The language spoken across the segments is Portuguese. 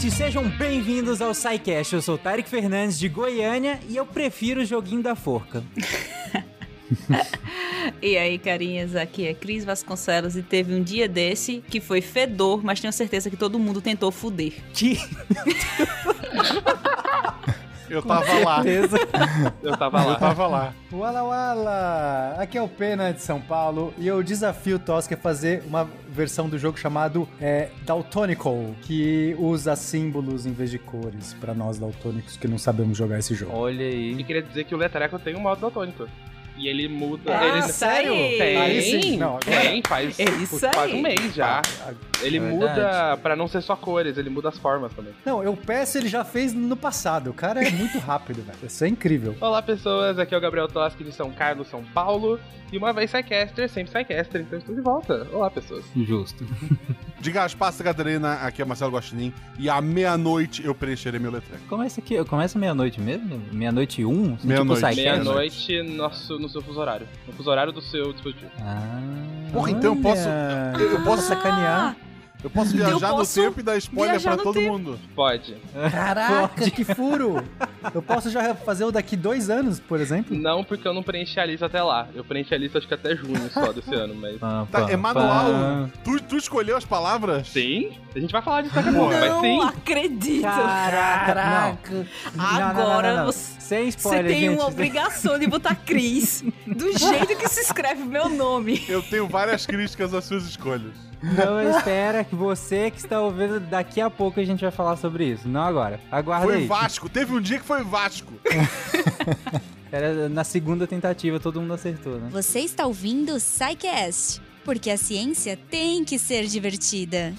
ouvintes, sejam bem-vindos ao SciCast. Eu sou Tarek Fernandes de Goiânia e eu prefiro o joguinho da forca. e aí, carinhas, aqui é Cris Vasconcelos e teve um dia desse que foi fedor, mas tenho certeza que todo mundo tentou fuder. Que? Eu tava lá. Eu tava lá. Eu tava lá. Wala Wala! Aqui é o Pena de São Paulo e eu desafio o Tosca a fazer uma versão do jogo chamado é, Daltonical, que usa símbolos em vez de cores para nós daltônicos que não sabemos jogar esse jogo. Olha aí. E queria dizer que o Letreco tem um modo daltônico. E ele muda. Ah, ele... sério? Tem, Aí sim. Não, agora- tem, faz, É isso faz um mês já. Ele É muda pra não ser só cores, ele muda as formas também. Não, eu peço ele já fez no passado. O cara é muito rápido, velho. Isso é incrível. Olá pessoas, aqui é o Gabriel Toschi de São Carlos, São Paulo. E uma vez Psycaster, sempre Psycaster, então estou de volta. Olá pessoas. Justo. De Gaspaça Catarina, aqui é Marcelo Guaxinim. E à meia-noite eu preencherei meu letreco. Começa aqui, começa meia-noite mesmo? Meia-noite um? Assim, Meia-noite. Tipo? Meia-noite nosso, no seu fuso horário. No fuso horário do seu dispositivo. Ah. Porra, então eu posso- eu- eu posso sacanear. Eu posso Eu viajar posso no tempo e dar spoiler pra todo tempo. mundo. Pode. Caraca, que furo! Eu posso já fazer o daqui dois anos, por exemplo? Não, porque eu não preenchi a lista até lá. Eu preenchi a lista acho que até junho só desse ano, mas. Tá, pam, é manual. pam. Tu, tu escolheu as palavras? Sim, a gente vai falar disso daqui a pouco, mas Não sim. acredito. Caraca, não. Agora não, não, não. você- Sem Você spoiler, tem gente. uma obrigação de botar Cris do jeito que se escreve meu nome. Eu tenho várias críticas às suas escolhas. Não espera que você que está ouvindo, daqui a pouco a gente vai falar sobre isso. Não agora. Aguarda Foi aí. Vasco. Teve um dia que foi Vasco. Era na segunda tentativa, todo mundo acertou, né? Você está ouvindo o SciCast, porque a ciência tem que ser divertida.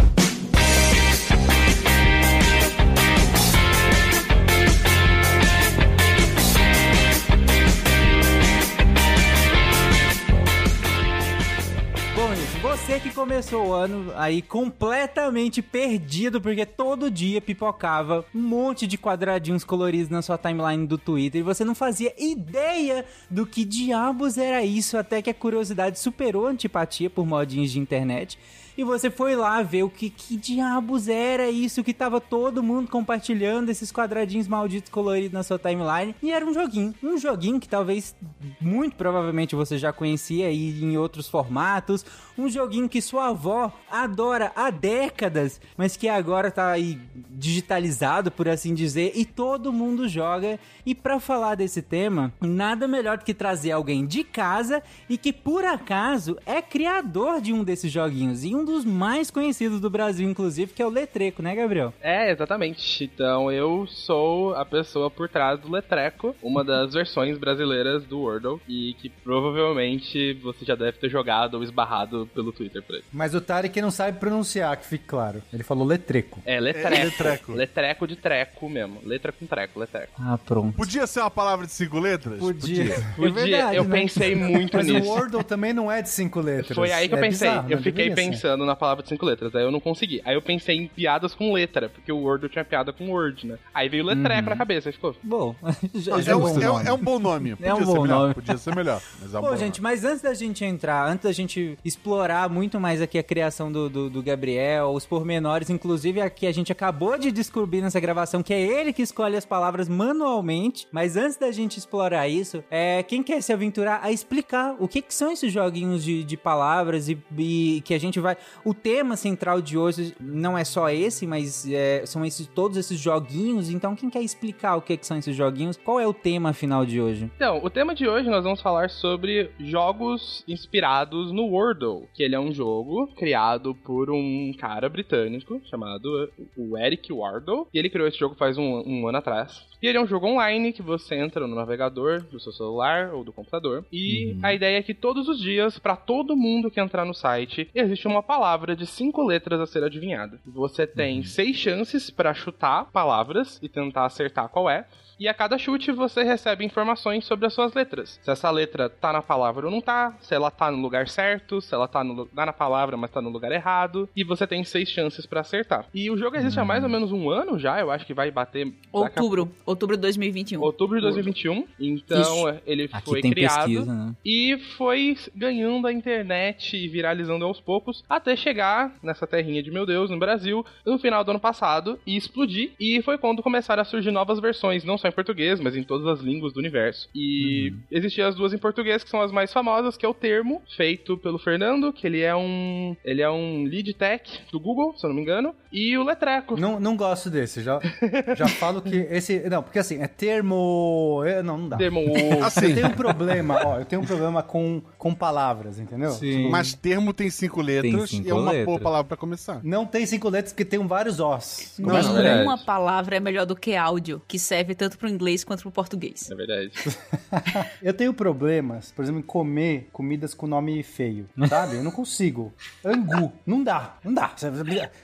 Você que começou o ano aí completamente perdido, porque todo dia pipocava um monte de quadradinhos coloridos na sua timeline do Twitter e você não fazia ideia do que diabos era isso, até que a curiosidade superou a antipatia por modinhos de internet. E você foi lá ver o que, que diabos era isso que tava todo mundo compartilhando esses quadradinhos malditos coloridos na sua timeline. E era um joguinho. Um joguinho que talvez, muito provavelmente, você já conhecia aí em outros formatos. Um joguinho que sua avó adora há décadas, mas que agora tá aí digitalizado, por assim dizer, e todo mundo joga. E pra falar desse tema, nada melhor do que trazer alguém de casa e que por acaso é criador de um desses joguinhos e um dos mais conhecidos do Brasil, inclusive, que é o Letreco, né, Gabriel? É, exatamente. Então eu sou a pessoa por trás do Letreco, uma das versões brasileiras do Wordle, e que provavelmente você já deve ter jogado ou esbarrado pelo Twitter por aí. Mas o Tarek não sabe pronunciar, que fique claro. Ele falou letreco. É Letreco. É, Letreco. Letreco de treco mesmo. Letra com treco, Letreco. Ah, pronto. Podia ser uma palavra de cinco letras? Podia, É verdade, eu né? pensei muito Mas nisso. o Wordle também não é de cinco letras. Foi aí que eu É pensei. bizarro, eu não fiquei ser. Pensando na palavra de cinco letras, aí eu não consegui. Aí eu pensei em piadas com letra, porque o Wordle tinha piada com Word, né? Aí veio letreco na cabeça, aí ficou. Bom, já, é, é um, bom é um- nome. é um bom nome. Podia um ser bom melhor. nome. Podia ser melhor. Mas é um Pô, bom gente, nome. mas antes da gente entrar, antes da gente explorar muito mais aqui a criação do, do, do Gabriel, os pormenores, inclusive aqui a gente acabou de descobrir nessa gravação que é ele que escolhe as palavras manualmente, mas antes da gente explorar isso, é, quem quer se aventurar a explicar o que, que são esses joguinhos de, de palavras e, e que a gente vai... O tema central de hoje não é só esse, mas é, são esses, todos esses joguinhos, então quem quer explicar o que, que são esses joguinhos? Qual é o tema final de hoje? Então, o tema de hoje nós vamos falar sobre jogos inspirados no Wordle, que ele é um jogo criado por um cara britânico chamado o Eric Wardle, e ele criou esse jogo faz um, um ano atrás. E ele é um jogo online que você entra no navegador do seu celular ou do computador, e a ideia é que todos os dias, para todo mundo que entrar no site, existe uma palavra de cinco letras a ser adivinhada. Você tem seis chances para chutar palavras e tentar acertar qual é. E a cada chute você recebe informações sobre as suas letras. Se essa letra tá na palavra ou não tá, se ela tá no lugar certo, se ela tá, no, tá na palavra, mas tá no lugar errado. E você tem seis chances pra acertar. E o jogo existe há mais ou menos um ano já, eu acho que vai bater. daqui a- Outubro. Outubro de 2021. Outubro de 2021. Então Ixi, ele Aqui foi tem criado. pesquisa, né? E foi ganhando a internet e viralizando aos poucos até chegar nessa terrinha de meu Deus, no Brasil, no final do ano passado e explodir. E foi quando começaram a surgir novas versões, não só em português, mas em todas as línguas do universo. E existiam as duas em português que são as mais famosas, que é o termo feito pelo Fernando, que ele é um ele é um lead tech do Google, se eu não me engano, e o Letreco. Não, não gosto desse, já, já falo que esse... Não, porque assim, é termo... é- Não, não dá. Termo Eu Assim, tenho um problema, ó, eu tenho um problema com, com palavras, entendeu? Sim. Tipo, mas termo tem cinco letras cinco e é uma letras. boa palavra pra começar. Não tem cinco letras porque tem vários Os. Nem Começa- não, é uma verdade. palavra é melhor do que áudio, que serve tanto pro inglês quanto pro português. É verdade. Eu tenho problemas, por exemplo, em comer comidas com nome feio, sabe? Eu não consigo. Angu. Não dá, não dá.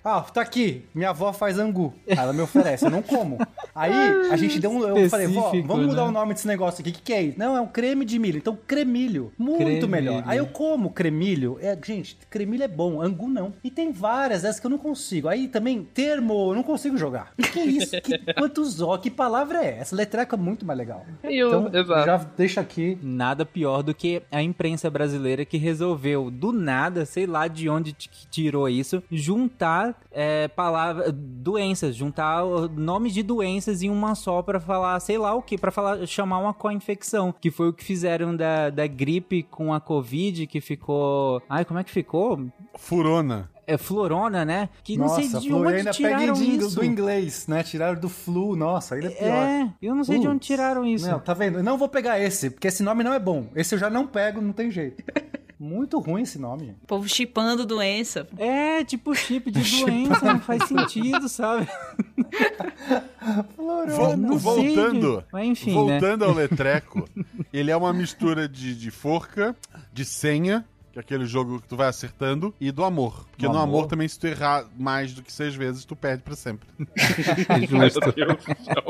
Ah, tá aqui. Minha avó faz angu. Ela me oferece, eu não como. Aí a gente deu um. Eu falei, vó, vamos mudar né? o nome desse negócio aqui. O que, que é isso? Não, é um creme de milho. Então, cremilho. Muito Cremilho. melhor. Aí eu como cremilho. É, gente, cremilho é bom, angu não. E tem várias dessas que eu não consigo. Aí também, termo, eu não consigo jogar. Que isso? Que, quantos ó? Que palavra é essa? Letreca é muito mais legal. E o- Então, exato. já deixa aqui. Nada pior do que a imprensa brasileira que resolveu, do nada, sei lá de onde tirou isso, juntar é, palavras, doenças, juntar nomes de doenças em uma só pra falar, sei lá o que, pra falar, chamar uma co-infecção, que foi o que fizeram da, da gripe com a Covid, que ficou. Ai, como é que ficou? Furona. É Florona, né? Que não Nossa, sei de e onde pega tiraram ing- isso. do inglês, né? Tiraram do flu, nossa, ainda é pior. É, eu não sei de onde tiraram isso. Não, tá vendo? Eu não vou pegar esse, porque esse nome não é bom. Esse eu já não pego, não tem jeito. Muito ruim esse nome. O povo chipando doença. É, tipo chip de doença, não faz sentido, sabe? Vol- não sei, voltando. Mas enfim, né? voltando ao Letreco, ele é uma mistura de, de forca, de senha, que é aquele jogo que tu vai acertando, e do amor. Porque Do no amor. amor? também, se tu errar mais do que seis vezes, tu perde pra sempre. Do céu.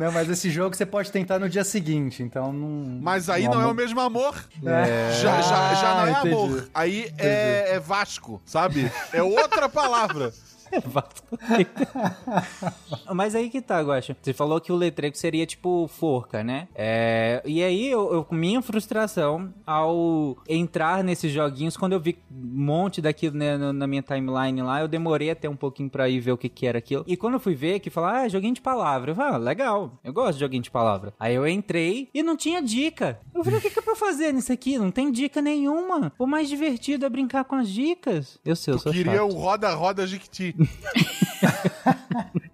Não, mas esse jogo você pode tentar no dia seguinte, então não. Mas aí no não é o mesmo amor. É. Já, já, já não é Ah, entendi. amor. Aí é, é Vasco, sabe? É outra palavra. Mas aí que tá, Guaxa. Você falou que o letreco seria tipo forca, né? É, E aí, eu, eu- minha frustração ao entrar nesses joguinhos, quando eu vi um monte daquilo né, na minha timeline lá, eu demorei até um pouquinho pra ir ver o que, que era aquilo. E quando eu fui ver, que falar, ah, joguinho de palavra. Eu falei, ah, legal, eu gosto de joguinho de palavra. Aí eu entrei e não tinha dica. Eu falei, o que, que é pra fazer nisso aqui? Não tem dica nenhuma. O mais divertido é brincar com as dicas. Eu sei, eu sou Queria chato. o roda-roda Jiquiti.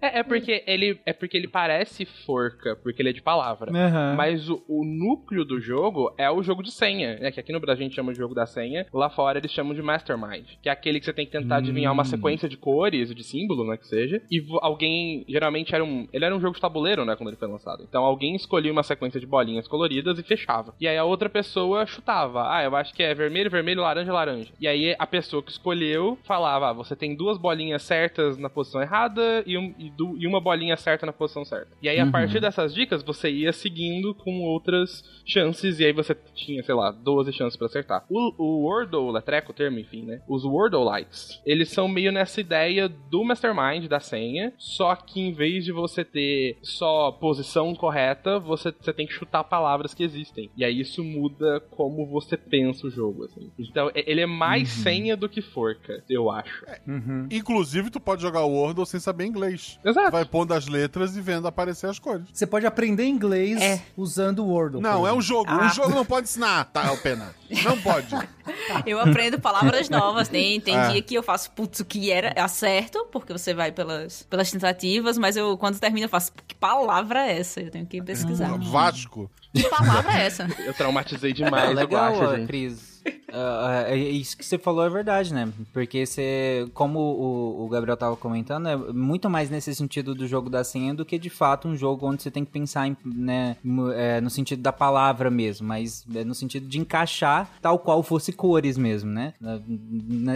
É, é porque ele é porque ele parece forca, porque ele é de palavra. Aham. Mas o, o núcleo do jogo é o jogo de senha, né? Que aqui no Brasil a gente chama de jogo da senha, lá fora eles chamam de Mastermind, que é aquele que você tem que tentar adivinhar uma sequência de cores, de símbolo, né, que seja, e alguém, geralmente era um, ele era um jogo de tabuleiro, né, quando ele foi lançado. Então alguém escolhia uma sequência de bolinhas coloridas e fechava. E aí a outra pessoa chutava. Ah, eu acho que é vermelho, vermelho, laranja, laranja. E aí a pessoa que escolheu falava, ah, você tem duas bolinhas certas na posição errada e, um- e du- e uma bolinha certa na posição certa. E aí a Uhum. partir dessas dicas você ia seguindo com outras chances e aí você tinha, sei lá, 12 chances pra acertar. O, o Wordle, o Letreco, o termo, enfim, né? Os Wordle-likes, eles são meio nessa ideia do Mastermind, da senha, só que em vez de você ter só posição correta, você, você tem que chutar palavras que existem. E aí isso muda como você pensa o jogo, assim. Então, ele é mais senha do que forca, eu acho. Uhum. Inclusive, tu pode jogar o Wordle sem saber inglês. Exato. Vai pondo as letras e vendo aparecer as cores. Você pode aprender inglês É. usando o Wordle. Não, é um jogo. Ah. Um jogo não pode ensinar, tá, Pena? Não pode. Eu aprendo palavras novas. Tem, tem É. dia que eu faço, putz, o que era, acerto, porque você vai pelas, pelas tentativas, mas eu, quando termina, eu faço, que palavra é essa? Eu tenho que pesquisar. Vasco. Que palavra é essa? Eu traumatizei É demais o legal, Guaxa, ó, gente. Cris. Ah, ah, isso que você falou é verdade, né? Porque você, como o, o Gabriel tava comentando, é muito mais nesse sentido do jogo da senha do que de fato um jogo onde você tem que pensar em, né, é, no sentido da palavra mesmo, mas é no sentido de encaixar tal qual fosse cores mesmo, né?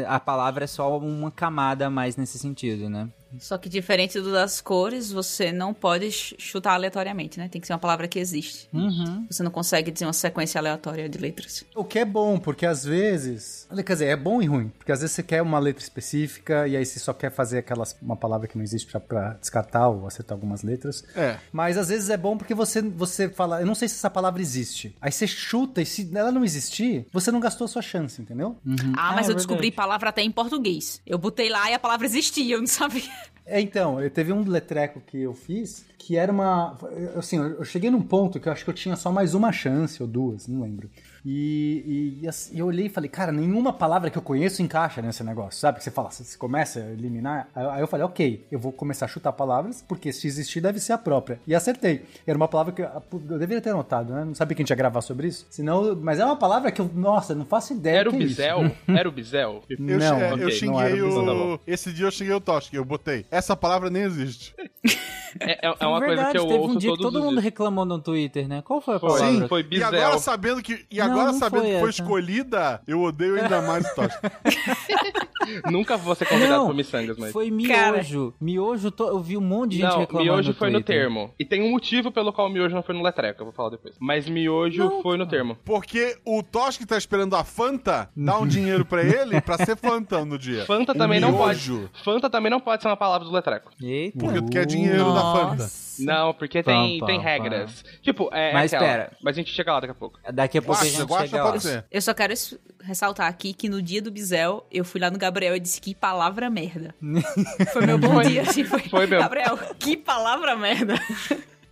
A palavra é só uma camada a mais nesse sentido, né? Só que diferente do das cores, você não pode ch- chutar aleatoriamente, né? Tem que ser uma palavra que existe. Uhum. Você não consegue dizer uma sequência aleatória de letras. O que é bom, porque às vezes. Quer dizer, é bom e ruim. Porque às vezes você quer uma letra específica e aí você só quer fazer aquelas, uma palavra que não existe pra, pra descartar ou acertar algumas letras. É. Mas às vezes é bom porque você, você fala, eu não sei se essa palavra existe. Aí você chuta e se ela não existir, você não gastou a sua chance, entendeu? Ah, mas é eu descobri verdade. palavra até em português. Eu botei lá e a palavra existia, eu não sabia. É, então, eu teve um letreco que eu fiz que era uma. Assim, eu cheguei num ponto que eu acho que eu tinha só mais uma chance ou duas, não lembro. E, e, e eu olhei e falei, cara, nenhuma palavra que eu conheço encaixa nesse negócio, sabe? Que você fala, você começa a eliminar. Aí eu falei, ok, eu vou começar a chutar palavras, porque se existir deve ser a própria. E acertei. Era uma palavra que eu, eu deveria ter anotado, né? Não sabia que a gente ia gravar sobre isso. Senão, mas é uma palavra que eu, nossa, não faço ideia. Era o que é. Bizel? Era o Bizel? Eu, Não, eu ok, não xinguei era o. Bom. Esse dia eu xinguei o Toski, eu botei. Essa palavra nem existe. É, é- é uma Verdade, coisa que eu teve ouço um dia que todo mundo dias. reclamou no Twitter, né? Qual foi a palavra? Sim, foi E Bizel. agora sabendo que, e Não, agora não sabendo foi que foi essa. escolhida, eu odeio ainda mais o Toski. Nunca vou ser convidado Não, por miçangas, mas... Foi Cara. miojo. Miojo, to- eu vi um monte de gente Não, reclamando miojo no foi no Twitter. termo. E tem um motivo pelo qual o miojo não foi no letreco, eu vou falar depois. Mas miojo Não, foi no termo. Porque o Toski tá esperando a Fanta, dá um dinheiro pra ele pra ser Fanta no dia. Fanta também não miojo, pode. Fanta também não pode ser uma palavra do letreco. Eita. Porque tu quer dinheiro da Fanta. Nossa. Não, porque tem, Pam, tem pam, regras. Tipo, é. Mas aquela- pera. Mas a gente chega lá daqui a pouco. Daqui a pouco a gente chega lá. ser. Eu só quero es- ressaltar aqui que no dia do Bizel, eu fui lá no Gabriel e disse que palavra merda. Foi meu bom dia, assim, foi. Foi mesmo. Gabriel, que palavra merda.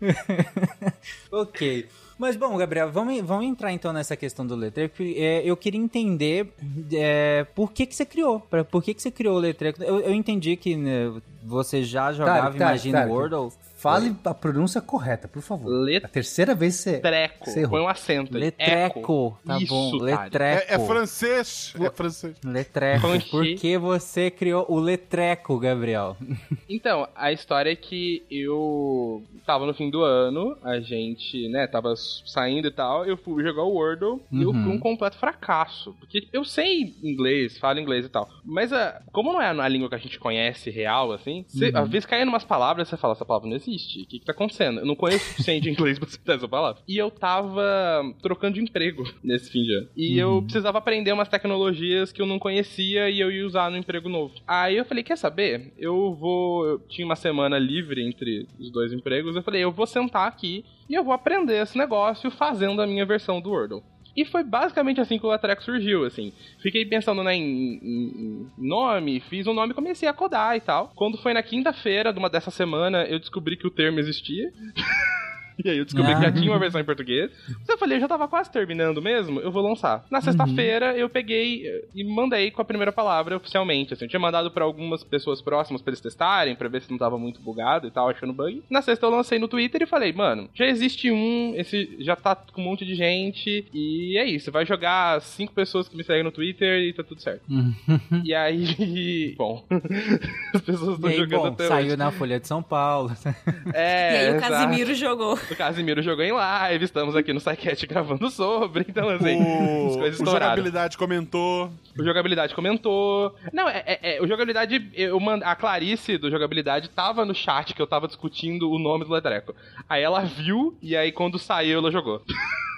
Ok. Mas bom, Gabriel, vamos, vamos entrar então nessa questão do letreiro. porque, é, eu queria entender é, por que, que você criou. Pra, por que, que você criou o letreiro? Eu, eu entendi que né, você já jogava, Tarek, Tarek, imagina, Tarek. Wordle. Fale a pronúncia correta, por favor. Let- A terceira vez você. Treco. Você errou. Põe um acento. aí. Letreco. Eco. Tá Isso, bom, letreco. É, é francês. É francês. Letreco. Por que você criou o letreco, Gabriel? Então, a história é que eu tava no fim do ano, a gente, né, tava saindo e tal, eu fui jogar o Wordle e eu Uhum. fui um completo fracasso. Porque eu sei inglês, falo inglês e tal. Mas ah, como não é a língua que a gente conhece real, assim, cê, Uhum. às vezes cai em umas palavras você fala, essa palavra não existe. O que, que tá acontecendo? Eu não conheço o suficiente de inglês pra citar essa palavra. E eu tava trocando de emprego nesse fim de ano. E eu precisava aprender umas tecnologias que eu não conhecia e eu ia usar no emprego novo. Aí eu falei, quer saber? Eu vou. Eu tinha uma semana livre entre os dois empregos. Eu falei, eu vou sentar aqui e eu vou aprender esse negócio fazendo a minha versão do Wordle. E foi basicamente assim que o Letreco surgiu, assim. Fiquei pensando né, em, em- em nome, fiz um nome e comecei a codar e tal. Quando foi na quinta-feira de uma dessa semana, eu descobri que o termo existia. E aí eu descobri que já Ah. tinha uma versão em português. Mas eu falei, eu já tava quase terminando mesmo, eu vou lançar. Na sexta-feira eu peguei eh, e mandei com a primeira palavra oficialmente. Assim, eu tinha mandado pra algumas pessoas próximas pra eles testarem, pra ver se não tava muito bugado e tal, achando bug. Na sexta eu lancei no Twitter e falei, mano, já existe um, esse já tá com um monte de gente, e é isso. Vai jogar cinco pessoas que me seguem no Twitter e tá tudo certo. e aí, bom, as pessoas estão jogando bom, até saiu hoje. na Folha de São Paulo. É, e aí o exato. Casimiro jogou. O Casimiro jogou em live, estamos aqui no SciCast gravando sobre, então assim, O, as coisas o estouraram. jogabilidade comentou. O jogabilidade comentou. Não, é, é- é, o jogabilidade, eu mand... a Clarice do jogabilidade tava no chat que eu tava discutindo o nome do Letreco. Aí ela viu e aí quando saiu ela jogou.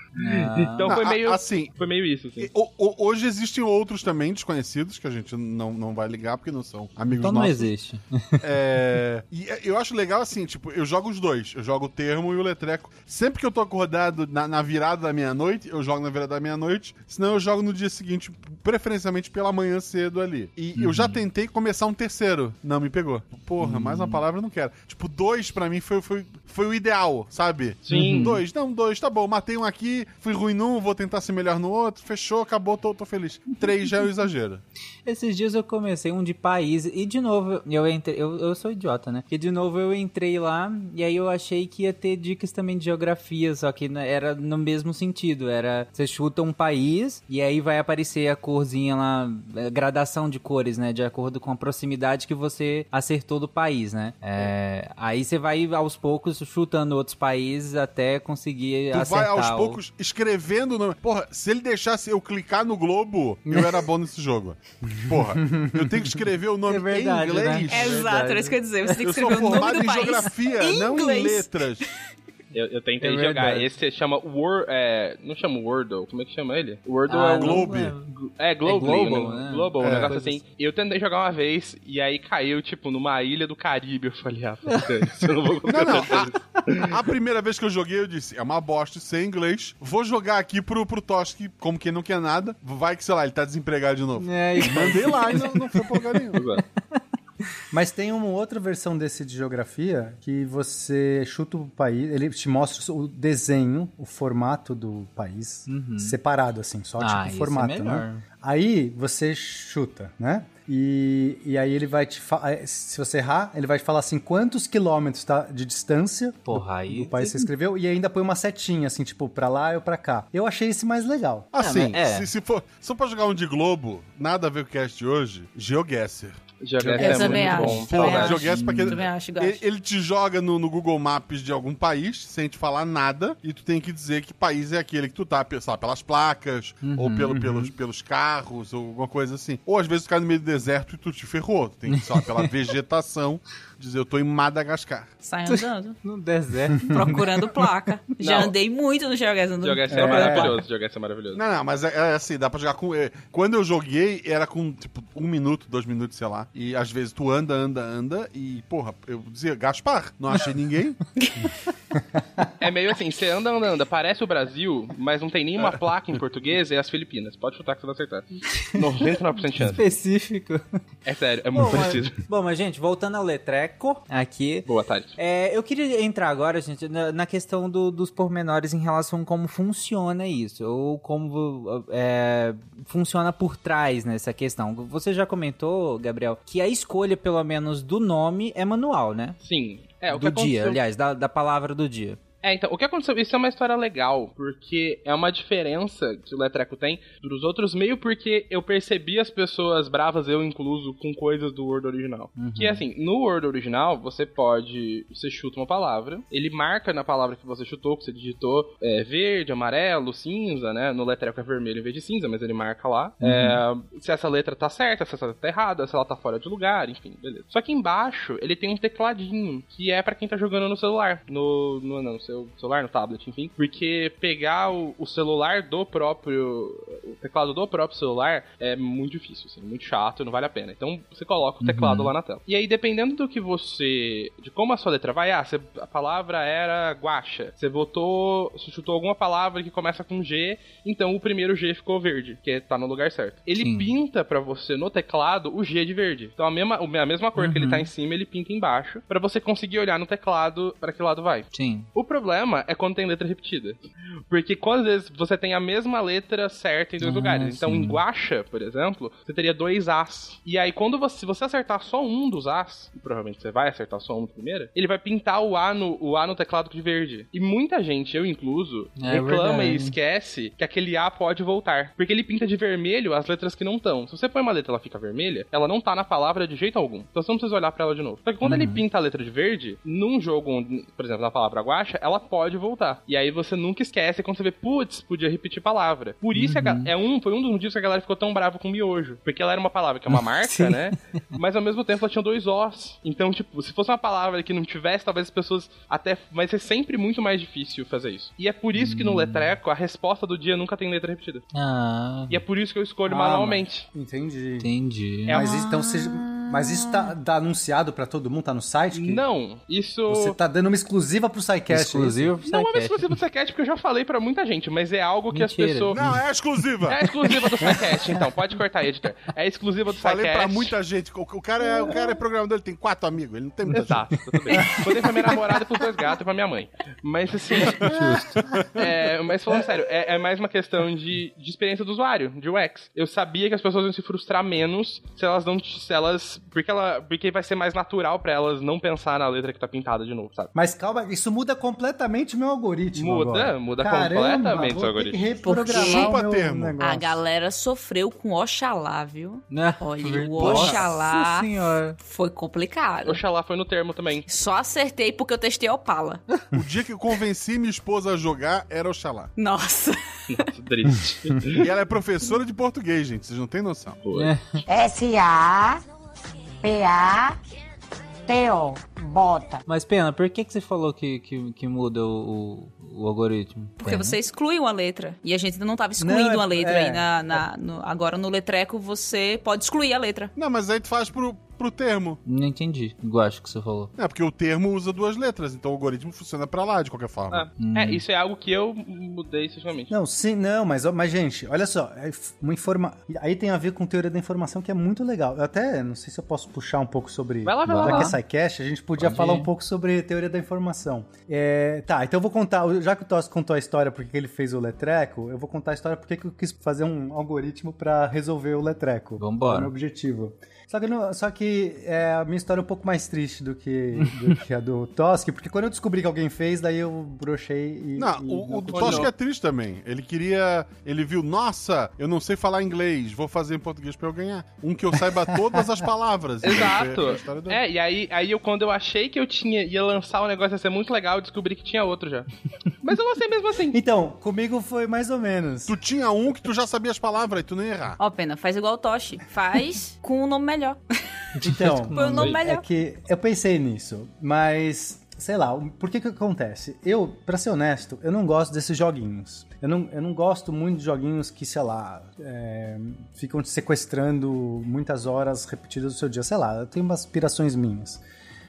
Então foi Ah, meio, Assim, foi meio isso, assim. o- o- hoje existem outros também desconhecidos que a gente não, não vai ligar porque não são amigos Então não nossos. existe. É, e eu acho legal assim, tipo, eu jogo os dois. Eu jogo o termo e o letreco. Sempre que eu tô acordado na, na virada da meia-noite, eu jogo na virada da meia-noite. Senão eu jogo no dia seguinte, preferencialmente pela manhã cedo ali. E eu já tentei começar um terceiro. Não me pegou. Porra, mais uma palavra eu não quero. Tipo, dois pra mim foi, foi, foi o ideal, sabe? Sim. Dois, não, dois, tá bom. Matei um aqui, fui ruim num, vou tentar ser melhor no outro. Fechou, acabou, tô, tô feliz. Três já é o exagero. Esses dias eu comecei um de país e de novo eu entrei, eu, eu sou idiota, né? E de novo eu entrei lá e aí eu achei que ia ter dicas também de geografia, só que era no mesmo sentido, era você chuta um país e aí vai aparecer a corzinha lá, a gradação de cores, né, de acordo com a proximidade que você acertou do país, né? É, aí você vai aos poucos chutando outros países até conseguir Tu acertar vai aos o- poucos escrevendo o nome. Porra, se ele deixasse eu clicar no globo, eu era bom nesse jogo. Porra, eu tenho que escrever o nome É verdade, em inglês. né? Exato, era isso que eu ia dizer. Você tem que Eu sou escrever o nome formado do em país. geografia, em não em inglês. letras. Eu, eu tentei É jogar. verdade. Esse chama Wor... É, não chama Wordle. Como é que chama ele? Wordle Ah, é o Globe. É, Global, É Global, né? né? Global, É, um negócio assim. Eu tentei jogar uma vez e aí caiu, tipo, numa ilha do Caribe. Eu falei, ah, eu não vou Não, não. A, a primeira vez que eu joguei, eu disse: é uma bosta sem inglês. Vou jogar aqui pro, pro Toski, como quem não quer nada. Vai que, sei lá, ele tá desempregado de novo. É, e- Mandei lá e não, não foi pra lugar nenhum. Mas tem uma outra versão desse de geografia que você chuta o país, ele te mostra o desenho, o formato do país separado, assim, só Ah, tipo isso o é formato, melhor. né? Aí você chuta, né? E, e aí ele vai te falar. Se você errar, ele vai te falar assim quantos quilômetros tá de distância Porra, aí. do país que você escreveu e ainda põe uma setinha, assim, tipo, pra lá ou pra cá. Eu achei esse mais legal. Assim, mas é. se, se for só pra jogar um de Globo, nada a ver com o cast de hoje, GeoGuessr. Jogar Eu é também muito acho. bom. Também Porra, acho. GeoGuessr pra quem... Também acho, gosto. Ele, ele te joga no, no Google Maps de algum país, sem te falar nada, e tu tem que dizer que país é aquele que tu tá, sei lá, pelas placas, ou pelo, pelos, pelos carros, ou alguma coisa assim. Ou às vezes tu cai no meio do deserto e tu te ferrou. Tu tem que, sei lá, pela vegetação, dizer eu tô em Madagascar. Sai andando. No deserto. procurando placa. Já Não. andei muito no GeoGuessr. Jogar é, É. maravilhoso. Jogar é maravilhoso. Não, não, mas é, é assim, dá pra jogar com. é, quando eu joguei, era com, tipo, um minuto, dois minutos, sei lá. E às vezes tu anda, anda, anda, e, porra, eu dizia, Gaspar, não achei ninguém. É meio assim, você anda, anda, anda, parece o Brasil, mas não tem nenhuma placa em português, é as Filipinas. Pode chutar que você vai acertar. 99% de chance. Específico. É sério, é muito Bom, mas, parecido. bom, mas, gente, voltando ao Letreco aqui. Boa tarde. É, eu queria entrar agora, gente, na, na questão do- dos pormenores em relação a como funciona isso, ou como é, funciona por trás nessa questão. Você já comentou, Gabriel, que a escolha, pelo menos, do nome é manual, né? Sim. É, o do dia, aliás, da, da palavra do dia. É, então, o que aconteceu? Isso é uma história legal, porque é uma diferença que o Letreco tem dos outros, meio porque eu percebi as pessoas bravas, eu incluso, com coisas do Word original. Que é assim, no Word original, você pode. Você chuta uma palavra, ele marca na palavra que você chutou, que você digitou, é, verde, amarelo, cinza, né? No Letreco é vermelho em vez de cinza, mas ele marca lá. É, se essa letra tá certa, se essa letra tá errada, se ela tá fora de lugar, enfim, beleza. Só que embaixo ele tem um tecladinho, que é pra quem tá jogando no celular. No. no não, no seu celular, no tablet, enfim. Porque pegar o, o celular do próprio. O teclado do próprio celular é muito difícil, assim, muito chato, não vale a pena. Então você coloca o teclado lá na tela. E aí, dependendo do que você. de como a sua letra vai, ah, você- a palavra era guacha. Você botou. Você chutou alguma palavra que começa com G, então o primeiro G ficou verde, que tá no lugar certo. Ele Sim. pinta pra você no teclado o G de verde. Então a mesma, a mesma cor que ele tá em cima, ele pinta embaixo, pra você conseguir olhar no teclado pra que lado vai. Sim. O problema é quando tem letra repetida. Porque quando às vezes você tem a mesma letra certa em dois Ah, lugares. Então, sim. em guacha, por exemplo, você teria dois As. E aí, quando você, se você acertar só um dos As, e provavelmente você vai acertar só um no primeiro, ele vai pintar o A no, o A no teclado de verde. E muita gente, eu incluso, É reclama e verdade. esquece que aquele A pode voltar. Porque ele pinta de vermelho as letras que não estão. Se você põe uma letra e ela fica vermelha, ela não tá na palavra de jeito algum. Então você não precisa olhar pra ela de novo. Só que quando Uhum. ele pinta a letra de verde, num jogo, onde, por exemplo, na palavra guacha, ela pode voltar. E aí você nunca esquece quando você vê, putz, podia repetir palavra. Por isso Uhum. é um, foi um dos motivos que a galera ficou tão brava com miojo. Porque ela era uma palavra que é uma marca, Sim. né? Mas ao mesmo tempo ela tinha dois Os. Então, tipo, se fosse uma palavra que não tivesse, talvez as pessoas até. Vai ser sempre muito mais difícil fazer isso. E é por isso que no Hum. letreco a resposta do dia nunca tem letra repetida. Ah, E é por isso que eu escolho Ah, manualmente. Entendi. entendi. É Mas, então, seja, mas isso tá, tá anunciado pra todo mundo? Tá no site? que Não, isso. Você tá dando uma exclusiva pro SciCast. é isso? Exclusivo pro Não é uma SciCast. exclusiva do SciCast, porque eu já falei pra muita gente, mas é algo que Mentira. as pessoas. Não, é exclusiva. É exclusiva do SciCast, então. Pode cortar editor. É exclusiva do Falei SciCast. pra muita gente. O, o cara é, o cara é programador, ele tem quatro amigos, ele não tem muita Exato, tudo bem. Contei pra minha namorada e pros dois gatos e pra minha mãe. Mas assim. É, É, mas falando sério, é, é mais uma questão de, de experiência do usuário, de UX. Eu sabia que as pessoas iam se frustrar menos se elas não. Se elas. Porque, ela, porque vai ser mais natural pra elas não pensar na letra que tá pintada de novo, sabe? Mas calma, isso muda completamente o meu algoritmo. Muda, agora. muda Caramba, completamente vou seu ter que algoritmo. reprogramar Chupa o meu termo. negócio. A galera sofreu com Oxalá, viu? Né? Olha, o. Oxalá senhora. foi complicado. Oxalá foi no termo também. Só acertei porque eu testei Opala. O dia que eu convenci minha esposa a jogar era Oxalá. Nossa. Nossa, triste. E ela é professora de português, gente. Vocês não têm noção. É. S-A-P-A-T-O. Bota. Mas, Pena, por que, que você falou que, que, que muda o, o, o algoritmo? Porque Pena? você exclui uma letra. E a gente ainda não tava excluindo Não, é- uma letra é. aí na, na- no- agora no letreco você pode excluir a letra. Não, mas aí tu faz pro, pro termo. Não entendi. Gosto que você falou. É, porque o termo usa duas letras, então o algoritmo funciona pra lá, de qualquer forma. Ah, É, isso é algo que eu mudei especificamente. Não, sim, não, mas, mas gente, olha só, é uma informa... aí tem a ver com teoria da informação que é muito legal. Eu até não sei se eu posso puxar um pouco sobre. Vai lá, vai lá, Já que é SciCast, a gente podia Pode falar ir. um pouco sobre teoria da informação. É, tá, então eu vou contar, já que o Toss contou a história porque ele fez o letreco, eu vou contar a história porque que eu quis fazer um algoritmo pra resolver o letreco. Vambora. É o meu objetivo. Só que, não- só que é, a minha história é um pouco mais triste do que, do que a do Tosk, porque quando eu descobri que alguém fez, daí eu brochei e. Não, e o, o não- Tosk é triste também. Ele queria. Ele viu, nossa, eu não sei falar inglês, vou fazer em português pra eu ganhar. Um que eu saiba todas as palavras. Exato. dele. É, e aí, aí eu, quando eu achei que eu tinha ia lançar um negócio ia ser muito legal, eu descobri que tinha outro já. Mas eu lancei mesmo assim. Então, comigo foi mais ou menos. Tu tinha um que tu já sabia as palavras e tu não ia errar. Ó, pena, faz igual o Toshi. Faz com um nome melhor. Então, Põe o nome é melhor. que eu pensei nisso, mas sei lá, por que que acontece? Eu, pra ser honesto, eu não gosto desses joguinhos. Eu não, eu não gosto muito de joguinhos que, sei lá, é, ficam te sequestrando muitas horas repetidas do seu dia. Sei lá, eu tenho umas aspirações minhas.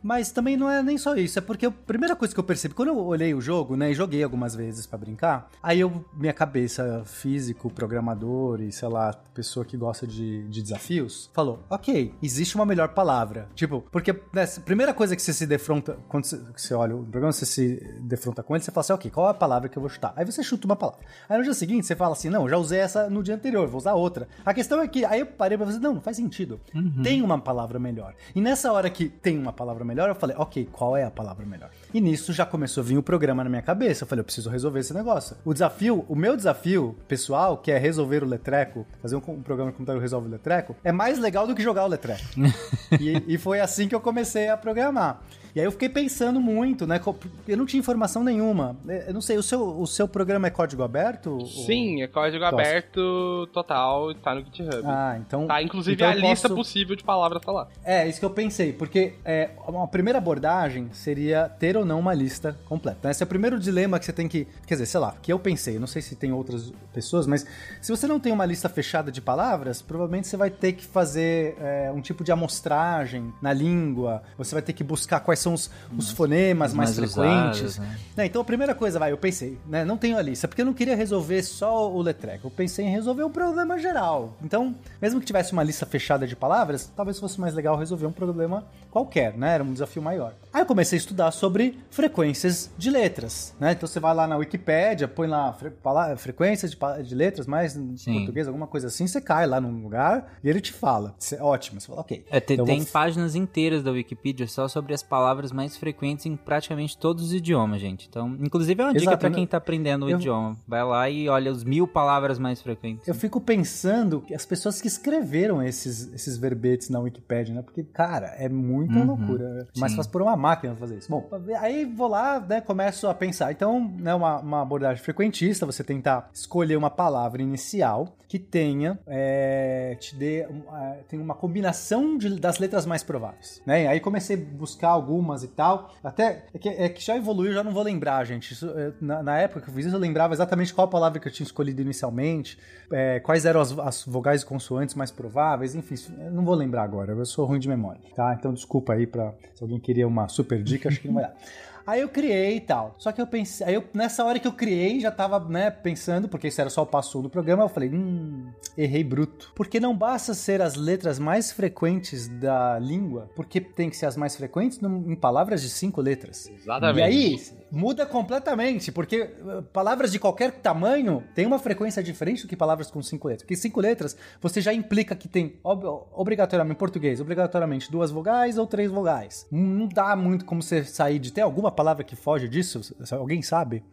Mas também não é nem só isso, é porque a primeira coisa que eu percebi, quando eu olhei o jogo, né, e joguei algumas vezes pra brincar, aí eu, minha cabeça, físico, programador e, sei lá, pessoa que gosta de, de desafios, falou, ok, existe uma melhor palavra. Tipo, porque né, a primeira coisa que você se defronta, quando você, você olha o programa, você se defronta com ele, você fala assim, ok, qual é a palavra que eu vou chutar? Aí você chuta uma palavra. Aí no dia seguinte você fala assim, não, já usei essa no dia anterior, vou usar outra. A questão é que, aí eu parei pra fazer, não, não faz sentido. Tem uma palavra melhor. E nessa hora que tem uma palavra melhor, eu falei, ok, qual é a palavra melhor? E nisso já começou a vir o programa na minha cabeça. Eu falei, eu preciso resolver esse negócio. O desafio, o meu desafio pessoal, que é resolver o letreco, fazer um, um programa de computador que resolve o letreco, é mais legal do que jogar o letreco. e, e foi assim que eu comecei a programar. E aí eu fiquei pensando muito, né? Eu não tinha informação nenhuma. Eu não sei, o seu, o seu programa é código aberto? Sim, é código aberto total, tá no GitHub. Ah, então. Tá, inclusive então a lista posso- possível de palavras tá lá. É, isso que eu pensei, porque é, uma primeira abordagem seria ter ou não uma lista completa. Esse é o primeiro dilema que você tem que. Quer dizer, sei lá, que eu pensei, não sei se tem outras pessoas, mas se você não tem uma lista fechada de palavras, provavelmente você vai ter que fazer é, um tipo de amostragem na língua, você vai ter que buscar quais são os, os fonemas mais, mais frequentes. usados, né? Né, então a primeira coisa, vai, eu pensei, né? Não tenho a lista, porque eu não queria resolver só o letreco. Eu pensei em resolver um problema geral. Então, mesmo que tivesse uma lista fechada de palavras, talvez fosse mais legal resolver um problema qualquer, né? Era um desafio maior. Aí eu comecei a estudar sobre frequências de letras, né? Então você vai lá na Wikipédia, põe lá fre frequências de, de letras, mais em português, alguma coisa assim, você cai lá num lugar e ele te fala. Cê- ótimo, você fala, ok. É, tem, então tem vou- páginas inteiras da Wikipedia só sobre as palavras mais frequentes em praticamente todos os idiomas, gente. Então, inclusive é uma dica Exato, né? quem tá aprendendo o Eu- idioma. Vai lá e olha os mil palavras mais frequentes. Eu fico pensando que as pessoas que escreveram esses, esses verbetes na Wikipédia, né? Porque, cara, é muita Uhum, loucura. Mas sim. faz por uma máquina fazer isso. Bom, aí vou lá, né? Começo a pensar. Então, né, uma, uma abordagem frequentista, você tentar escolher uma palavra inicial que tenha, é, te dê, tem uma combinação de- das letras mais prováveis, né? Aí comecei a buscar algumas e tal. Até, é que, é que já evoluiu, já não vou lembrar, gente. Isso, é, na, na época que eu fiz isso, eu lembrava exatamente qual palavra que eu tinha escolhido inicialmente, é, quais eram as, as vogais e consoantes mais prováveis, enfim, não vou lembrar agora, eu sou ruim de memória, tá? Então desculpa aí pra, se alguém queria uma super dica, acho que não vai dar. Aí eu criei e tal. Só que eu pensei, aí eu, nessa hora que eu criei, já tava, né, pensando, porque isso era só o passo do programa, eu falei, hum, errei bruto. Porque não basta ser as letras mais frequentes da língua, porque tem que ser as mais frequentes em palavras de cinco letras. Exatamente. E aí, muda completamente, porque uh, palavras de qualquer tamanho têm uma frequência diferente do que palavras com cinco letras. Porque cinco letras, você já implica que tem, ob- obrigatoriamente, em português, obrigatoriamente duas vogais ou três vogais. Não dá muito como você sair de... Tem alguma palavra que foge disso? Alguém sabe?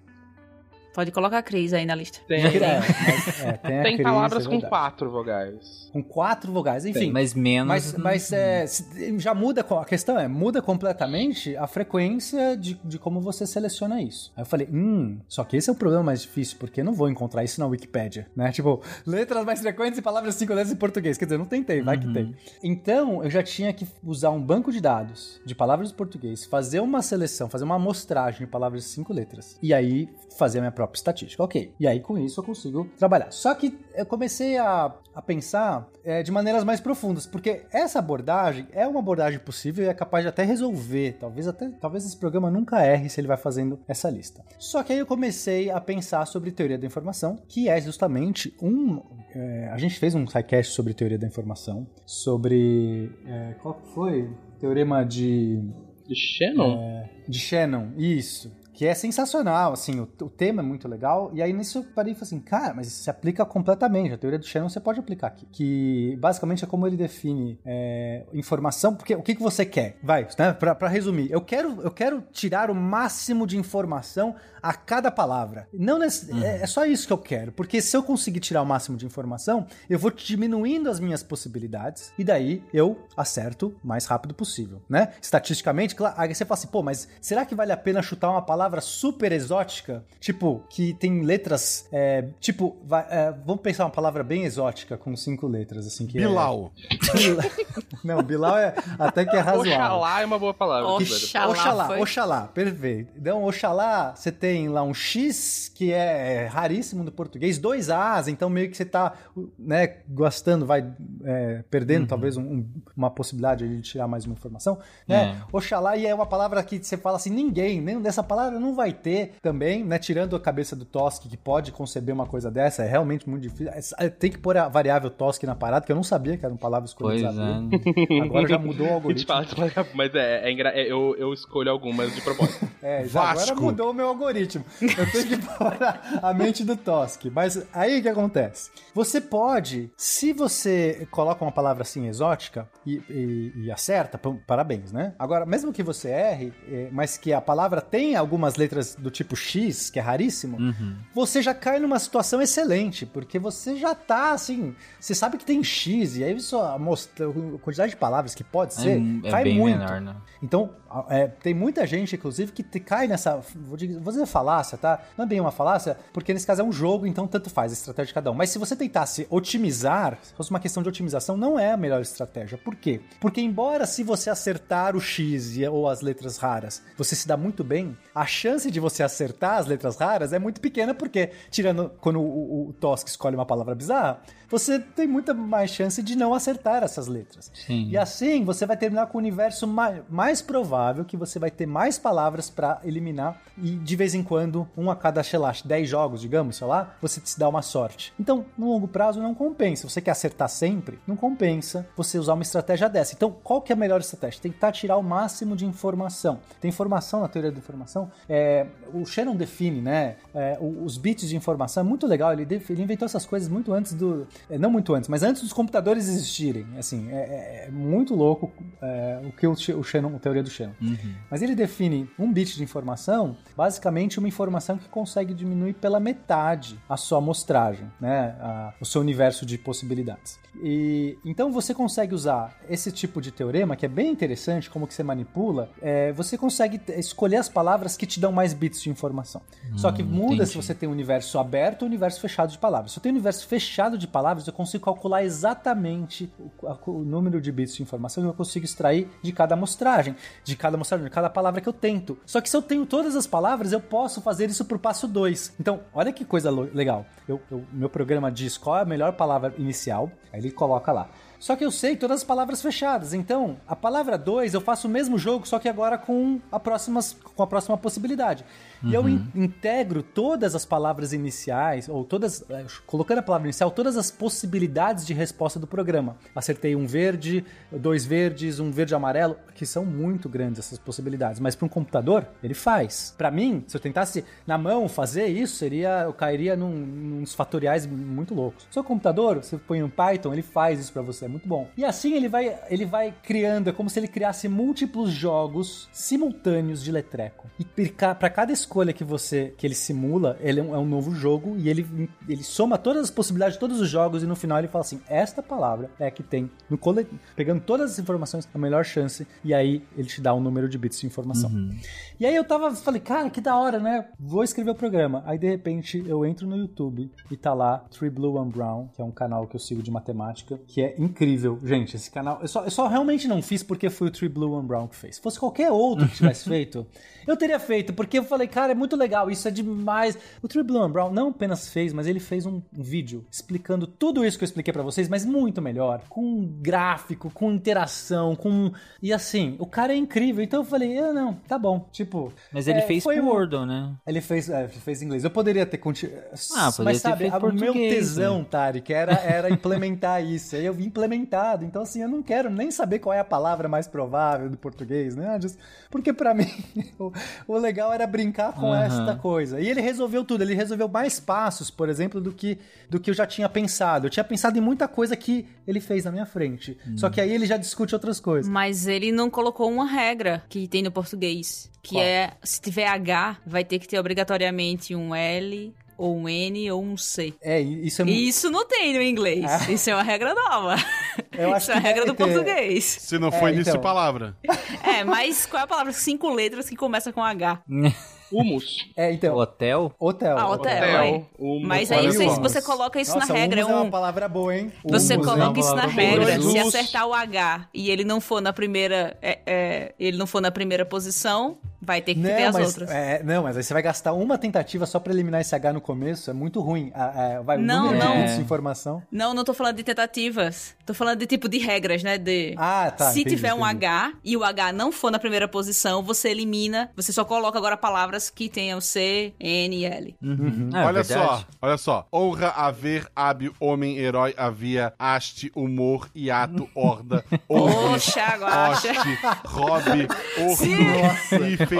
Pode colocar a Cris aí na lista. Tem, É, mas, é, tem a tem crise, palavras é com quatro vogais. Com quatro vogais, enfim. Mas menos. Mas, mas é, já muda, a questão é, muda completamente a frequência de, de como você seleciona isso. Aí eu falei, hum, só que esse é o problema mais difícil, porque eu não vou encontrar isso na Wikipédia, né? Tipo, letras mais frequentes e palavras cinco letras em português. Quer dizer, não tentei, vai que tem. Então, eu já tinha que usar um banco de dados de palavras de português, fazer uma seleção, fazer uma amostragem de palavras de cinco letras. E aí, fazer a minha própria estatística. Ok. E aí, com isso, eu consigo trabalhar. Só que eu comecei a, a pensar é, de maneiras mais profundas, porque essa abordagem é uma abordagem possível e é capaz de até resolver. Talvez até talvez esse programa nunca erre se ele vai fazendo essa lista. Só que aí eu comecei a pensar sobre teoria da informação, que é justamente um. é, a gente fez um sidecast sobre teoria da informação, sobre. é, qual foi? Teorema de De Shannon? de Shannon, isso. Que é sensacional, assim, o, o tema é muito legal. E aí nisso eu parei e falei assim, cara, mas isso se aplica completamente. A teoria do Shannon você pode aplicar aqui. Que basicamente é como ele define é, informação. Porque o que, que você quer? Vai, né? Pra, pra resumir, eu quero, eu quero tirar o máximo de informação a cada palavra. Não nesse- é, é só isso que eu quero. Porque se eu conseguir tirar o máximo de informação, eu vou diminuindo as minhas possibilidades. E daí eu acerto o mais rápido possível, né? Estatisticamente, claro. Aí você fala assim, pô, mas será que vale a pena chutar uma palavra super exótica? Tipo, que tem letras. é, tipo, vai- é, vamos pensar uma palavra bem exótica com cinco letras, assim, que Bilal. é. Não, Bilal é até que é razoável. Oxalá é uma boa palavra. Oxalá. Oxalá, foi. Oxalá, perfeito. Então, Oxalá, você tem lá um X, que é raríssimo no português, dois As, então meio que você tá, né, gostando, vai é, perdendo talvez um- um- uma possibilidade de tirar mais uma informação, né? Oxalá, e é uma palavra que você fala assim, ninguém, nem dessa palavra não vai ter também, né, tirando a cabeça do Tosk, que pode conceber uma coisa dessa, é realmente muito difícil. É, Tem que pôr a variável Tosk na parada, que eu não sabia que era uma palavra escolhida. é. Agora já mudou o algoritmo. fala, mas é, é é, eu, eu escolho algumas de propósito. É, já agora mudou o meu algoritmo. Eu tenho que pôr a, a mente do Tosk. Mas aí o que acontece? Você pode, se você coloca uma palavra assim exótica e, e- e acerta, parabéns, né? Agora, mesmo que você erre, eh, mas que a palavra tenha algumas letras do tipo X, que é raríssimo, você já cai numa situação excelente, porque você já tá assim, você sabe que tem X, e aí só mostra a quantidade de palavras que pode ser, É, é cai muito. menor, né? Então, é, tem muita gente, inclusive, que cai nessa. Vou dizer, falácia, tá? Não é bem uma falácia, porque nesse caso é um jogo, então tanto faz a estratégia de cada um. Mas se você tentasse otimizar, se fosse uma questão de otimização, não é a melhor estratégia. Por quê? Porque, embora se você acertar o X ou as letras raras, você se dá muito bem, a chance de você acertar as letras raras é muito pequena, porque, tirando quando o, o, o Tosk escolhe uma palavra bizarra, você tem muita mais chance de não acertar essas letras. Sim. E assim você vai terminar com o universo mais, mais provável que você vai ter mais palavras pra eliminar e de vez em quando, um a cada, sei lá, 10 jogos, digamos, sei lá, você se dá uma sorte. Então, no longo prazo não compensa. Você quer acertar sempre? Não compensa você usar uma estratégia dessa. Então, qual que é a melhor estratégia? Tentar tirar o máximo de informação. Tem informação na teoria da informação. É, o Shannon define, né? é, os bits de informação. É muito legal. Ele, ele inventou essas coisas muito antes do. é, não muito antes, mas antes dos computadores existirem. Assim, é, é- é muito louco é, o que o, o Shannon, a teoria do Shannon. Mas ele define um bit de informação, basicamente uma informação que consegue diminuir pela metade a sua amostragem, né? A- o seu universo de possibilidades. E então você consegue usar esse tipo de teorema, que é bem interessante, como que você manipula, é, você consegue escolher as palavras que te dão mais bits de informação. Só que muda se entendi. você tem um universo aberto ou um universo fechado de palavras. Se eu tenho um universo fechado de palavras, eu consigo calcular exatamente o, o número de bits de informação que eu consigo extrair de cada amostragem, de cada amostragem, de cada palavra que eu tento. Só que se eu tenho todas as palavras, eu posso fazer isso pro passo 2. Então, olha que coisa legal. Eu, eu- meu programa diz qual é a melhor palavra inicial, aí ele coloca lá. Só que eu sei todas as palavras fechadas. Então, a palavra 2 eu faço o mesmo jogo, só que agora com a, próximas, com a próxima possibilidade. E eu in- integro todas as palavras iniciais, ou todas. eh, Colocando a palavra inicial, todas as possibilidades de resposta do programa. Acertei um verde, dois verdes, um verde e amarelo, que são muito grandes essas possibilidades. Mas para um computador, ele faz. Para mim, se eu tentasse na mão fazer isso, seria. Eu cairia num, uns fatoriais muito loucos. Seu computador, você põe um Python, ele faz isso para você, é muito bom. E assim ele vai, ele vai criando, é como se ele criasse múltiplos jogos simultâneos de letreco. E para cada escolha que você que ele simula, ele é um, é um novo jogo e ele, ele soma todas as possibilidades de todos os jogos e no final ele fala assim: esta palavra é a que tem no cole... pegando todas as informações a melhor chance e aí ele te dá um número de bits de informação. E aí eu tava, falei, cara, que da hora, né? Vou escrever o programa. Aí de repente eu entro no YouTube e tá lá Three Blue One Brown, que é um canal que eu sigo de matemática, que é incrível. Gente, esse canal, eu só, eu só realmente não fiz porque foi o Three Blue One Brown que fez. Se fosse qualquer outro que tivesse feito, eu teria feito, porque eu falei, cara, é muito legal, isso é demais. O One Brown não apenas fez, mas ele fez um, vídeo explicando tudo isso que eu expliquei pra vocês, mas muito melhor, com gráfico, com interação, com e assim, o cara é incrível. Então eu falei, ah, não, tá bom, tipo, Mas ele é, fez foi pro um- Wordle, né? ele fez, é, fez em inglês. Eu poderia ter continuado. Ah, poderia Mas sabe, o meu português, tesão, né? Tarek, era, era implementar isso. Aí eu vi implementado. Então, assim, eu não quero nem saber qual é a palavra mais provável do português, né? Just- Porque pra mim, o, o legal era brincar com Aham. esta coisa. E ele resolveu tudo. Ele resolveu mais passos, por exemplo, do que, do que eu já tinha pensado. Eu tinha pensado em muita coisa que ele fez na minha frente. Hum. Só que aí ele já discute outras coisas. Mas ele não colocou uma regra que tem no português. Que Qual? é, se tiver H, vai ter que ter obrigatoriamente um L, ou um N, ou um C. É, isso é E isso não tem no inglês. Isso é uma regra nova. Eu acho Isso é a regra do ter. português. Se não for É, início então. palavra. É, mas qual é a palavra? Cinco letras que começa com H. Humus. É, então. Hotel? Hotel. Ah, hotel. Hotel. Humus. Mas aí você, humus. você coloca isso Nossa, na regra. humus é um- uma palavra boa, hein? Você Humus, coloca hein? isso na regra. boa. Se acertar o H e ele não for na primeira. é, é, ele não for na primeira posição, vai ter que ter Não as mas, outras. é, não, mas aí você vai gastar uma tentativa só pra eliminar esse H no começo. É muito ruim. Ah, é, vai, Não, de não. de informação. Não, não tô falando de tentativas. Tô falando de tipo de regras, né? De Ah, tá, se entendi, tiver um entendi. H e o H não for na primeira posição, você elimina. Você só coloca agora palavras que tenham C, N e L. Uhum. É, olha verdade. só, olha só. Honra, haver, hábil, homem, herói, havia, haste, humor, hiato, horda, Poxa, Guaxa. hoste, hobby, Sim.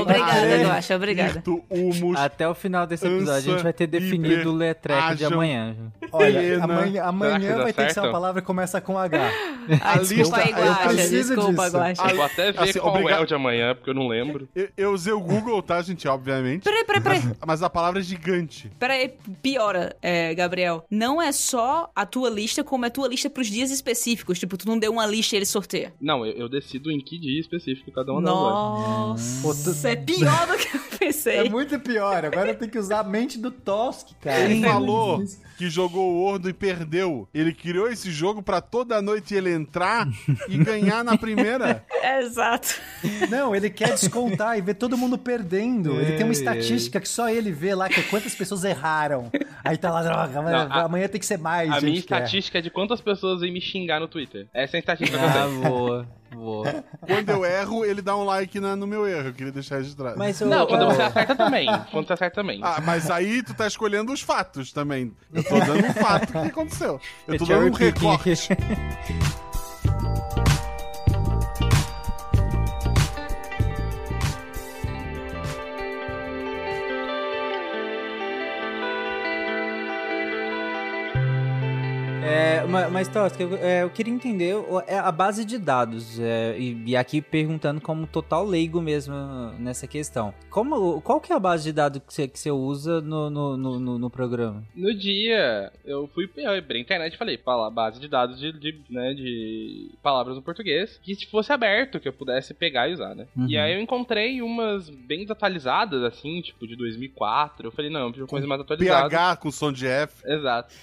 Obrigada, Guaxa, obrigada. humus, Até o final desse episódio a gente Ansa, vai ter definido o letreco de amanhã. Olha, Hiena. amanhã, amanhã vai ter que ser uma palavra que começa com H. Ai, A desculpa lista- aí, eu Guaxa. preciso Desculpa, disso. Guaxa. A- Vou até ver Assim, qual obrigado. é o de amanhã, porque eu não lembro. Eu, eu usei o Google, tá, gente? Obviamente. Peraí, peraí, peraí. Mas a palavra é gigante. Peraí, piora, é, Gabriel. Não é só a tua lista, como é a tua lista pros dias específicos. Tipo, tu não deu uma lista e ele sorteia. Não, eu, eu decido em que dia específico cada uma delas vai. Nossa, é pior do que eu pensei. É muito pior. Agora eu tenho que usar a mente do Tosk, cara. Ele É falou. Que jogou o Wordo e perdeu. Ele criou esse jogo pra toda noite ele entrar e ganhar na primeira. Exato. Não, ele quer descontar e ver todo mundo perdendo. Ele tem uma É, estatística que só ele vê lá, que é quantas pessoas erraram. Aí tá lá, droga, Não, a- amanhã tem que ser mais. A gente minha erra. estatística é de quantas pessoas vêm me xingar no Twitter. Essa é a estatística que eu Ah, tenho. boa, boa. Quando eu erro, ele dá um like na- no meu erro. Eu queria deixar registrado. Mas o, Não, quando você acerta também. Quando você acerta também. Ah, mas aí tu tá escolhendo os fatos também. Eu tô dando um fato que aconteceu. Eu é tô dando um recorte. aqui. É, ma- mas, Tosca, eu, é, eu queria entender é a base de dados, é, e, e aqui perguntando como total leigo mesmo nessa questão. Como, qual que é a base de dados que você, que você usa no, no, no, no- no programa? No dia, eu fui eu abri a internet e falei, fala, base de dados de, de, né, de palavras no português, que se fosse aberto, que eu pudesse pegar e usar, né? Uhum. E aí eu encontrei umas bem desatualizadas, assim, tipo, de 2004. Eu falei, não, eu preciso de coisa mais atualizada. PH com som de F. Exato.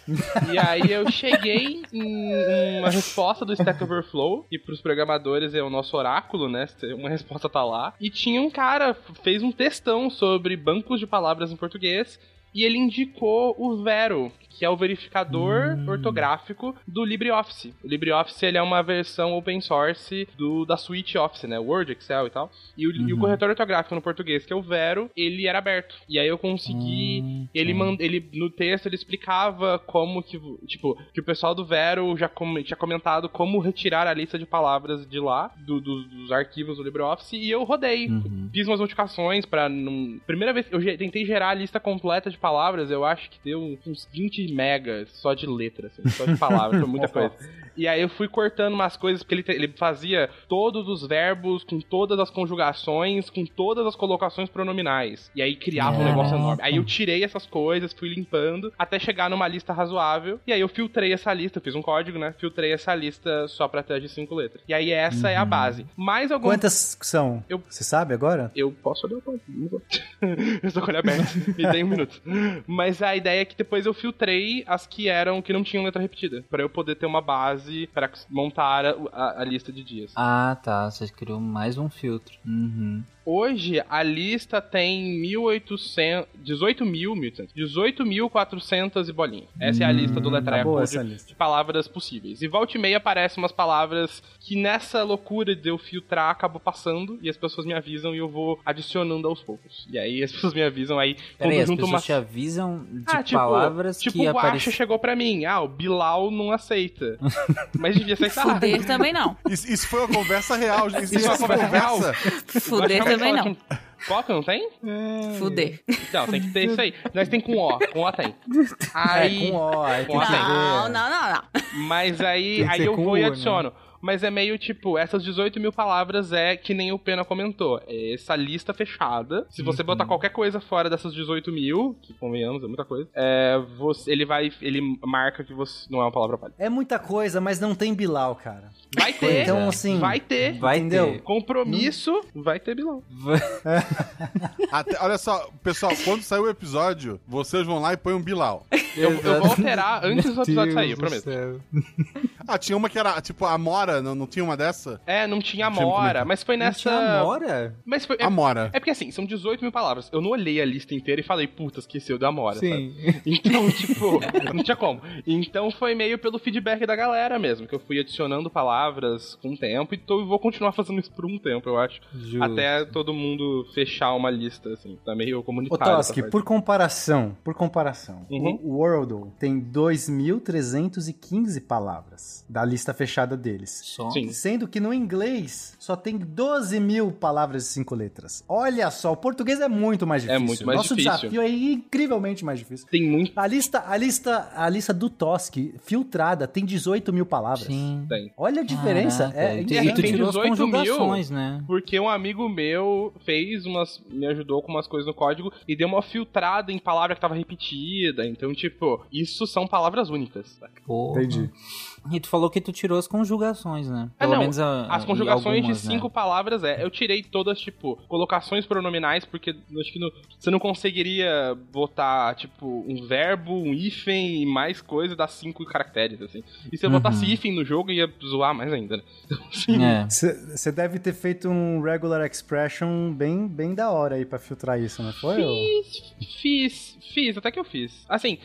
E aí eu cheguei uma resposta do Stack Overflow, e pros programadores é o nosso oráculo, né? Uma resposta tá lá. E tinha um cara, fez um textão sobre bancos de palavras em português, e ele indicou o Vero, que é o verificador ortográfico do LibreOffice. O LibreOffice ele é uma versão open source do da suite Office, né? Word, Excel e tal. E o, e o corretor ortográfico no português, que é o Vero, ele era aberto. E aí eu consegui. ele, mand, ele no texto ele explicava como que. Tipo, que o pessoal do Vero já com, tinha comentado como retirar a lista de palavras de lá, do, do- dos arquivos do LibreOffice, e eu rodei. Fiz umas modificações pra. Não... Primeira vez eu tentei gerar a lista completa de palavras, eu acho que deu uns 20 megas só de letras, assim, só de palavras, foi muita coisa. E aí eu fui cortando umas coisas, porque ele, ele fazia todos os verbos com todas as conjugações, com todas as colocações pronominais. E aí criava um negócio enorme. Aí eu tirei essas coisas, fui limpando, até chegar numa lista razoável. E aí eu filtrei essa lista, fiz um código, né? Filtrei essa lista só pra ter de cinco letras. E aí essa é a base. Mais algum. Quantas são? Eu- Você sabe agora? Eu posso olhar o código, eu estou com ele aberto. Me dei um minuto. Mas a ideia é que depois eu filtrei as que eram que não tinham letra repetida. Pra eu poder ter uma base pra montar a, a- a lista de dias. Ah, tá. Você criou mais um filtro. Uhum. Hoje a lista tem 1800, 18 mil, 18.400 e bolinha. Essa é a lista do Tá letreco boa de, lista. de palavras possíveis. E volta e meia aparecem umas palavras que nessa loucura de eu filtrar acabou passando e as pessoas me avisam e eu vou adicionando aos poucos. E aí as pessoas me avisam aí Peraí, as pessoas umas te avisam de ah, tipo, palavras tipo que o Guaxa chegou pra mim. Ah, o Bilal não aceita. Mas devia aceitar. Fuder também não. Isso, isso foi uma conversa real. Isso, Isso é é uma conversa real? conversa. Fuder também não. Coca não tem? Fuder. Não, tem que ter isso aí. Nós tem com O. Com O tem. Aí, É, com O, aí com tem O tem. Não, não, não, não. Mas aí, aí eu vou e U, né? Mas é meio tipo, essas 18 mil palavras é que nem o Pena comentou. É essa lista fechada. Se você Uhum. botar qualquer coisa fora dessas 18 mil, que convenhamos, é muita coisa, é, você, ele vai. Ele marca que você. Não é uma palavra válida. É muita coisa, mas não tem Bilal, cara. Vai ter. Então, assim, Vai ter. Vai entendeu? ter. Compromisso, vai ter bilão. Até- olha só, pessoal, quando sair o episódio, vocês vão lá e põem um Bilal. Eu, eu vou alterar antes do episódio sair, eu prometo. Ah, tinha uma que era, tipo, a Mora, não, não tinha uma dessa? É, não tinha Amora, mas foi Não nessa. tinha Amora? Mas foi. É, A Mora. é porque assim, são 18 mil palavras. Eu não olhei a lista inteira e falei, puta, esqueceu da Amora. sabe? Sim. Então, tipo, não tinha como. Então foi meio pelo feedback da galera mesmo, que eu fui adicionando palavras com o tempo e tô, vou continuar fazendo isso por um tempo, eu acho. Justo. Até todo mundo fechar uma lista, assim. Tá meio Ô, comunitário. essa Toski, por comparação, por comparação, Uhum. o Wordle tem 2.315 palavras da lista fechada deles. Só. Sim. Sendo que no inglês só tem 12 mil palavras de cinco letras. Olha só, o português é muito mais É difícil. muito mais Nosso difícil. desafio é incrivelmente mais difícil. Tem muito. A lista, a lista, a lista do Toski, filtrada, tem 18 mil palavras. Sim. Tem. Olha a diferença. Caraca, é tu- É, tem tirou as 18 mil. conjugações, né? Porque um amigo meu fez umas. me ajudou com umas coisas no código e deu uma filtrada em palavra que tava repetida. Então, tipo, isso são palavras únicas. Porra. Entendi. E tu falou que tu tirou as conjugações, né? Ah, Pelo não. menos a, As a- conjugações algumas, de né? cinco palavras é. Eu tirei todas, tipo, colocações pronominais, porque acho que no- você não conseguiria botar, tipo, um verbo, um hífen e mais coisa das cinco caracteres, assim. E se eu Uhum. botasse hífen no jogo, ia zoar mais ainda, né? Então, assim, É. Você deve ter feito um regular expression bem, bem da hora aí pra filtrar isso, não foi? Fiz, fiz, fiz, até que eu fiz. Assim,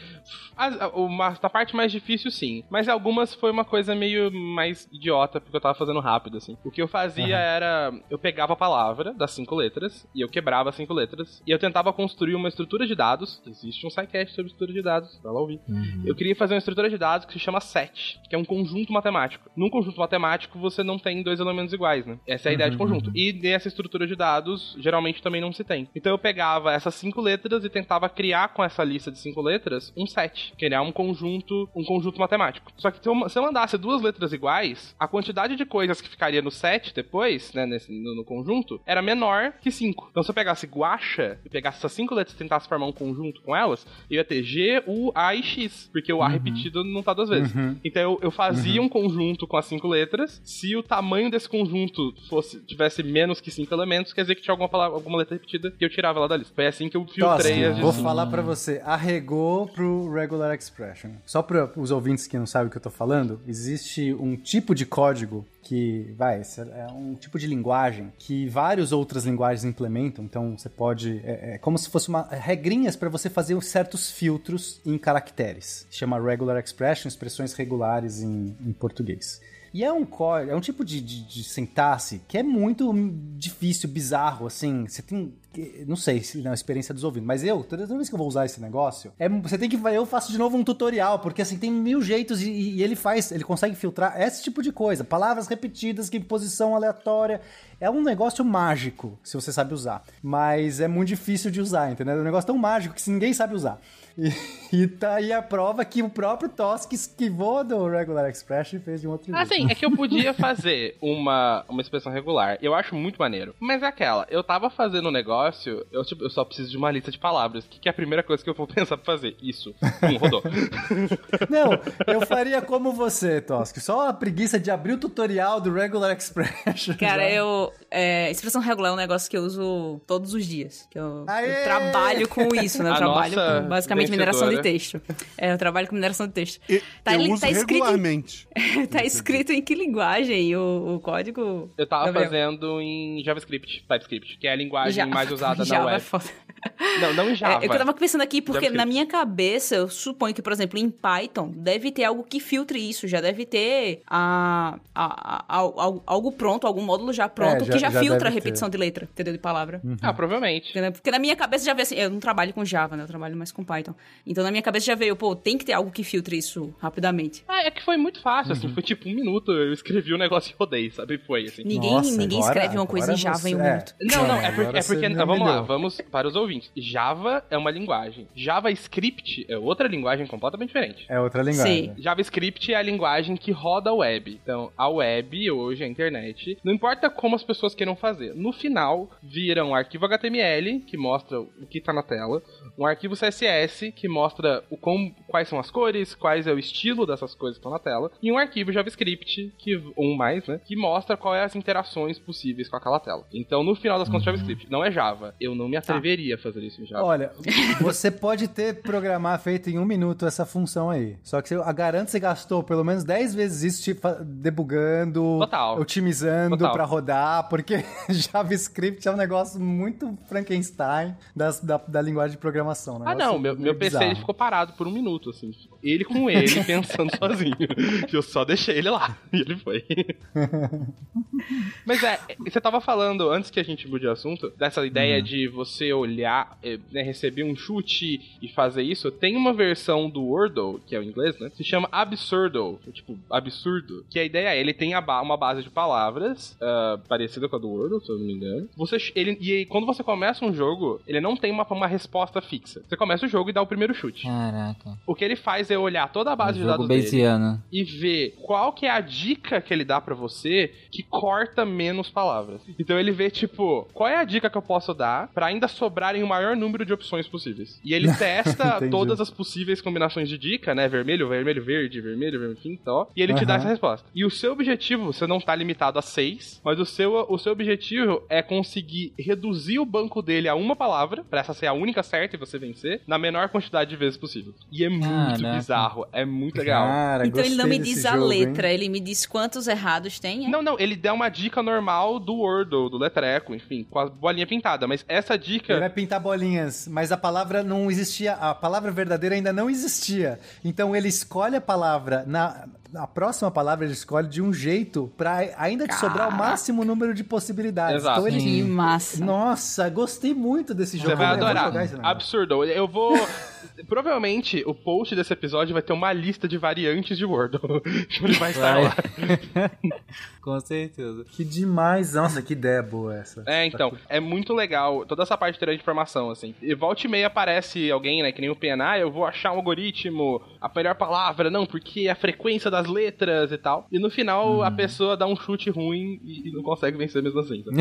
as, a, uma, a parte mais difícil, sim. Mas algumas foi uma coisa meio mais idiota, porque eu tava fazendo rápido, assim. O que eu fazia era. Eu pegava a palavra das cinco letras, e eu quebrava as cinco letras, e eu tentava construir uma estrutura de dados. Existe um sidecast sobre estrutura de dados, vai lá ouvir. Uhum. Eu queria fazer uma estrutura de dados que se chama set, que é um conjunto matemático. Num conjunto matemático, você não tem dois elementos iguais, né? Essa é a ideia de conjunto. E nessa estrutura de dados, geralmente também não se tem. Então eu pegava essas cinco letras e tentava criar com essa lista de cinco letras um set, criar um conjunto, um conjunto matemático. Só que se eu, se eu mandasse duas letras iguais, a quantidade de coisas que ficaria no set depois, né, nesse, no, no conjunto, era menor que cinco. Então se eu pegasse guacha e pegasse essas cinco letras e tentasse formar um conjunto com elas, eu ia ter G, U, A e X, porque o A repetido não tá duas vezes. Então eu, eu fazia um conjunto com as cinco letras. Se o tamanho desse conjunto fosse tivesse menos que cinco elementos, quer dizer que tinha alguma, palavra, alguma letra repetida que eu tirava lá da lista. Foi assim que eu filtrei Toski, as de vou falar pra você. Arregou pro Regular Expression. Só para os ouvintes que não sabem o que eu tô falando, existe um tipo de código que, vai, é um tipo de linguagem que várias outras linguagens implementam. Então você pode, é, é como se fosse uma regrinhas para você fazer certos filtros em caracteres. Chama Regular Expression, expressões regulares em, em português. E é um código, é um tipo de, de, de sintaxe que é muito difícil, bizarro, assim. Você tem não sei se na experiência dos ouvintes, mas eu, toda vez que eu vou usar esse negócio, é, você tem que. Eu faço de novo um tutorial, porque assim, tem mil jeitos e, e ele faz, ele consegue filtrar esse tipo de coisa. Palavras repetidas, que posição aleatória. É um negócio mágico, se você sabe usar. Mas é muito difícil de usar, entendeu? É um negócio tão mágico que ninguém sabe usar. E, e tá aí a prova que o próprio Tosk esquivou do Regular Expression e fez de um outro jeito. Assim, é que eu podia fazer uma, uma expressão regular. Eu acho muito maneiro. Mas é aquela, eu tava fazendo um negócio, eu, tipo, eu só preciso de uma lista de palavras. O que, que é a primeira coisa que eu vou pensar pra fazer? Isso. Hum, rodou. Não, eu faria como você, Tosk. Só a preguiça de abrir o tutorial do Regular Expression. Cara, já. eu. É, expressão regular é um negócio que eu uso todos os dias. Que eu, eu trabalho com isso, né? Eu a trabalho com basicamente mineração de texto. É, eu trabalho com mineração de texto. E, tá, eu uso tá escrito, regularmente. tá escrito em que linguagem o, o código? Eu tava Gabriel. fazendo em JavaScript, TypeScript, que é a linguagem Já, mais usada na web. É foda. Não, não em Java. É, eu tava pensando aqui, porque na minha cabeça, eu suponho que, por exemplo, em Python, deve ter algo que filtre isso. Já deve ter a, a, a, a algo pronto, algum módulo já pronto, é, já, que já, já filtra a repetição ter. de letra, entendeu? De palavra. Uhum. Ah, provavelmente. Porque na minha cabeça já veio assim, eu não trabalho com Java, né? Eu trabalho mais com Python. Então na minha cabeça já veio, pô, tem que ter algo que filtre isso rapidamente. Ah, é que foi muito fácil, assim, uhum. assim, foi tipo um minuto, eu escrevi o um negócio e rodei, sabe? Foi assim. Ninguém, Nossa, ninguém agora, escreve uma coisa em Java você... em um é. minuto. Não, não, é porque, é porque vamos lá, vamos para os ouvintes. Java é uma linguagem. JavaScript é outra linguagem completamente diferente. É outra linguagem. Sim. JavaScript é a linguagem que roda a web. Então, a web hoje, a internet, não importa como as pessoas queiram fazer. No final, vira um arquivo HTML que mostra o que está na tela, um arquivo CSS que mostra o com, quais são as cores, quais é o estilo dessas coisas que estão na tela, e um arquivo JavaScript, que, um mais, né, que mostra quais é as interações possíveis com aquela tela. Então, no final das contas, uhum. JavaScript não é Java. Eu não me tá. atreveria fazer isso em Java. Olha, você pode ter programar feito em um minuto essa função aí. Só que eu garanto que você gastou pelo menos 10 vezes isso tipo, debugando, Total. otimizando para rodar, porque JavaScript é um negócio muito Frankenstein das, da, da linguagem de programação. ah, não, meu, meu PC ele ficou parado por um minuto, assim. Ele com ele pensando sozinho. Eu só deixei ele lá. E ele foi. Mas é, você tava falando, antes que a gente mude o assunto, dessa ideia hum. de você olhar, eh, né, receber um chute e fazer isso. Tem uma versão do Wordle, que é o inglês, né? Se chama Absurdo, é tipo, absurdo. Que a ideia é, ele tem ba uma base de palavras uh, parecida com a do Wordle, se eu não me engano. Você, ele, e aí, quando você começa um jogo, ele não tem uma, uma resposta fixa. Você começa o jogo e dá o primeiro chute. Caraca. O que ele faz é olhar toda a base um de dados Bayesiano. dele e ver qual que é a dica que ele dá para você que corta menos palavras. Então ele vê, tipo, qual é a dica que eu posso dar para ainda sobrarem o maior número de opções possíveis. E ele testa todas as possíveis combinações de dica, né? Vermelho, vermelho, verde, vermelho, vermelho, enfim, tal. E ele uhum. te dá essa resposta. E o seu objetivo, você não tá limitado a seis, mas o seu, o seu objetivo é conseguir reduzir o banco dele a uma palavra, pra essa ser a única certa e você vencer, na menor quantidade de vezes possível. E é muito bizarro, é muito legal. Cara, então ele não me diz a jogo, letra, hein? ele me diz quantos errados tem. É? Não, não, ele dá uma dica normal do Wordle, do letreco, enfim, com a bolinha pintada, mas essa dica... Ele vai pintar bolinhas, mas a palavra não existia, a palavra verdadeira ainda não existia. Então ele escolhe a palavra na a próxima palavra ele escolhe de um jeito para ainda te sobrar o máximo número de possibilidades. Exato. Então ele que massa. Nossa, gostei muito desse jogo. Você vai adorar. Absurdo. Eu vou Provavelmente o post desse episódio vai ter uma lista de variantes de Wordle. Ele vai estar vai. lá. Com certeza. Que demais. Nossa, que ideia boa essa. É, então. É muito legal toda essa parte de informação, assim. E volta e meia aparece alguém, né, que nem o PNA, eu vou achar um algoritmo, a melhor palavra, não, porque a frequência da as letras e tal. E no final hum. a pessoa dá um chute ruim e, e não consegue vencer mesmo assim.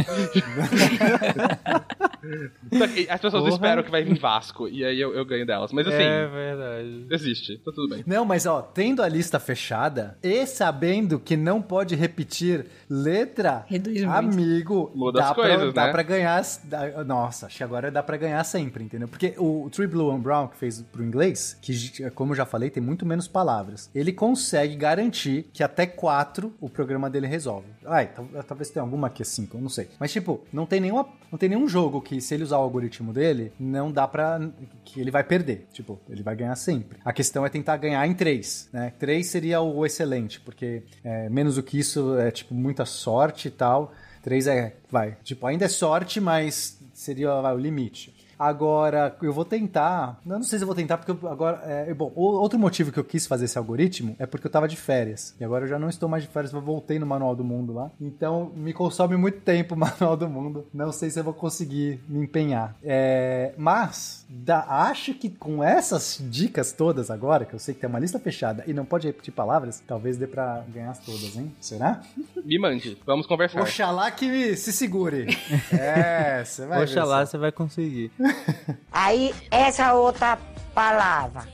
As pessoas Porra. esperam que vai vir Vasco e aí eu, eu ganho delas. Mas assim. É verdade. Existe, tá tudo bem. Não, mas ó, tendo a lista fechada e sabendo que não pode repetir letra, Reduz amigo, Muda dá, as coisas, pra, né? dá pra ganhar. Dá, nossa, acho que agora dá pra ganhar sempre, entendeu? Porque o Tree Blue and Brown, que fez pro inglês, que como eu já falei, tem muito menos palavras, ele consegue garantir que até quatro o programa dele resolve. Ai, talvez tenha alguma aqui assim, eu não sei. Mas tipo, não tem nenhuma, não tem nenhum jogo que se ele usar o algoritmo dele, não dá pra. que ele vai perder. Tipo, ele vai ganhar sempre. A questão é tentar ganhar em três, né? Três seria o excelente, porque é, menos do que isso é, tipo, muita sorte e tal. Três é, vai, tipo, ainda é sorte, mas seria vai, o limite. Agora, eu vou tentar. Eu não sei se eu vou tentar, porque eu, agora. É, bom, outro motivo que eu quis fazer esse algoritmo é porque eu tava de férias. E agora eu já não estou mais de férias, eu voltei no Manual do Mundo lá. Então me consome muito tempo o Manual do Mundo. Não sei se eu vou conseguir me empenhar. É, mas, da, acho que com essas dicas todas agora, que eu sei que tem uma lista fechada e não pode repetir palavras, talvez dê pra ganhar todas, hein? Será? Me mande, vamos conversar. Oxalá que se segure. é, você vai Oxalá você vai conseguir. Aí, essa outra palavra.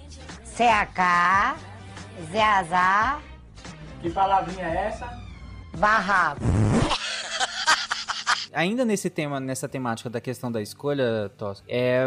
CH, ZAZA. Que palavrinha é essa? Barraco ainda nesse tema, nessa temática da questão da escolha, Tosca, é,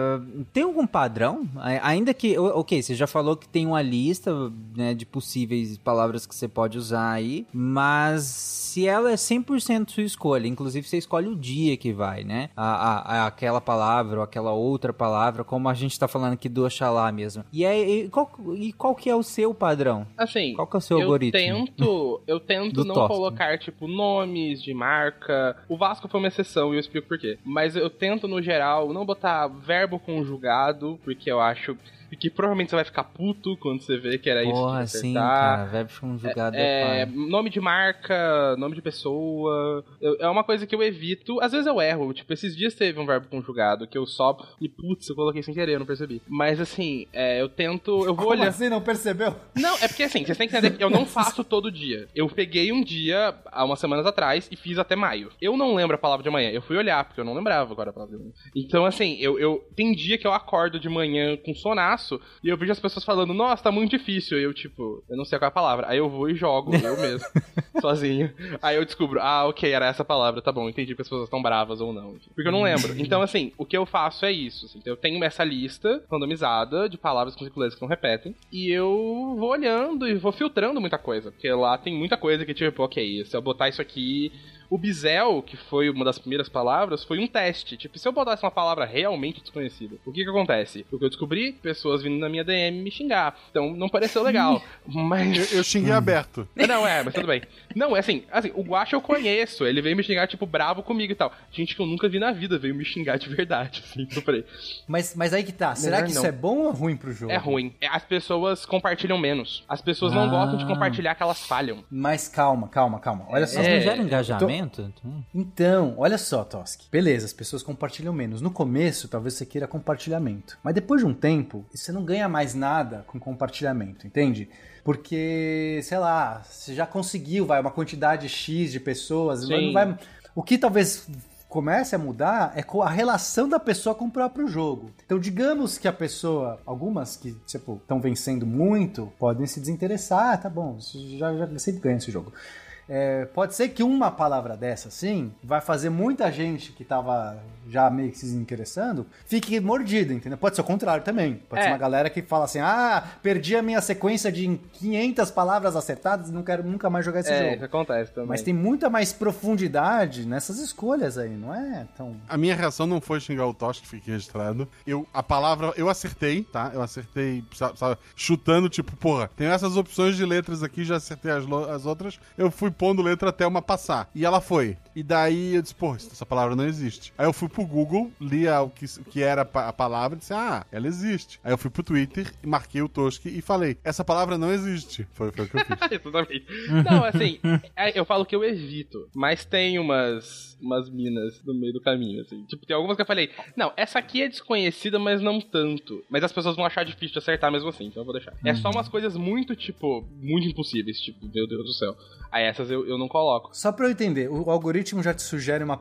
tem algum padrão? Ainda que, ok, você já falou que tem uma lista né, de possíveis palavras que você pode usar aí, mas se ela é 100% sua escolha, inclusive você escolhe o dia que vai, né? A, a, aquela palavra ou aquela outra palavra, como a gente tá falando aqui do Oxalá mesmo. E, é, e, qual, e qual que é o seu padrão? Assim, qual que é o seu eu algoritmo? Tento, eu tento não Tosca. colocar, tipo, nomes de marca. O Vasco foi uma exceção e eu explico por quê. Mas eu tento, no geral, não botar verbo conjugado, porque eu acho e que provavelmente você vai ficar puto quando você vê que era Porra, isso que acertar. sim, cara, verbo conjugado é, é, Nome de marca, nome de pessoa, eu, é uma coisa que eu evito. Às vezes eu erro, tipo, esses dias teve um verbo conjugado que eu só e putz, eu coloquei sem querer, eu não percebi. Mas assim, é, eu tento, eu vou Como olhar. assim, não percebeu? Não, é porque assim, vocês têm que entender que eu não faço todo dia. Eu peguei um dia, há umas semanas atrás, e fiz até maio. Eu não lembro a palavra de amanhã, eu fui olhar, porque eu não lembrava agora a palavra de amanhã. Então, assim, eu, eu tem dia que eu acordo de manhã com sonaço e eu vejo as pessoas falando, nossa, tá muito difícil. E eu, tipo, eu não sei qual é a palavra. Aí eu vou e jogo, eu mesmo, sozinho. Aí eu descubro, ah, ok, era essa palavra, tá bom, entendi que as pessoas estão bravas ou não. Porque eu não lembro. Então, assim, o que eu faço é isso. Assim, eu tenho essa lista randomizada de palavras com que não repetem. E eu vou olhando e vou filtrando muita coisa. Porque lá tem muita coisa que, tipo, ok, se eu botar isso aqui o Bizel, que foi uma das primeiras palavras, foi um teste. Tipo, se eu botasse uma palavra realmente desconhecida, o que que acontece? O que eu descobri? Pessoas vindo na minha DM me xingar. Então, não pareceu legal. mas... Eu, eu xinguei aberto. Não, é, mas tudo bem. Não, é assim, assim, o Guacha eu conheço. Ele veio me xingar, tipo, bravo comigo e tal. Gente que eu nunca vi na vida veio me xingar de verdade, assim. Eu falei... Mas, mas aí que tá. Será Melhor que não. isso é bom ou ruim pro jogo? É ruim. É, as pessoas compartilham menos. As pessoas ah. não gostam de compartilhar que elas falham. Mas calma, calma, calma. Olha só. Mas não gera engajamento? Tô... Então, olha só, Toski. Beleza, as pessoas compartilham menos. No começo, talvez você queira compartilhamento. Mas depois de um tempo, você não ganha mais nada com compartilhamento, entende? Porque, sei lá, você já conseguiu, vai, uma quantidade X de pessoas, Sim. não vai. O que talvez comece a mudar é a relação da pessoa com o próprio jogo. Então, digamos que a pessoa, algumas que tipo estão vencendo muito, podem se desinteressar, ah, tá bom, já, já sempre ganha esse jogo. É, pode ser que uma palavra dessa, assim, vai fazer muita gente que tava já meio que se interessando, fique mordida, entendeu? Pode ser o contrário também. Pode é. ser uma galera que fala assim, ah, perdi a minha sequência de 500 palavras acertadas e não quero nunca mais jogar esse é, jogo. Isso acontece também. Mas tem muita mais profundidade nessas escolhas aí, não é tão... A minha reação não foi xingar o Tosh, que fiquei registrado. Eu, a palavra, eu acertei, tá? Eu acertei, sabe, chutando, tipo, porra, tem essas opções de letras aqui, já acertei as, as outras. Eu fui pondo letra até uma passar. E ela foi. E daí eu disse, pô, essa palavra não existe. Aí eu fui pro Google, li o que, o que era a palavra e disse, ah, ela existe. Aí eu fui pro Twitter, marquei o Toski e falei, essa palavra não existe. Foi, foi o que eu fiz. Exatamente. Não, assim, é, eu falo que eu evito, mas tem umas, umas minas no meio do caminho, assim. Tipo, tem algumas que eu falei, não, essa aqui é desconhecida, mas não tanto. Mas as pessoas vão achar difícil de acertar mesmo assim, então eu vou deixar. É só uhmas coisas muito, tipo, muito impossíveis, tipo, meu Deus do céu. Aí essas eu, eu não coloco. Só pra eu entender, o algoritmo já te sugere uma,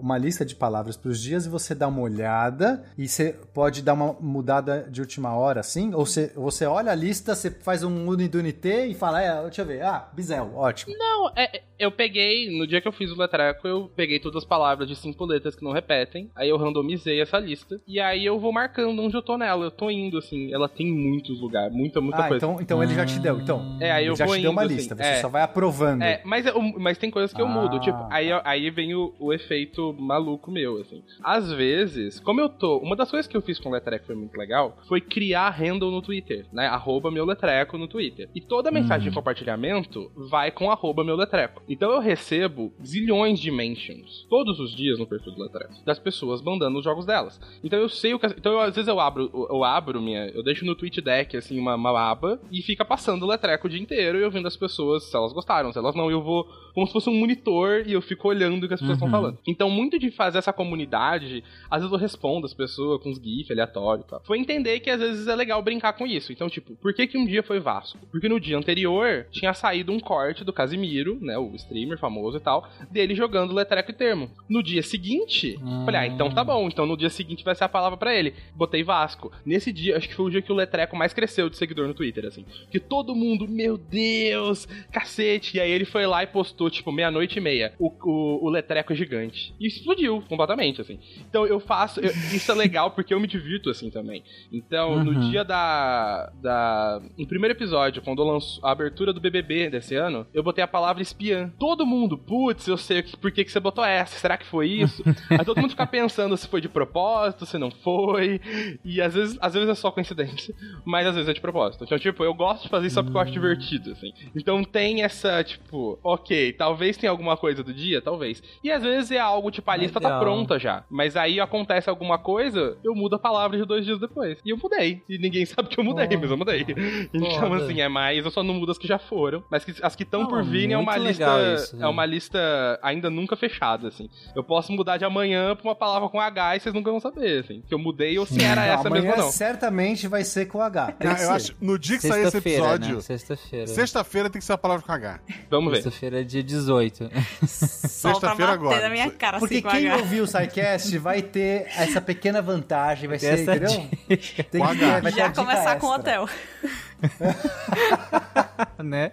uma lista de palavras pros dias e você dá uma olhada e você pode dar uma mudada de última hora, assim? Ou você, você olha a lista, você faz um Unidunité e fala, é, deixa eu ver, ah, Bizel, ótimo. Não, é, eu peguei, no dia que eu fiz o letreco, eu peguei todas as palavras de cinco letras que não repetem, aí eu randomizei essa lista, e aí eu vou marcando onde eu tô nela, eu tô indo, assim, ela tem muitos lugares, muita, muita ah, coisa. Então, então ele já te deu, então. É, aí eu já vou te indo, deu uma assim, lista, você é. só vai aprovando. É, mas, mas tem coisas que eu Ah. mudo, tipo, aí, aí vem o, o efeito maluco meu, assim. Às vezes, como eu tô. Uma das coisas que eu fiz com o Letreco foi muito legal foi criar handle no Twitter, né? Arroba meu Letreco no Twitter. E toda mensagem de compartilhamento vai com arroba meu Letreco. Então eu recebo zilhões de mentions todos os dias no perfil do Letreco das pessoas mandando os jogos delas. Então eu sei o que. Então eu, às vezes eu abro, eu abro minha. Eu deixo no tweet deck, assim, uma, uma aba e fica passando o Letreco o dia inteiro e eu vendo as pessoas se elas gostaram, se elas não, eu vou como se fosse um monitor e eu fico olhando o que as pessoas estão falando. Então, muito de fazer essa comunidade, às vezes eu respondo as pessoas com uns GIF aleatórios e tal. Foi entender que às vezes é legal brincar com isso. Então, tipo, por que que um dia foi Vasco? Porque no dia anterior tinha saído um corte do Casimiro, né, o streamer famoso e tal, dele jogando letreco e termo. No dia seguinte, falei, ah, então tá bom, então no dia seguinte vai ser a palavra pra ele. Botei Vasco. Nesse dia, acho que foi o dia que o letreco mais cresceu de seguidor no Twitter, assim. Que todo mundo, meu Deus, cacete. E aí ele foi lá e postou, tipo, meia-noite e meia, o, o, o letreco gigante. E explodiu completamente, assim. Então eu faço. eu- isso é legal porque eu me divirto assim também. Então, no dia da. da no primeiro episódio, quando eu lanço a abertura do BBB desse ano, eu botei a palavra espiã. Todo mundo, putz, eu sei por que, que você botou essa. Será que foi isso? Aí todo mundo fica pensando se foi de propósito, se não foi. E às vezes, às vezes é só coincidência, mas às vezes é de propósito. Então, tipo, eu gosto de fazer isso só porque eu acho divertido, assim. Então tem essa, tipo, ok, talvez tenha alguma coisa do dia, talvez. E às vezes é algo, tipo, a lista tá Legal. pronta já. Mas aí acontece alguma coisa, eu mudo a palavra de dois dias depois. E eu mudei. E ninguém sabe que eu mudei, mas eu mudei. Então, Foda. assim, é mais, eu só não mudo as que já foram. Mas as que estão por vir é uma muito lista. Legal isso, é né? uma lista ainda nunca fechada, assim. Eu posso mudar de amanhã pra uma palavra com H e vocês nunca vão saber, assim. Que eu mudei ou se era essa mesmo ou não. certamente vai ser com H. Não, eu acho, no dia que sair esse Sexta-feira, episódio, né? Sexta-feira. sexta-feira tem que ser a palavra com H. Vamos ver. Sexta-feira é dia 18. Sol tá Sexta-feira agora. na minha cara Porque assim quem H. ouviu o SciCast vai ter essa pequena vantagem, vai ser, essa entendeu? dica. Tem Com que vai Já começar com o hotel. né?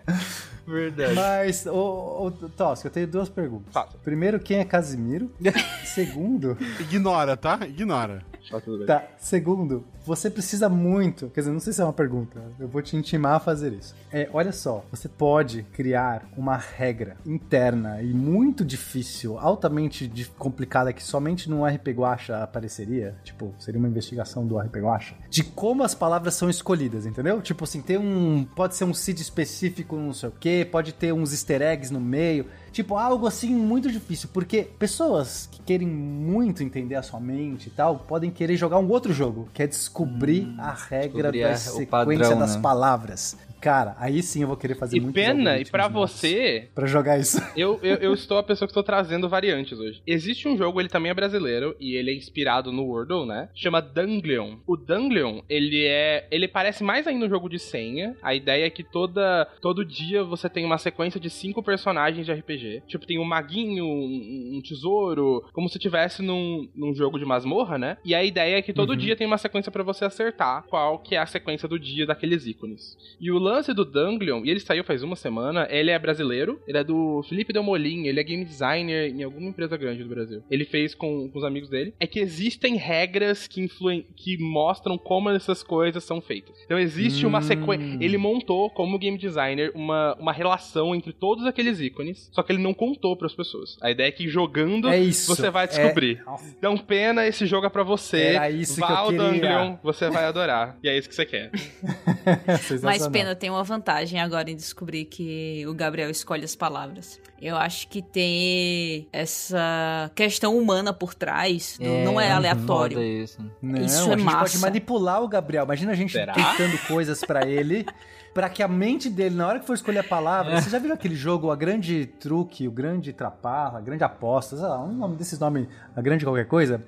Verdade. Mas, ô, ô Tosca, eu tenho duas perguntas. Faça. Primeiro, quem é Casimiro? Segundo, Ignora, tá? Ignora. Tá tudo bem. tá. Segundo, você precisa muito. Quer dizer, não sei se é uma pergunta. Eu vou te intimar a fazer isso. É, olha só, você pode criar uma regra interna e muito difícil, altamente complicada, que somente no RP Guacha apareceria. Tipo, seria uma investigação do RP Guacha. De como as palavras são escolhidas, entendeu? Tipo assim, tem um. Pode ser um seed específico, não sei o quê, pode ter uns easter eggs no meio. Tipo, algo assim muito difícil, porque pessoas que querem muito entender a sua mente e tal, podem querer jogar um outro jogo, que é descobrir a regra descobrir da sequência padrão, das né? palavras. Cara, aí sim eu vou querer fazer E muito pena, e pra você, Pra jogar isso. eu, eu, eu estou a pessoa que estou trazendo variantes hoje. Existe um jogo, ele também é brasileiro, e ele é inspirado no Wordle, né? Chama Dunglion. O Dunglion, ele é. Ele parece mais ainda um jogo de senha. A ideia é que toda, todo dia você tem uma sequência de cinco personagens de RPG. Tipo, tem um maguinho, um, um tesouro, como se tivesse num, num jogo de masmorra, né? E a ideia é que todo dia tem uma sequência pra você acertar qual que é a sequência do dia daqueles ícones. E o lance do Dunglion, e ele saiu faz uma semana, ele é brasileiro, ele é do Felipe Delmolin, ele é game designer em alguma empresa grande do Brasil. Ele fez com, com os amigos dele. É que existem regras que influem, que mostram como essas coisas são feitas. Então existe uma Hum. sequência. Ele montou, como game designer, uma, uma relação entre todos aqueles ícones, só que ele não contou pras pessoas. A ideia é que jogando É isso. você vai É- descobrir. Então, pena, esse jogo é pra você. Era isso Vá que eu ao queria. Dungeon, você vai adorar. E é isso que você quer. Mas pena, tem uma vantagem agora em descobrir que o Gabriel escolhe as palavras. Eu acho que tem essa questão humana por trás, do, é, não é aleatório. Isso, não, isso é a gente massa. pode manipular o Gabriel. Imagina a gente Será? tentando coisas para ele. para que a mente dele, na hora que for escolher a palavra, é. você já viu aquele jogo, a grande truque, o grande traparra, a grande aposta, sei lá, um nome desses nomes, a grande qualquer coisa?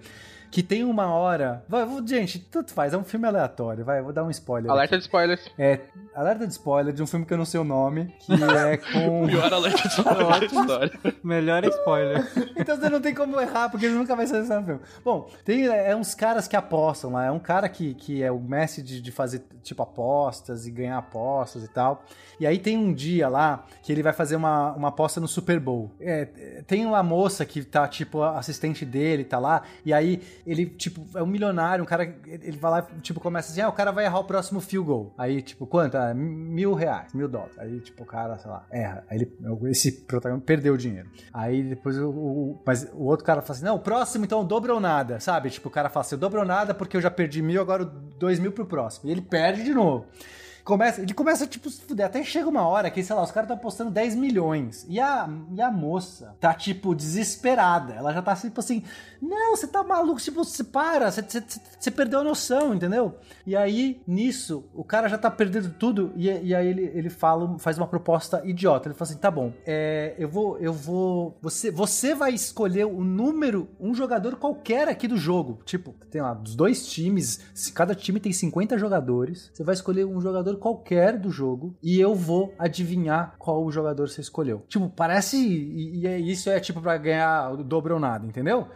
Que tem uma hora. Vai, gente, tanto faz, é um filme aleatório. Vai, vou dar um spoiler. Alerta aqui. de spoilers. É, alerta de spoiler de um filme que eu não sei o nome, que é com. Pior alerta de spoiler da história. Melhor spoiler. então você não tem como errar, porque ele nunca vai ser esse filme. Bom, tem é, é, uns caras que apostam lá. É um cara que, que é o mestre de, de fazer, tipo, apostas e ganhar apostas e tal. E aí tem um dia lá que ele vai fazer uma, uma aposta no Super Bowl. É, tem uma moça que tá, tipo, assistente dele, tá lá, e aí ele, tipo, é um milionário, um cara, ele vai lá, tipo, começa assim, ah, o cara vai errar o próximo field goal. Aí, tipo, quanto? Ah, mil reais, mil dólares. Aí, tipo, o cara, sei lá, erra. Aí ele, esse protagonista perdeu o dinheiro. Aí depois o, o, mas o outro cara fala assim, não, o próximo então dobra ou nada, sabe? Tipo, o cara fala assim, eu dobro ou nada porque eu já perdi mil, agora dois mil pro próximo. E ele perde de novo. Começa, ele começa, tipo, se fuder. Até chega uma hora que, sei lá, os caras estão apostando 10 milhões. E a, e a moça tá, tipo, desesperada. Ela já tá, tipo assim, não, você tá maluco, tipo, você para, você, você, você, perdeu a noção, entendeu? E aí, nisso, o cara já tá perdendo tudo. E, e aí ele, ele fala, faz uma proposta idiota. Ele fala assim: tá bom, é, eu vou, eu vou. Você, você vai escolher o número, um jogador qualquer aqui do jogo. Tipo, tem lá, dos dois times, cada time tem 50 jogadores. Você vai escolher um jogador jogador qualquer do jogo e eu vou adivinhar qual jogador você escolheu. Tipo, parece. E, e é, isso é tipo para ganhar o dobro ou nada, entendeu?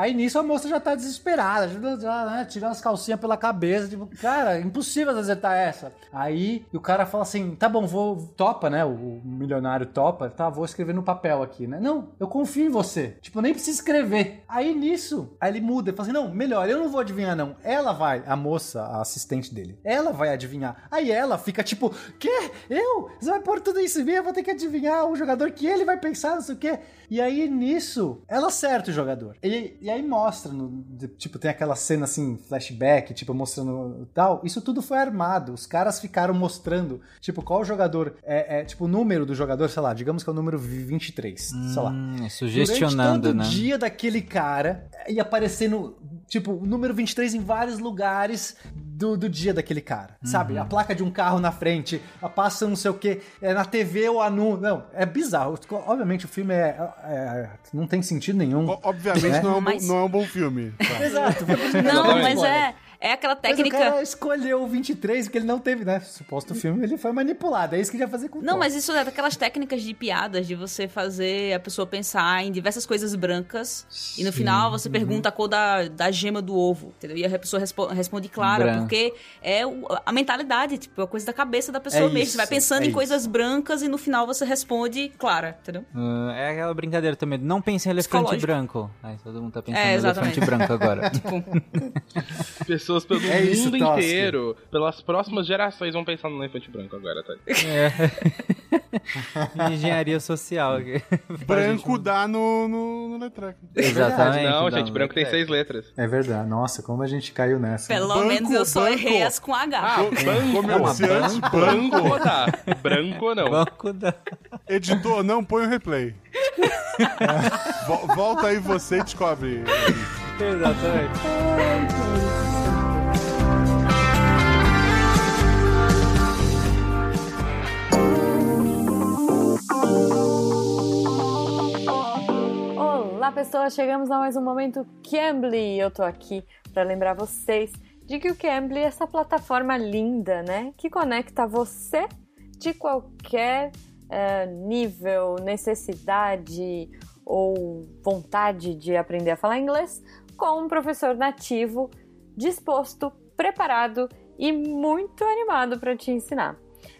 Aí nisso a moça já tá desesperada, já, né, tirando as calcinhas pela cabeça, tipo, cara, impossível acertar essa. Aí o cara fala assim: tá bom, vou. Topa, né? O milionário topa, tá, vou escrever no papel aqui, né? Não, eu confio em você. Tipo, nem precisa escrever. Aí nisso, aí ele muda, ele fala assim: não, melhor, eu não vou adivinhar, não. Ela vai, a moça, a assistente dele, ela vai adivinhar. Aí ela fica tipo, quê? Eu? Você vai pôr tudo isso em mim, eu vou ter que adivinhar o jogador que ele vai pensar, não sei o quê. E aí nisso, ela acerta o jogador. E, e aí mostra, no, tipo, tem aquela cena assim, flashback, tipo, mostrando tal. Isso tudo foi armado. Os caras ficaram mostrando, tipo, qual jogador, é, é tipo, o número do jogador, sei lá, digamos que é o número 23, hum, sei lá. Hum, sugestionando, Durante todo né? o dia daquele cara, ia aparecendo, tipo, o número 23 em vários lugares do, do dia daquele cara, uhum. sabe? A placa de um carro na frente, a passa não sei o que, é na TV ou anúncio. Não, é bizarro. Obviamente o filme é, é, é não tem sentido nenhum. Obviamente né? não, é um, mas... não é um bom filme. Tá? Exato. Não, mas é... É aquela técnica. Mas o cara escolheu o 23 porque ele não teve, né? Suposto filme, ele foi manipulado. É isso que ele ia fazer com o Não, mas isso é daquelas técnicas de piadas de você fazer a pessoa pensar em diversas coisas brancas Sim. e no final você uhum. pergunta a cor da, da gema do ovo, entendeu? E a pessoa respo responde clara, Branco. porque é a mentalidade, tipo, a coisa da cabeça da pessoa é mesmo. Isso, você vai pensando é em isso. coisas brancas e no final você responde clara, entendeu? Uh, é aquela brincadeira também. Não pense em elefante branco. Aí todo mundo tá pensando é, em elefante branco agora. tipo... pessoas pelo é mundo isso, inteiro, pelas próximas gerações vão pensar no elefante branco agora, tá? É. Engenharia social. branco dá no, no, no letra. Exatamente. Não, gente, branco tem seis letras. É verdade. Nossa, como a gente caiu nessa. Pelo banco, menos eu só banco. errei as com H. Ah, banco, comerciante, é branco dá. Branco não. Banco dá. Editor, não põe o replay. Volta aí você e descobre. Exatamente. Olá, pessoas! Chegamos a mais um momento Cambly. Eu tô aqui para lembrar vocês de que o Cambly é essa plataforma linda, né? Que conecta você de qualquer uh, nível, necessidade ou vontade de aprender a falar inglês com um professor nativo disposto, preparado e muito animado para te ensinar.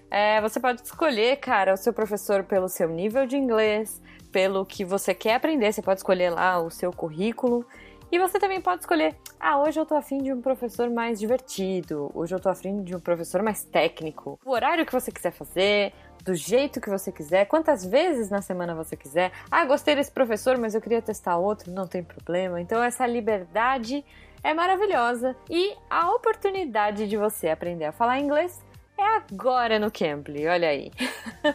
É, você pode escolher, cara, o seu professor pelo seu nível de inglês, pelo que você quer aprender. Você pode escolher lá o seu currículo. E você também pode escolher, ah, hoje eu tô afim de um professor mais divertido, hoje eu tô afim de um professor mais técnico. O horário que você quiser fazer, do jeito que você quiser, quantas vezes na semana você quiser. Ah, gostei desse professor, mas eu queria testar outro, não tem problema. Então essa liberdade é maravilhosa e a oportunidade de você aprender a falar inglês é agora no Cambly, olha aí.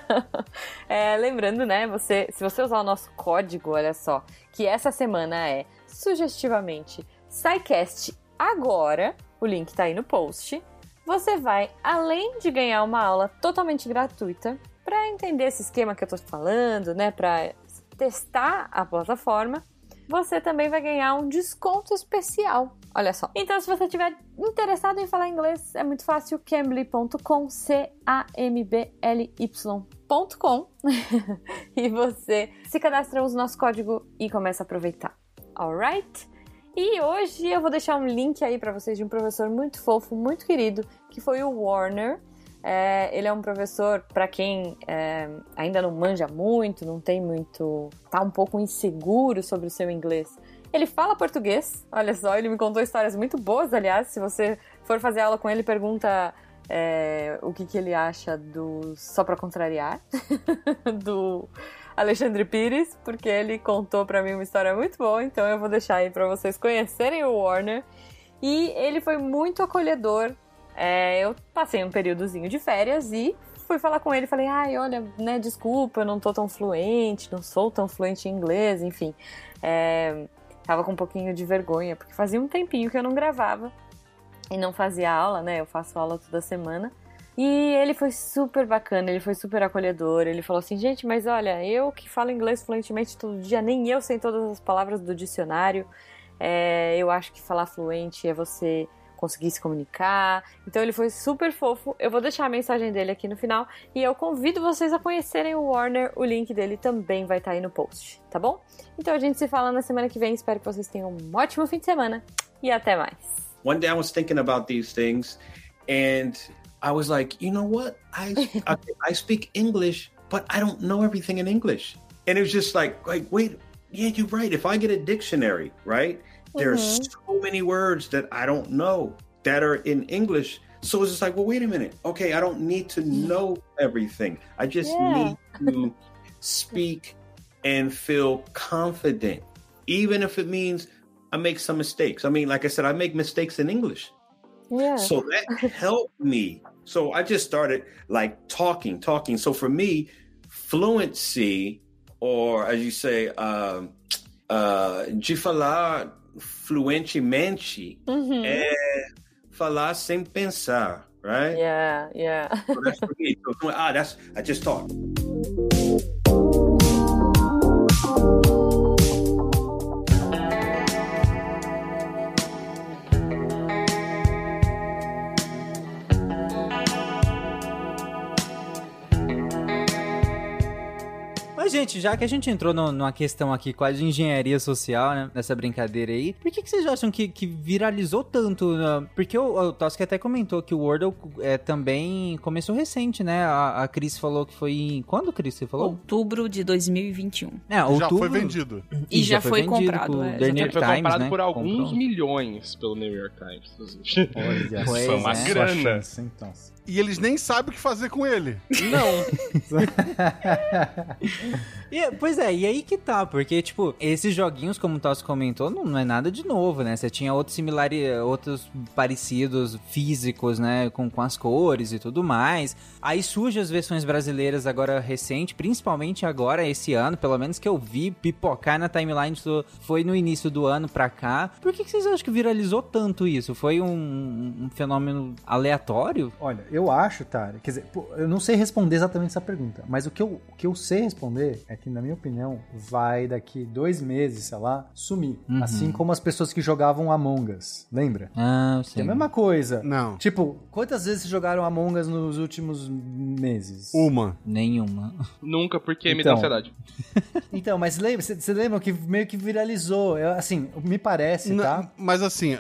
é, lembrando, né, você, se você usar o nosso código, olha só, que essa semana é sugestivamente SciCast agora, o link tá aí no post, você vai, além de ganhar uma aula totalmente gratuita, para entender esse esquema que eu tô falando, né, para testar a plataforma, você também vai ganhar um desconto especial. Olha só. Então, se você estiver interessado em falar inglês, é muito fácil. Cambly.com, C-A-M-B-L-Y.com. e você se cadastra, usa o nosso código e começa a aproveitar. Alright? E hoje eu vou deixar um link aí para vocês de um professor muito fofo, muito querido, que foi o Warner. É, ele é um professor, para quem é, ainda não manja muito, não tem muito. tá um pouco inseguro sobre o seu inglês. Ele fala português, olha só, ele me contou histórias muito boas, aliás. Se você for fazer aula com ele, pergunta é, o que, que ele acha do Só Pra Contrariar, do Alexandre Pires, porque ele contou para mim uma história muito boa, então eu vou deixar aí para vocês conhecerem o Warner. E ele foi muito acolhedor é, eu passei um períodozinho de férias e fui falar com ele. Falei, ai, olha, né, desculpa, eu não tô tão fluente, não sou tão fluente em inglês, enfim. É, tava com um pouquinho de vergonha, porque fazia um tempinho que eu não gravava e não fazia aula, né? Eu faço aula toda semana. E ele foi super bacana, ele foi super acolhedor. Ele falou assim: gente, mas olha, eu que falo inglês fluentemente todo dia, nem eu sei todas as palavras do dicionário. É, eu acho que falar fluente é você conseguir se comunicar. Então ele foi super fofo. Eu vou deixar a mensagem dele aqui no final e eu convido vocês a conhecerem o Warner. O link dele também vai estar tá aí no post, tá bom? Então a gente se fala na semana que vem. Espero que vocês tenham um ótimo fim de semana e até mais. One day I was thinking about these things and I was like, you know what? I I, I speak English, but I don't know everything in English. And it was just like like wait, yeah, you're right. If I get a dictionary, right? There's mm-hmm. so many words that I don't know that are in English. So it's just like, well, wait a minute. Okay, I don't need to know everything. I just yeah. need to speak and feel confident, even if it means I make some mistakes. I mean, like I said, I make mistakes in English. Yeah. So that helped me. So I just started like talking, talking. So for me, fluency, or as you say, um, uh, fluentemente uhum. é falar sem pensar, right? Yeah, yeah. so that's for me. So, ah, that's I just talked. Gente, já que a gente entrou no, numa questão aqui quase de engenharia social, né? Nessa brincadeira aí, por que, que vocês acham que, que viralizou tanto? Né? Porque o, o Toski até comentou que o Wordle é, também começou recente, né? A, a Cris falou que foi em. Quando, Cris? Você falou? Outubro de 2021. É, outubro... Já foi vendido. E, e já, já, foi, foi comprado. É, The New York foi Times, comprado né? por alguns Comprou. milhões pelo New York Times. Olha, foi uma é. grana. Então e eles nem sabem o que fazer com ele. Não. e, pois é, e aí que tá, porque, tipo, esses joguinhos, como o Toss comentou, não, não, é nada de novo, né? Você tinha outros similares, outros parecidos físicos, né? Com, com as cores e tudo mais. Aí surgem as versões brasileiras agora recente, principalmente agora, esse ano, pelo menos que eu vi pipocar na timeline, foi no início do ano pra cá. Por que, que vocês acham que viralizou tanto isso? Foi um, um fenômeno aleatório? Olha, eu acho, Tara, quer dizer, eu não sei responder exatamente essa pergunta, mas o que, eu, o que eu sei responder é que, na minha opinião, vai daqui dois meses, sei lá, sumir. Uhum. Assim como as pessoas que jogavam Among Us, lembra? Ah, sim. É a mesma coisa. Não. Tipo, quantas vezes jogaram Among Us nos últimos meses? Uma. Nenhuma. Nunca, porque então, me dá então. ansiedade. então, mas lembra, você lembra que meio que viralizou? Eu, assim, me parece, não, tá? Mas assim,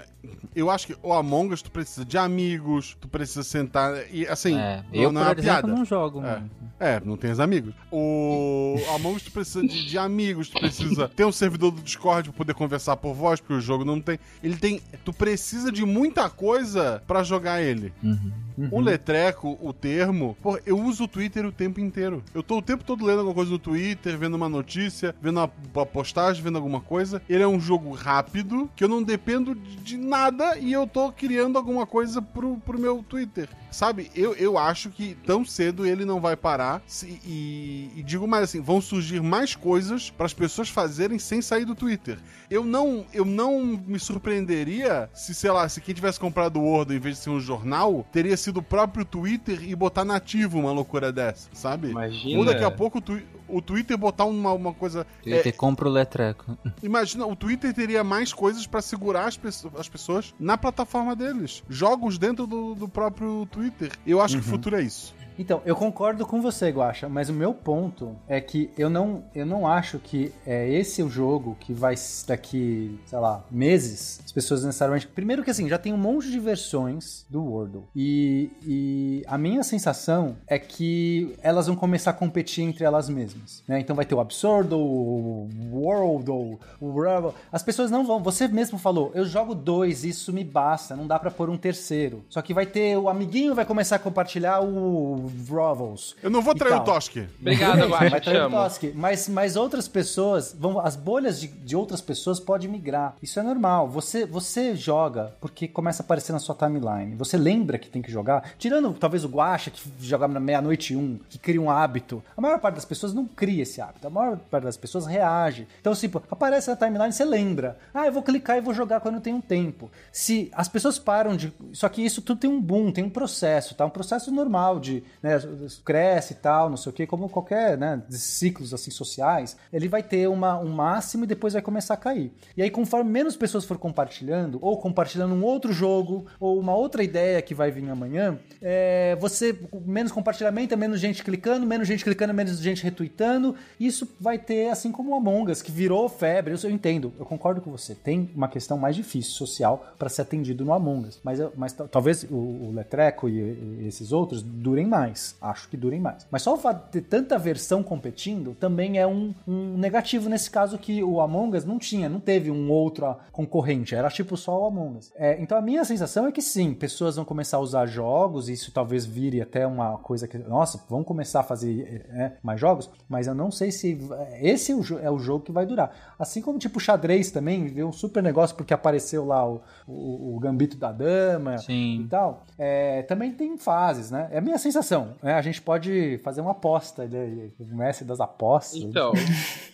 eu acho que o Among Us tu precisa de amigos, tu precisa sentar e assim, é, eu, não, não é uma piada. não jogo, é. mano. É, não tem os amigos. O Among Us tu precisa de, de, amigos, tu precisa ter um servidor do Discord pra poder conversar por voz, porque o jogo não tem. Ele tem. Tu precisa de muita coisa para jogar ele. Uhum. Uhum. O letreco, o termo, pô, eu uso o Twitter o tempo inteiro. Eu tô o tempo todo lendo alguma coisa no Twitter, vendo uma notícia, vendo uma, postagem, vendo alguma coisa. Ele é um jogo rápido, que eu não dependo de, de nada e eu tô criando alguma coisa pro, pro meu Twitter. Sabe, eu, eu acho que tão cedo ele não vai parar. Se, e, e, digo mais assim, vão surgir mais coisas para as pessoas fazerem sem sair do Twitter. Eu não, eu não me surpreenderia se, sei lá, se quem tivesse comprado o Word em vez de ser um jornal, teria sido o próprio Twitter e botar nativo uma loucura dessa, sabe? Imagina. Ou daqui a pouco o, tu, o Twitter botar uma, uma coisa. Twitter é, compra o letreco. Imagina, o Twitter teria mais coisas para segurar as, pe as pessoas na plataforma deles. Jogos dentro do, do próprio Twitter Twitter. Eu acho uhum. que o uhum. futuro é isso. Então, eu concordo com você, Guacha, mas o meu ponto é que eu não, eu não acho que é esse o jogo que vai daqui, sei lá, meses, as pessoas necessariamente. Primeiro que assim, já tem um monte de versões do Wordle. E, e a minha sensação é que elas vão começar a competir entre elas mesmas. Né? Então vai ter o Absurdo, o World, o Rebel. As pessoas não vão. Você mesmo falou, eu jogo dois, isso me basta, não dá para pôr um terceiro. Só que vai ter o amiguinho vai começar a compartilhar o Rovels. Eu não vou trair o Toski. Obrigado, Guaxa, Vai trair o Toski. Mas, mas outras pessoas, vão, as bolhas de, de outras pessoas podem migrar. Isso é normal. Você, você joga porque começa a aparecer na sua timeline. Você lembra que tem que jogar. Tirando talvez o Guaxa, que joga na meia-noite um, que cria um hábito. A maior parte das pessoas não cria esse hábito. A maior parte das pessoas reage. Então, tipo, aparece na timeline, você lembra. Ah, eu vou clicar e vou jogar quando tem um tempo. Se as pessoas param de. Só que isso tudo tem um boom, tem um processo, tá? Um processo normal de. Né, cresce e tal, não sei o que, como qualquer né, ciclos assim sociais, ele vai ter uma, um máximo e depois vai começar a cair. E aí, conforme menos pessoas for compartilhando, ou compartilhando um outro jogo, ou uma outra ideia que vai vir amanhã, é, você, menos compartilhamento, é menos gente clicando, menos gente clicando, menos gente retweetando. Isso vai ter, assim como o Among Us, que virou febre. Eu, eu entendo, eu concordo com você. Tem uma questão mais difícil social para ser atendido no Among Us. Mas, mas talvez o, o Letreco e, e esses outros durem mais. Acho que durem mais. Mas só o fato de ter tanta versão competindo também é um, um negativo nesse caso que o Among Us não tinha, não teve um outro concorrente, era tipo só o Among Us. É, então a minha sensação é que sim, pessoas vão começar a usar jogos, e isso talvez vire até uma coisa que, nossa, vão começar a fazer é, mais jogos, mas eu não sei se esse é o, é o jogo que vai durar. Assim como tipo xadrez também, viu um super negócio porque apareceu lá o, o, o Gambito da Dama sim. e tal. É, também tem fases, né? É a minha sensação. Né? A gente pode fazer uma aposta, né? o mestre das apostas. Então,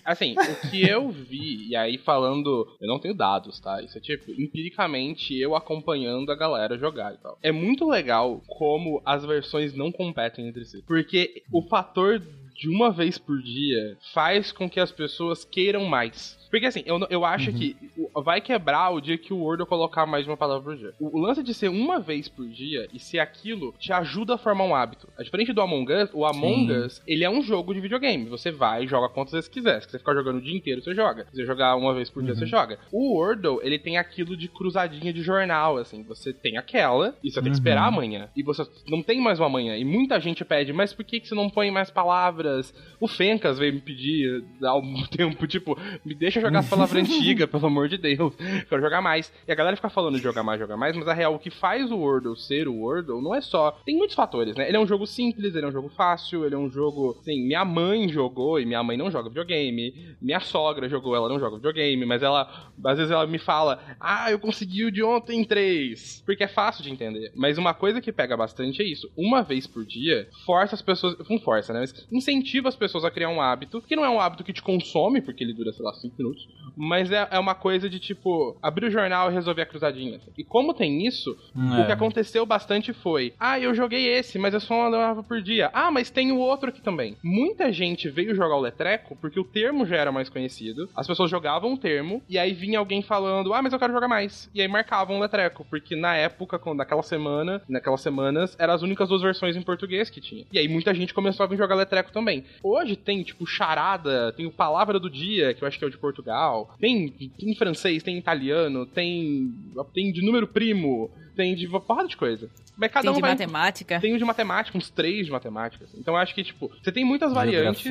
assim, o que eu vi, e aí falando, eu não tenho dados, tá? Isso é tipo, empiricamente eu acompanhando a galera jogar e tal. É muito legal como as versões não competem entre si. Porque o fator de uma vez por dia faz com que as pessoas queiram mais. Porque assim, eu, eu acho uhum. que vai quebrar o dia que o Wordle colocar mais uma palavra por dia. O, o, lance de ser uma vez por dia e ser aquilo te ajuda a formar um hábito. A diferente do Among Us, o Among Sim. Us, ele é um jogo de videogame. Você vai e joga quantas vezes quiser. Se você ficar jogando o dia inteiro, você joga. Se você jogar uma vez por dia, você uhum. joga. O Wordle, ele tem aquilo de cruzadinha de jornal, assim. Você tem aquela e você uhum. tem que esperar uhum. amanhã. E você não tem mais uma manhã. E muita gente pede, mas por que, que você não põe mais palavras? O Fencas veio me pedir há um tempo, tipo, me deixa jogar as palavras antigas, pelo amor de Deus. Quero jogar mais. E a galera fica falando de jogar mais, jogar mais, mas a real, o que faz o Wordle ser o Wordle não é só. Tem muitos fatores, né? Ele é um jogo simples, ele é um jogo fácil, ele é um jogo. Assim, minha mãe jogou e minha mãe não joga videogame. Minha sogra jogou, ela não joga videogame, mas ela. Às vezes ela me fala, ah, eu consegui o de ontem em três. Porque é fácil de entender. Mas uma coisa que pega bastante é isso. Uma vez por dia, força as pessoas. Não força, né? Mas incentiva as pessoas a criar um hábito, que não é um hábito que te consome, porque ele dura, sei lá, 5 minutos, mas é, é uma coisa de tipo, abrir o jornal e resolver a cruzadinha. E como tem isso, é. o que aconteceu bastante foi: ah, eu joguei esse, mas eu só andava por dia. Ah, mas tem o outro aqui também. Muita gente veio jogar o Letreco porque o termo já era mais conhecido, as pessoas jogavam o termo, e aí vinha alguém falando: ah, mas eu quero jogar mais. E aí marcavam o Letreco, porque na época, naquela semana, naquelas semanas, eram as únicas duas versões em português que tinha. E aí muita gente começou a vir jogar Letreco também. Hoje tem, tipo, charada, tem o Palavra do Dia, que eu acho que é o de Portugal, tem, tem em francês, tem em italiano, tem, tem de número primo, tem de uma porrada de coisa. Mas cada tem um de vai... matemática. Tem um de matemática, uns três de matemática. assim. Então eu acho que, tipo, você tem muitas variantes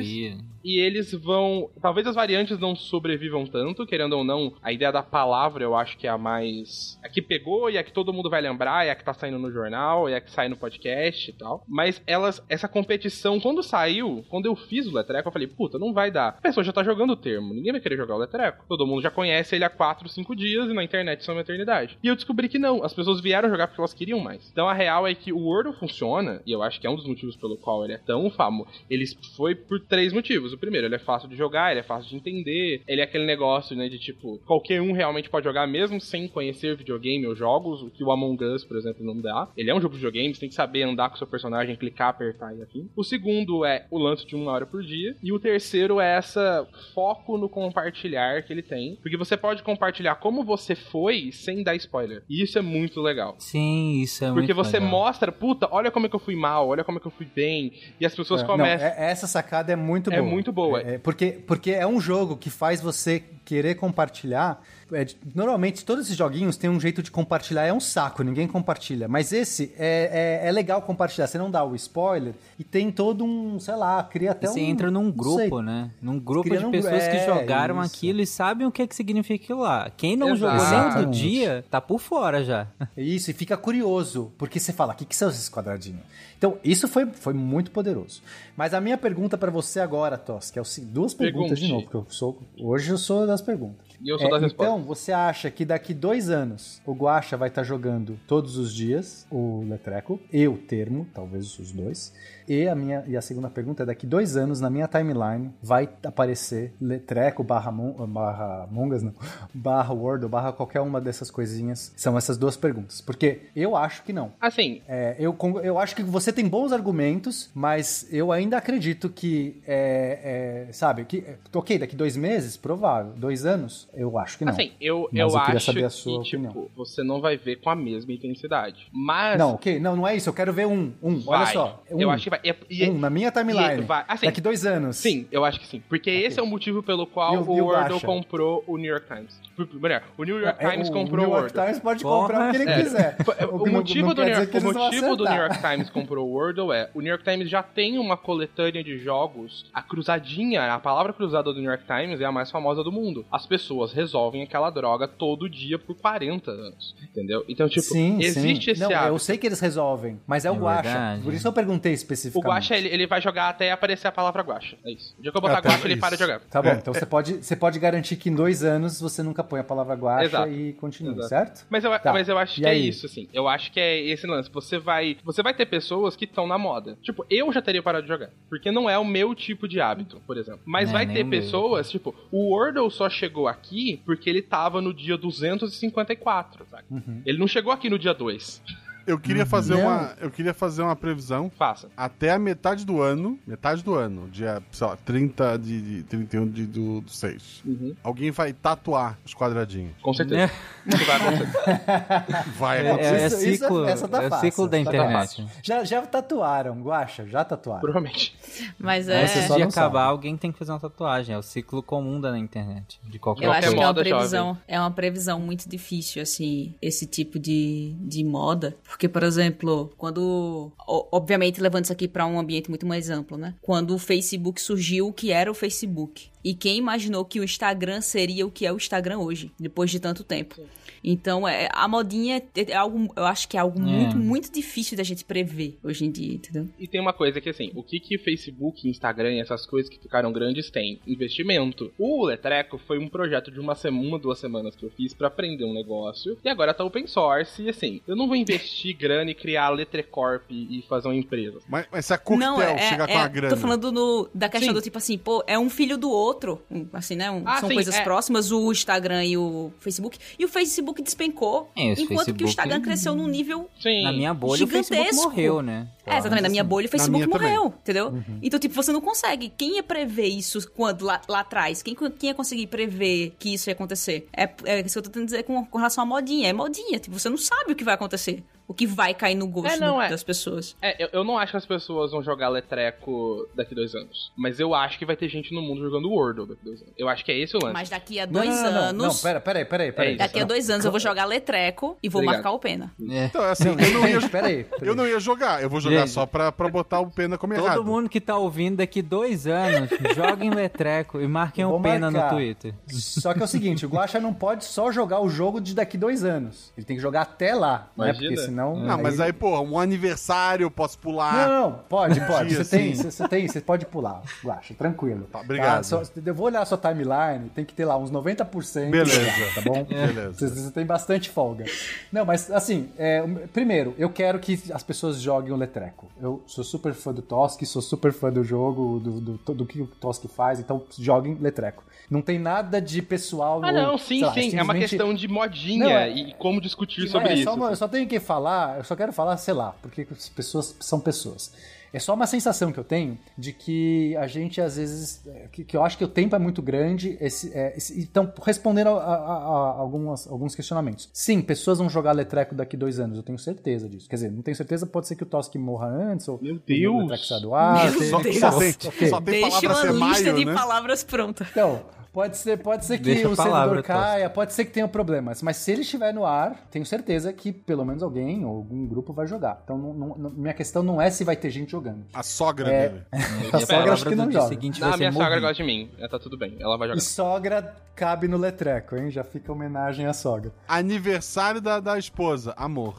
e eles vão. Talvez as variantes não sobrevivam tanto, querendo ou não. A ideia da palavra eu acho que é a mais. A que pegou e a que todo mundo vai lembrar, é a que tá saindo no jornal, é a que sai no podcast e tal. Mas elas, essa competição, quando saiu, quando eu fiz o Letreco, eu falei, puta, não vai dar. A pessoa já tá jogando o termo, ninguém vai querer jogar o Letreco. Todo mundo já conhece ele há 4, 5 dias e na internet são uma eternidade. E eu descobri que não, as pessoas vieram jogar porque elas queriam mais. Então a real é que o Wordle funciona, e eu acho que é um dos motivos pelo qual ele é tão famoso. Ele foi por três motivos. O primeiro, ele é fácil de jogar, ele é fácil de entender, ele é aquele negócio, né, de tipo, qualquer um realmente pode jogar mesmo sem conhecer videogame ou jogos, o que o Among Us, por exemplo, não dá. Ele é um jogo de videogame, você tem que saber andar com o seu personagem, clicar, apertar e afim. O segundo é o lance de uma hora por dia. E o terceiro é essa foco no compartilhar que ele tem. Porque você pode compartilhar como você foi sem dar spoiler. E isso é muito legal. Sim, isso é Porque muito você legal. mostra, puta, olha como é que eu fui mal, olha como é que eu fui bem. E as pessoas É, não, começam. é- essa sacada é muito É boa. muito boa. É, é, porque, porque é um jogo que faz você querer compartilhar. É, normalmente, todos esses joguinhos têm um jeito de compartilhar, é um saco, ninguém compartilha. Mas esse é, é, é legal compartilhar. Você não dá o spoiler e tem todo um, sei lá, cria até Você um. entra num grupo, né? Num grupo Cria de num pessoas que é, jogaram isso. aquilo e sabem o que, é que significa aquilo lá. Quem não jogou nem do dia, tá por fora já. Isso, e fica curioso, porque você fala, o que, que são esses quadradinhos? Então, isso foi, foi muito poderoso. Mas a minha pergunta pra você agora, Tos, que é o, duas perguntas de Pergunte. novo, porque eu sou, hoje eu sou das perguntas. E eu sou É, das respostas. Então, você acha que daqui dois anos o Guaxa vai estar jogando todos os dias o Letreco e o Termo, talvez os dois. E a, minha, e a segunda pergunta é: daqui dois anos, na minha timeline, vai aparecer Letreco barra, Mon, barra Mongas, não, barra Word, ou barra qualquer uma dessas coisinhas? São essas duas perguntas. Porque eu acho que não. Assim, É, eu, eu acho que você tem bons argumentos, mas eu ainda acredito que, é, é, sabe, que, ok, daqui dois meses, provável. Dois anos, eu acho que não. assim, eu, Mas eu, eu queria saber a que, sua tipo, opinião. você não vai ver com a mesma intensidade. Mas. Não, ok, não, não é isso, eu quero ver um, um, olha vai. só. Um, eu acho que vai. E- um, na minha timeline, vai. Assim, daqui dois anos. Sim, eu acho que sim. Porque esse é o motivo pelo qual o- o, Wordle comprou o New York Times. Melhor, o New York É, Times o comprou New o York Wordle. Times pode Porra. comprar o que ele É. quiser. O, não- motivo, não do New, York, o motivo do New. York Times comprou o Wordle é o New York Times já tem uma coletânea de jogos. A cruzadinha, a palavra cruzada do New York Times é a mais famosa do mundo. As pessoas resolvem aquela droga todo dia por 40 anos. Entendeu? Então, tipo, sim, existe sim. esse não, hábito. Eu sei que eles resolvem, mas é o É Guacha. verdade. Por isso eu perguntei O especificamente. Guacha, ele, ele vai jogar até aparecer a palavra Guacha. É isso. O dia que eu botar Guacha, ele para de jogar. Tá bom, É, então você pode, você pode garantir que em dois anos você nunca põe a palavra guacha Exato. e continua, Exato. certo? Mas eu, Tá. mas eu acho E que é aí? isso, assim. Eu acho que é esse lance. Você vai, você vai ter pessoas que estão na moda. Tipo, eu já teria parado de jogar. Porque não é o meu tipo de hábito, por exemplo. Mas É, vai ter meu. pessoas, tipo, o Wordle só chegou aqui porque ele tava no dia 254, sabe? Uhum. Ele não chegou aqui no dia 2. Eu queria fazer Não. uma, eu queria fazer uma previsão Faça. até a metade do ano, metade do ano, dia, sei lá, 30 de, de 31 de, do, do 6. Uhum. Alguém vai tatuar os quadradinhos. Com certeza. É. Vai acontecer. É, é Isso- isso- ciclo, essa tá é fácil, ciclo da essa tá internet. Já, já tatuaram, guacha, já tatuaram. Provavelmente. Mas é. Antes só de não acabar, sabe. alguém tem que fazer uma tatuagem. É o ciclo comum da internet. De qualquer Eu Qualquer acho que é uma moda previsão, é uma previsão muito difícil, assim, esse tipo de, de moda. Porque, por exemplo, quando. Obviamente, levando isso aqui para um ambiente muito mais amplo, né? Quando o Facebook surgiu, o que era o Facebook? E quem imaginou que o Instagram seria o que é o Instagram hoje, depois de tanto tempo? Então, é, a modinha é, é algo, eu acho que é algo muito, muito difícil da gente prever hoje em dia, entendeu? E tem uma coisa que, assim, o que que Facebook, Instagram e essas coisas que ficaram grandes têm? Investimento. O Letreco foi um projeto de uma semana, duas semanas que eu fiz pra aprender um negócio. E agora tá open source. E, assim, eu não vou investir grana e criar a Letrecorp e fazer uma empresa. Mas, mas se a Coquetel Não, é, chegar é, com a grana. Tô falando no- da questão Sim. do tipo assim, pô, é um filho do outro. Assim, né? um- Ah, são sim, coisas é. próximas, o Instagram e o Facebook. E o Facebook despencou. É, enquanto que o Facebook- Instagram cresceu num nível. Sim. Na minha bolha, o Facebook Gigantesco. morreu, né? É, exatamente. Na minha bolha, o Facebook minha também. morreu, entendeu? Então, tipo, você não consegue. Quem ia prever isso quando lá, lá atrás? Quem, quem ia conseguir prever que isso ia acontecer? É, é isso que eu tô tentando dizer com, com relação à modinha. É modinha. Tipo, você não sabe o que vai acontecer. O que vai cair no gosto É, não, do- é. das pessoas. É, eu, eu não acho que as pessoas vão jogar Letreco daqui dois anos. Mas eu acho que vai ter gente no mundo jogando Wordle daqui dois anos. Eu acho que é esse o lance. Mas daqui a dois não, não, anos. Não, pera, pera aí, pera aí, pera aí. É Daqui a dois anos eu vou jogar Letreco e vou Obrigado. marcar o pena. Então, assim, eu não ia, gente, pera aí. pera eu aí. não ia jogar. Eu vou jogar só pra, pra botar o pena como Todo errado. mundo que tá ouvindo daqui dois anos, joguem Letreco e marquem o pena marcar. no Twitter. Só que é o seguinte, o Guaxa não pode só jogar o jogo de daqui dois anos. Ele tem que jogar até lá, né? Imagina. Porque senão... Não, mas aí, porra, um aniversário eu posso pular. Não, não, pode, pode. Você tem, sim. você tem, você pode pular, Guaxa, tranquilo. Tá, obrigado. só- eu vou olhar a sua timeline, tem que ter lá uns 90%. Beleza. tá bom? Beleza. Você, você tem bastante folga. Não, mas assim, é, primeiro, eu quero que as pessoas joguem o Letreco. Eu sou super fã do Tosk, sou super fã do jogo, do, do, do que o Tosk faz, então joguem Letreco. Não tem nada de pessoal. Ah, ou, não, sim, sei lá, sim. É uma simplesmente- questão de modinha Não, é- e como discutir sobre é isso. só uma- só tenho que falar, eu só quero falar, sei lá, porque as pessoas são pessoas. É só uma sensação que eu tenho de que a gente, às vezes, é, que, que eu acho que o tempo é muito grande. Esse, é, esse- então, respondendo a, a- a- algumas, alguns questionamentos. Sim, pessoas vão jogar Letreco daqui dois anos, eu tenho certeza disso. Quer dizer, não tenho certeza, pode ser que o Tosk morra antes, ou Meu o Deus. Letreco saia do ar. Meu tem- Só, Deus. só tem, Ok. só tem Deixa uma lista maio, de né? palavras pronta. Então, pode ser, pode ser que o palavra, servidor caia, pode ser que tenha problemas, mas se ele estiver no ar, tenho certeza que pelo menos alguém ou algum grupo vai jogar. Então, não- não- não- minha questão não é se vai ter gente jogando. A sogra É. dele. A sogra acho que não joga. seguinte Não, vai a minha ser sogra gosta de mim. É, tá tudo bem. Ela vai jogar. E sogra cabe no letreco, hein? Já fica homenagem à sogra. Aniversário da, da esposa. Amor.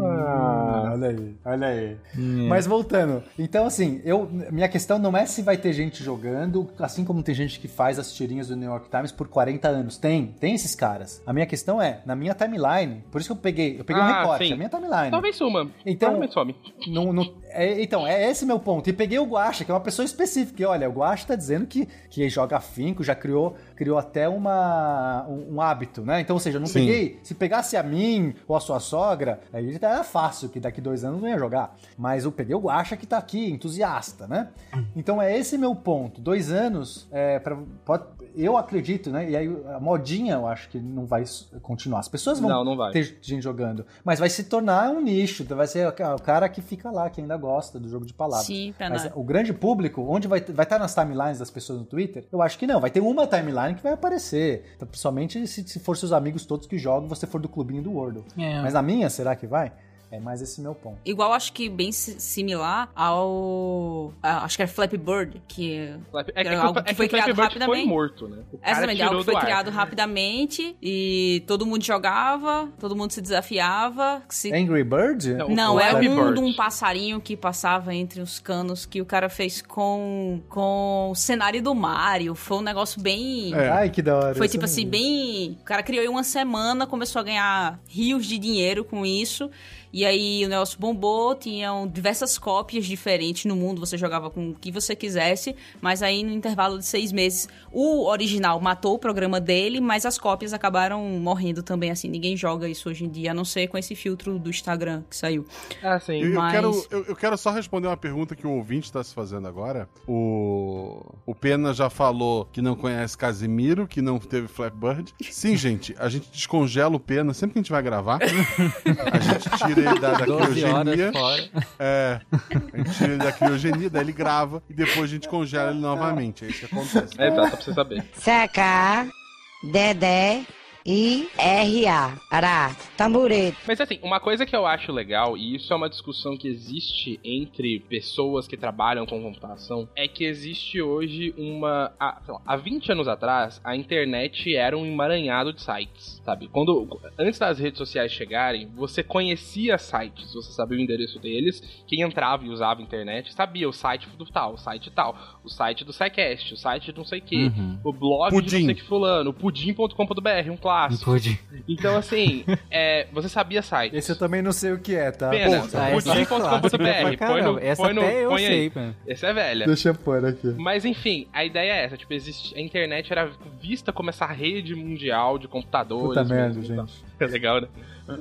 Ah, olha aí, olha aí. Mas voltando, então assim, eu, minha questão não é se vai ter gente jogando, assim como tem gente que faz as tirinhas do New York Times por 40 anos. Tem, tem esses caras. A minha questão é, na minha timeline, por isso que eu peguei, eu peguei um Ah, recorte, sim. a minha timeline. Talvez suma. Então- Provavelmente some. Não, não- é, então, é esse meu ponto. E peguei o Guacha, que é uma pessoa específica. E olha, o Guacha tá dizendo que, que joga afinco, já criou, criou até uma, um, um hábito, né? Então, ou seja, eu não Sim. peguei. Se pegasse a mim ou a sua sogra, aí era fácil, que daqui dois anos não ia jogar. Mas eu peguei o Guacha que tá aqui, entusiasta, né? Então é esse meu ponto. Dois anos, é, pra, pode, eu acredito, né? E aí a modinha eu acho que não vai continuar. As pessoas vão Não, não vai. ter gente jogando, mas vai se tornar um nicho. Vai ser o ca- o cara que fica lá, que ainda gosta do jogo de palavras. Sim, Mas Pena. o grande público, onde vai vai estar nas timelines das pessoas no Twitter? Eu acho que não. Vai ter uma timeline que vai aparecer. Principalmente se, se for seus amigos todos que jogam, você for do clubinho do Wordle. É. Mas na minha, será que vai? É mais esse meu ponto. Igual acho que bem si- similar ao. a- acho que era Flappy Bird, que. Flap- É que, é que, algo que é foi que criado Bird foi rapidamente. morto, né? O cara Exatamente, algo que foi ar. criado rapidamente e todo mundo jogava, todo mundo se desafiava. Se... Angry Bird? Não, Não, é um de um passarinho que passava entre os canos que o cara fez com, com o cenário do Mario. Foi um negócio bem. É. Ai, que da hora. Foi tipo não assim, bem. O cara criou em uma semana, começou a ganhar rios de dinheiro com isso. E aí o negócio bombou, tinham diversas cópias diferentes no mundo, você jogava com o que você quisesse, mas aí no intervalo de seis meses o original matou o programa dele, mas as cópias acabaram morrendo também, assim, ninguém joga isso hoje em dia, a não ser com esse filtro do Instagram que saiu. Ah, sim. Eu, eu Mas- quero, eu, eu quero só responder uma pergunta que o ouvinte está se fazendo agora. O, o Pena já falou que não conhece Casimiro, que não teve Flapbird. Sim, gente, a gente descongela o Pena sempre que a gente vai gravar. A gente tira ele da, da 12 horas criogenia. É, a gente tira ele da criogenia, daí ele grava e depois a gente congela ele novamente. É isso que acontece. É, exato, pra você saber. CK, Dedé e RA. Ará, tamborete. Mas assim, uma coisa que eu acho legal, e isso é uma discussão que existe entre pessoas que trabalham com computação, é que existe hoje uma. Há, sei lá, há 20 anos atrás, a internet era um emaranhado de sites, sabe? Quando. Antes das redes sociais chegarem, você conhecia sites, você sabia o endereço deles, quem entrava e usava a internet sabia o site do tal, o site tal, o site do SciCast, o site de não sei o quê, Uhum. o blog de Pudim. não sei que fulano, o pudim.com.br, um clássico. Pude. Então, assim, é, você sabia sites. Esse eu também não sei o que é, tá? Pena. Ah, é pra Pudim.com.br. Põe no. Essa põe no, até eu põe sei, aí. mano. Essa é velha. Deixa eu pôr aqui. Mas enfim, a ideia é essa, tipo, existe, a internet era vista como essa rede mundial de computadores. Puta merda, gente. É legal, né?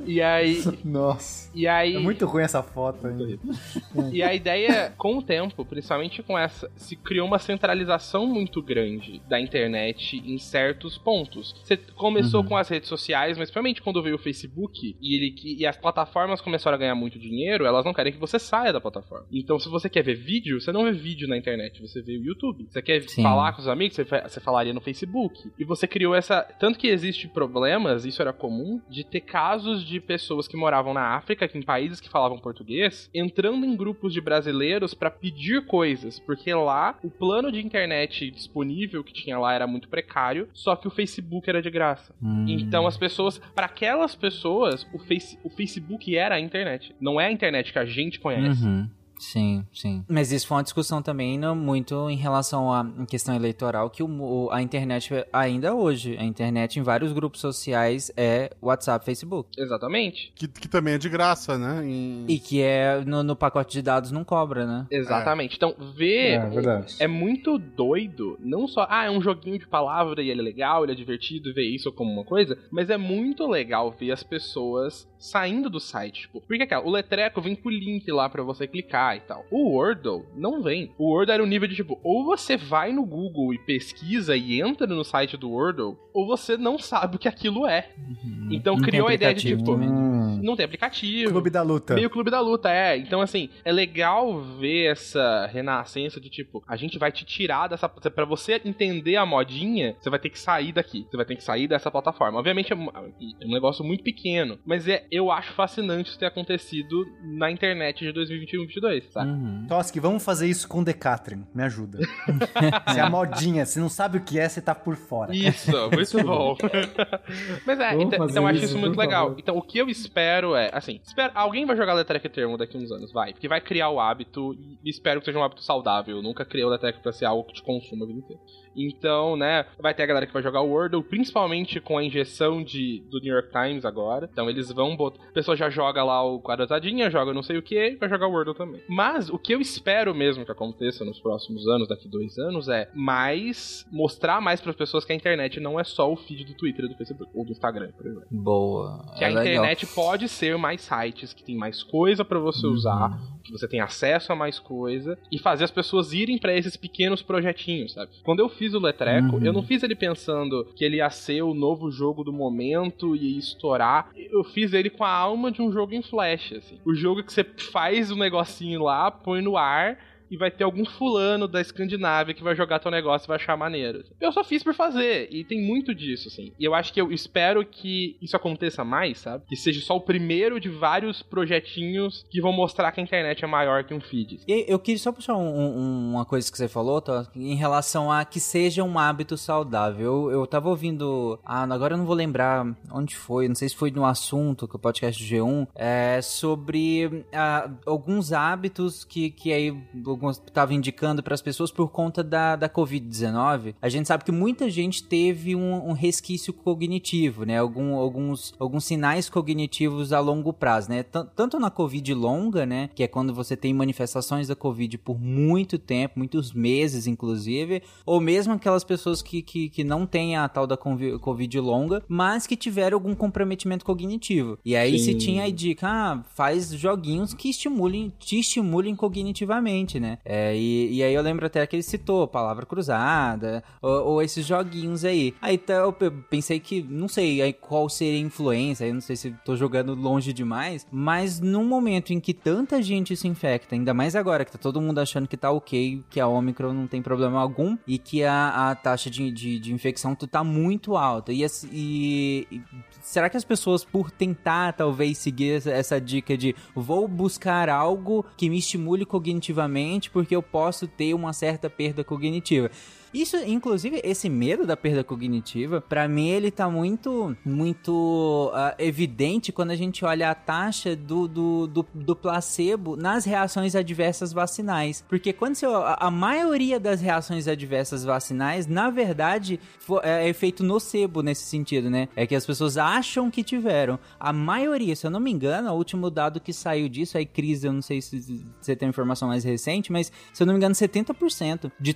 E aí. Nossa. E aí. É muito ruim essa foto aí. E a ideia, com o tempo, principalmente com essa, se criou uma centralização muito grande da internet em certos pontos. Você começou uhum. com as redes sociais, mas principalmente quando veio o Facebook e, ele, e as plataformas começaram a ganhar muito dinheiro, elas não querem que você saia da plataforma. Então, se você quer ver vídeo, você não vê vídeo na internet, você vê o YouTube. Você quer Sim. falar com os amigos, você, você falaria no Facebook. E você criou essa. Tanto que existe problemas, isso era comum, de ter casos de pessoas que moravam na África, que em países que falavam português, entrando em grupos de brasileiros para pedir coisas, porque lá o plano de internet disponível que tinha lá era muito precário, só que o Facebook era de graça. Hum. Então as pessoas, para aquelas pessoas, o, face, o Facebook era a internet. Não é a internet que a gente conhece. Uhum. Sim, sim. Mas isso foi uma discussão também não, muito em relação à questão eleitoral, que o, a internet ainda hoje, a internet em vários grupos sociais é WhatsApp, Facebook. Exatamente. Que, que também é de graça, né? Em... E que é no, no, pacote de dados não cobra, né? Exatamente. É. Então, ver é, é, muito doido, não só, ah, é um joguinho de palavra e ele é legal, ele é divertido, ver isso como uma coisa, mas é muito legal ver as pessoas saindo do site, tipo, porque cara, o letreco vem com o link lá para você clicar e tal. O Wordle não vem. O Wordle era o nível de tipo, ou você vai no Google e pesquisa e entra no site do Wordle, ou você não sabe o que aquilo é. Uhum. Então não criou a ideia de tipo, hum. não tem aplicativo. Clube da luta. Meio clube da luta, é. Então assim, é legal ver essa renascença de tipo, a gente vai te tirar dessa para você entender a modinha, você vai ter que sair daqui. Você vai ter que sair dessa plataforma. Obviamente é um negócio muito pequeno, mas é eu acho fascinante isso ter acontecido na internet de 2021 2022 depois, saca? Uhum. Toski, vamos fazer isso com Decathlon. Me ajuda. se é a modinha, se não sabe o que é, você tá por fora. Isso, muito bom. Mas é, então, então eu acho isso muito legal. Favor. Então o que eu espero é, assim, espero, alguém vai jogar Letrek Termo daqui uns anos, vai. Porque vai criar o hábito e espero que seja um hábito saudável. Eu nunca criei o Letrek pra ser algo que te consuma a vida inteira. Então, né, vai ter a galera que vai jogar o Wordle, principalmente com a injeção de, do New York Times agora. Então eles vão botar. A pessoa já joga lá o quadradinha, joga não sei o que, vai jogar o Wordle também. Mas o que eu espero mesmo que aconteça nos próximos anos, daqui dois anos, é mais mostrar mais para as pessoas que a internet não é só o feed do Twitter, do Facebook ou do Instagram, por exemplo. Boa. Que é a legal. internet pode ser mais sites, que tem mais coisa para você uhum. usar, que você tem acesso a mais coisa e fazer as pessoas irem para esses pequenos projetinhos, sabe? Quando eu fiz o Letreco, uhum. eu não fiz ele pensando que ele ia ser o novo jogo do momento e ia estourar. Eu fiz ele com a alma de um jogo em flash, assim. O jogo que você faz o um negocinho lá, põe no ar e vai ter algum fulano da Escandinávia que vai jogar teu negócio e vai achar maneiro. Eu só fiz por fazer, e tem muito disso, assim. E eu acho que eu espero que isso aconteça mais, sabe? Que seja só o primeiro de vários projetinhos que vão mostrar que a internet é maior que um feed. Eu queria só puxar um, um, uma coisa que você falou, tá? em relação a que seja um hábito saudável. Eu, eu tava ouvindo. Ah, agora eu não vou lembrar onde foi, não sei se foi no assunto, que o podcast do G1, é sobre ah, alguns hábitos que, que aí estava indicando para as pessoas por conta da, da Covid-19, a gente sabe que muita gente teve um, um resquício cognitivo, né? Algum, alguns, alguns sinais cognitivos a longo prazo, né? T tanto na Covid longa, né? Que é quando você tem manifestações da Covid por muito tempo, muitos meses, inclusive, ou mesmo aquelas pessoas que, que, que não têm a tal da Covid longa, mas que tiveram algum comprometimento cognitivo. E aí Sim. se tinha a dica, ah, faz joguinhos que estimulem, te estimulem cognitivamente, né? Né? É, e, e aí eu lembro até que ele citou Palavra Cruzada, ou, ou esses joguinhos aí. Aí então, eu pensei que, não sei aí qual seria a influência, aí não sei se tô jogando longe demais, mas num momento em que tanta gente se infecta, ainda mais agora que tá todo mundo achando que tá ok, que a Omicron não tem problema algum e que a, a taxa de, de, de infecção tá muito alta. E, e será que as pessoas, por tentar talvez seguir essa dica de vou buscar algo que me estimule cognitivamente porque eu posso ter uma certa perda cognitiva? Isso, inclusive, esse medo da perda cognitiva, para mim ele tá muito, muito uh, evidente quando a gente olha a taxa do, do, do, do, placebo nas reações adversas vacinais. Porque quando você, a, a maioria das reações adversas vacinais, na verdade, for, é, é efeito nocebo nesse sentido, né? É que as pessoas acham que tiveram. A maioria, se eu não me engano, o último dado que saiu disso, aí Cris, eu não sei se você tem informação mais recente, mas se eu não me engano, 70% de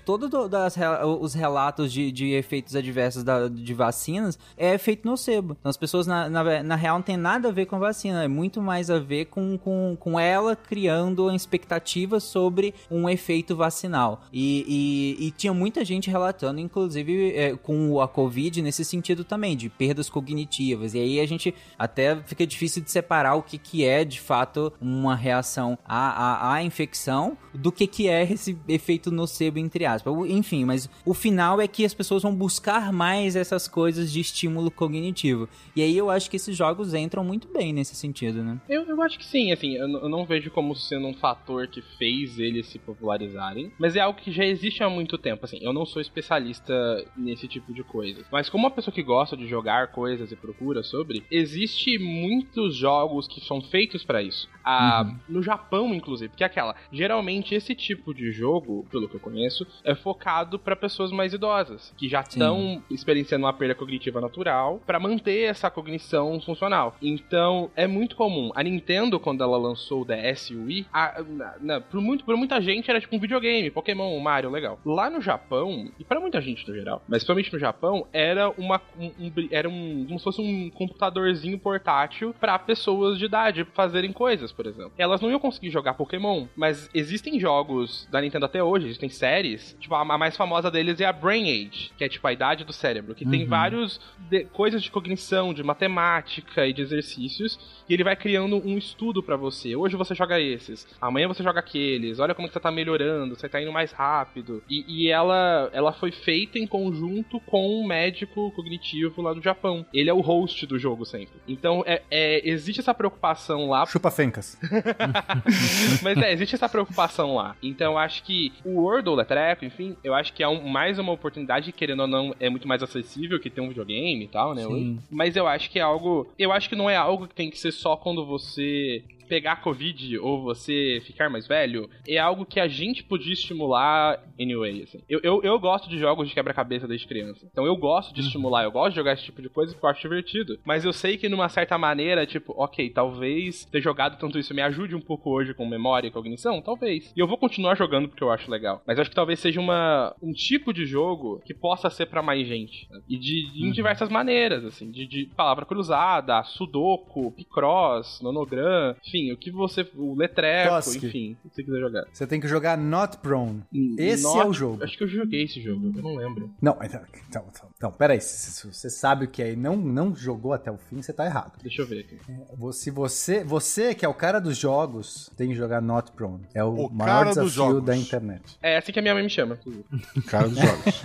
os relatos de, de efeitos adversos da, de vacinas é efeito nocebo. Então as pessoas, na, na, na, real, não tem nada a ver com a vacina, é muito mais a ver com, com, com ela criando uma expectativa sobre um efeito vacinal. E, e, e tinha muita gente relatando, inclusive é, com a Covid, nesse sentido também, de perdas cognitivas. E aí a gente até fica difícil de separar o que, que é de fato uma reação à, à, à infecção do que, que é esse efeito nocebo, entre aspas. Enfim, mas o final é que as pessoas vão buscar mais essas coisas de estímulo cognitivo. E aí eu acho que esses jogos entram muito bem nesse sentido, né? Eu, eu acho que sim, assim, eu, eu não vejo como sendo um fator que fez eles se popularizarem, mas é algo que já existe há muito tempo, assim, eu não sou especialista nesse tipo de coisa, mas como uma pessoa que gosta de jogar coisas e procura sobre, existe muitos jogos que são feitos para isso. Ah, uhum. No Japão, inclusive, porque é aquela, geralmente esse tipo de jogo, pelo que eu conheço, é focado para pessoas mais idosas, que já estão experienciando uma perda cognitiva natural, para manter essa cognição funcional. Então, é muito comum. A Nintendo, quando ela lançou o DS e o Wii, a, na, na, por, muito, por muita gente era tipo um videogame, Pokémon, Mario, legal. Lá no Japão, e para muita gente no geral, mas principalmente no Japão, era uma um, um, era um como se fosse um computadorzinho portátil para pessoas de idade fazerem coisas, por exemplo. Elas não iam conseguir jogar Pokémon, mas existem jogos da Nintendo até hoje, existem séries, tipo a mais famosa deles é a Brain Age, que é tipo a idade do cérebro, que uhum. tem vários de, coisas de cognição, de matemática e de exercícios, e ele vai criando um estudo para você. Hoje você joga esses, amanhã você joga aqueles, olha como que você tá melhorando, você tá indo mais rápido. E, e ela, ela foi feita em conjunto com um médico cognitivo lá do Japão. Ele é o host do jogo sempre. Então, é, é existe essa preocupação lá. Chupa fencas. Mas é, existe essa preocupação lá. Então, eu acho que o Wordle é treco, enfim, eu acho que é um, mais uma oportunidade, querendo ou não, é muito mais acessível que ter um videogame e tal, né? Sim. Mas eu acho que é algo. Eu acho que não é algo que tem que ser só quando você pegar Covid ou você ficar mais velho é algo que a gente podia estimular anyway, assim. Eu, eu, eu gosto de jogos de quebra-cabeça desde criança. Então eu gosto de uhum. estimular, eu gosto de jogar esse tipo de coisa porque eu acho divertido. Mas eu sei que numa certa maneira, tipo, ok, talvez ter jogado tanto isso me ajude um pouco hoje com memória e cognição, talvez. E eu vou continuar jogando porque eu acho legal. Mas eu acho que talvez seja uma, um tipo de jogo que possa ser para mais gente. Né? E de, de, em uhum. diversas maneiras, assim, de, de palavra cruzada, sudoku, picross, nonogram, enfim, enfim, o que você. O letreco, Toski. enfim, o que você quiser jogar. Você tem que jogar Not Prone. Hum, esse Not, é o jogo. Acho que eu joguei esse jogo, eu não lembro. Não, então, então, então, então peraí. Se, você sabe o que é e não, não jogou até o fim, você tá errado. Deixa eu ver aqui. É, se você, você, que é o cara dos jogos, tem que jogar Not Prone. É o, o maior desafio da internet. É assim que a minha mãe me chama. Cara dos jogos.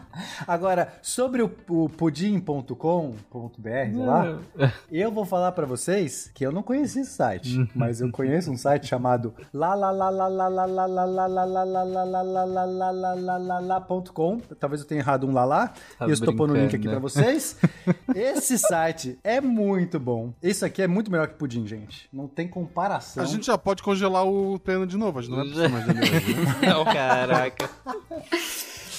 Agora, sobre o, o pudim.com.br, lá, eu vou falar para vocês que eu não conheci esse site mas eu conheço um site chamado la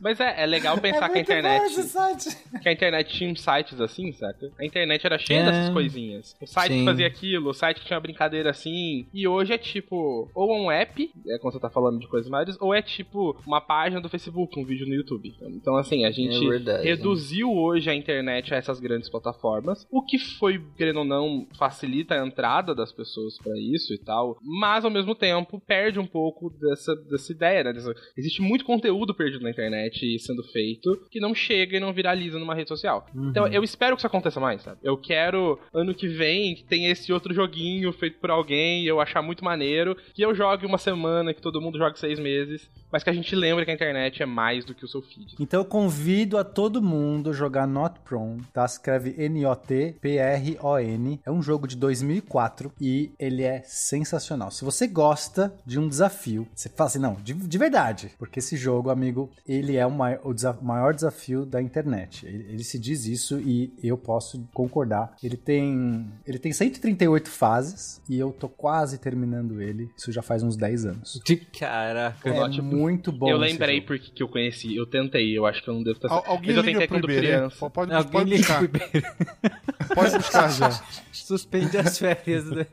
Mas é, é legal pensar é que a internet. Que a internet tinha uns sites assim, saca? A internet era cheia é. dessas coisinhas. O site Sim. que fazia aquilo, o site que tinha uma brincadeira assim. E hoje é tipo, ou um app, é quando você tá falando de coisas maiores, ou é tipo uma página do Facebook, um vídeo no YouTube. Então, assim, a gente é verdade, reduziu né? hoje a internet a essas grandes plataformas. O que foi, querendo ou não, facilita a entrada das pessoas para isso e tal. Mas ao mesmo tempo perde um pouco dessa, dessa ideia, né? Existe muito conteúdo perdido na internet internet sendo feito que não chega e não viraliza numa rede social. Uhum. Então eu espero que isso aconteça mais, sabe? Eu quero ano que vem que tenha esse outro joguinho feito por alguém e eu achar muito maneiro, que eu jogue uma semana, que todo mundo jogue seis meses, mas que a gente lembre que a internet é mais do que o seu feed. Então eu convido a todo mundo a jogar Not Prone, tá? Escreve N-O-T-P-R-O-N. É um jogo de 2004 e ele é sensacional. Se você gosta de um desafio, você fala assim, não, de, de verdade, porque esse jogo, amigo, ele é é o maior, o maior desafio da internet. Ele, ele, se diz isso e eu posso concordar. Ele tem, ele tem 138 fases e eu tô quase terminando ele. Isso já faz uns 10 anos. Caraca, é tipo, muito bom. Eu lembrei porque que eu conheci, eu tentei, eu acho que eu não devo ter. Al alguém Mas eu tentei quando criança. Pode, alguém pode buscar. pode buscar já. Suspende as férias. Né?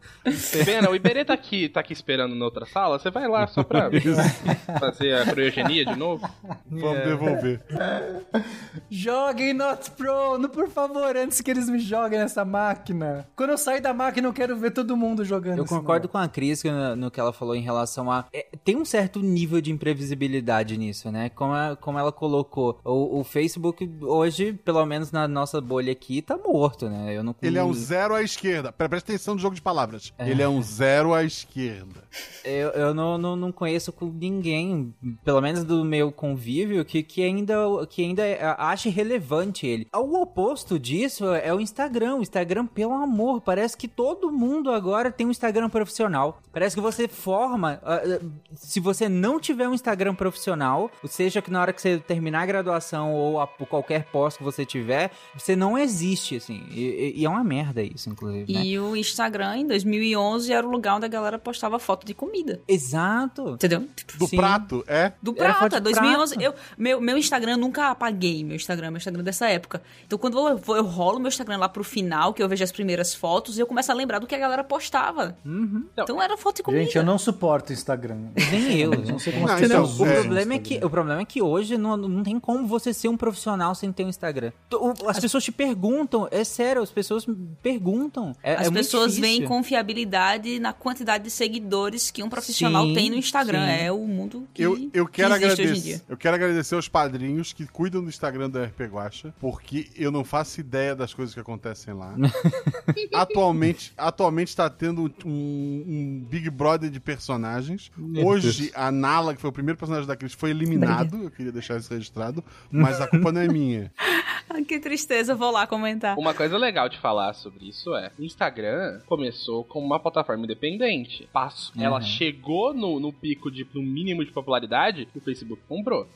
Pena, o Iberê tá aqui, tá aqui esperando na outra sala. Você vai lá só pra fazer a criogenia de novo? Vamos yeah. devolver. Joguem Not Pro, por favor, antes que eles me joguem nessa máquina. Quando eu sair da máquina, eu quero ver todo mundo jogando. Eu concordo com a Cris no, no, que ela falou em relação a. É, tem um certo nível de imprevisibilidade nisso, né? Como, a, como ela colocou. O, o, Facebook, hoje, pelo menos na nossa bolha aqui, tá morto, né? Eu não... Ele é um zero à esquerda. Presta atenção no jogo de palavras. É. Ele é um zero à esquerda. Eu, eu não, não, não conheço com ninguém, pelo menos do meu convívio, que, que ainda, que ainda ache relevante ele. O oposto disso é o Instagram. O Instagram, pelo amor, parece que todo mundo agora tem um Instagram profissional. Parece que você forma. Uh, se você não tiver um Instagram profissional, seja que na hora que você terminar a graduação ou a, qualquer pós que você tiver, você não existe, assim. E, e é uma merda isso, inclusive. E né? o Instagram, em 2011, era o lugar onde a galera postava foto de comida. Exato. Entendeu? Do Sim. prato, é? Do prato, 2011. Prato. Eu, meu, meu Instagram, nunca apaguei meu Instagram, meu Instagram dessa época. Então, quando eu, eu rolo meu Instagram lá pro final, que eu vejo as primeiras fotos, eu começo a lembrar do que a galera postava. Uhum. Então era foto de comida. Gente, eu não suporto Instagram. Nem eu. não sei como não, então, o, problema é que, o problema é que hoje não, não tem como você ser um profissional sem ter um Instagram. As, as pessoas te perguntam, é sério, as pessoas perguntam. É, as é pessoas veem confiabilidade na quantidade de seguidores que um profissional sim, tem no Instagram. Sim. É o mundo que, eu, eu quero que agradecer, hoje em dia. Eu quero agradecer aos padrinhos que cuidam do Instagram da RP Guacha, porque eu não faço ideia das coisas que acontecem lá. atualmente, atualmente está tendo um, um, Big Brother de personagens. Meu Hoje, Deus. a Nala, que foi o primeiro personagem da Cris, foi eliminado. Eu queria deixar isso registrado, mas a culpa não é minha. que tristeza, vou lá comentar. Uma coisa legal de falar sobre isso é: o Instagram começou como uma plataforma independente. Passo, uhum. Ela chegou no, no pico de no mínimo de popularidade o Facebook comprou.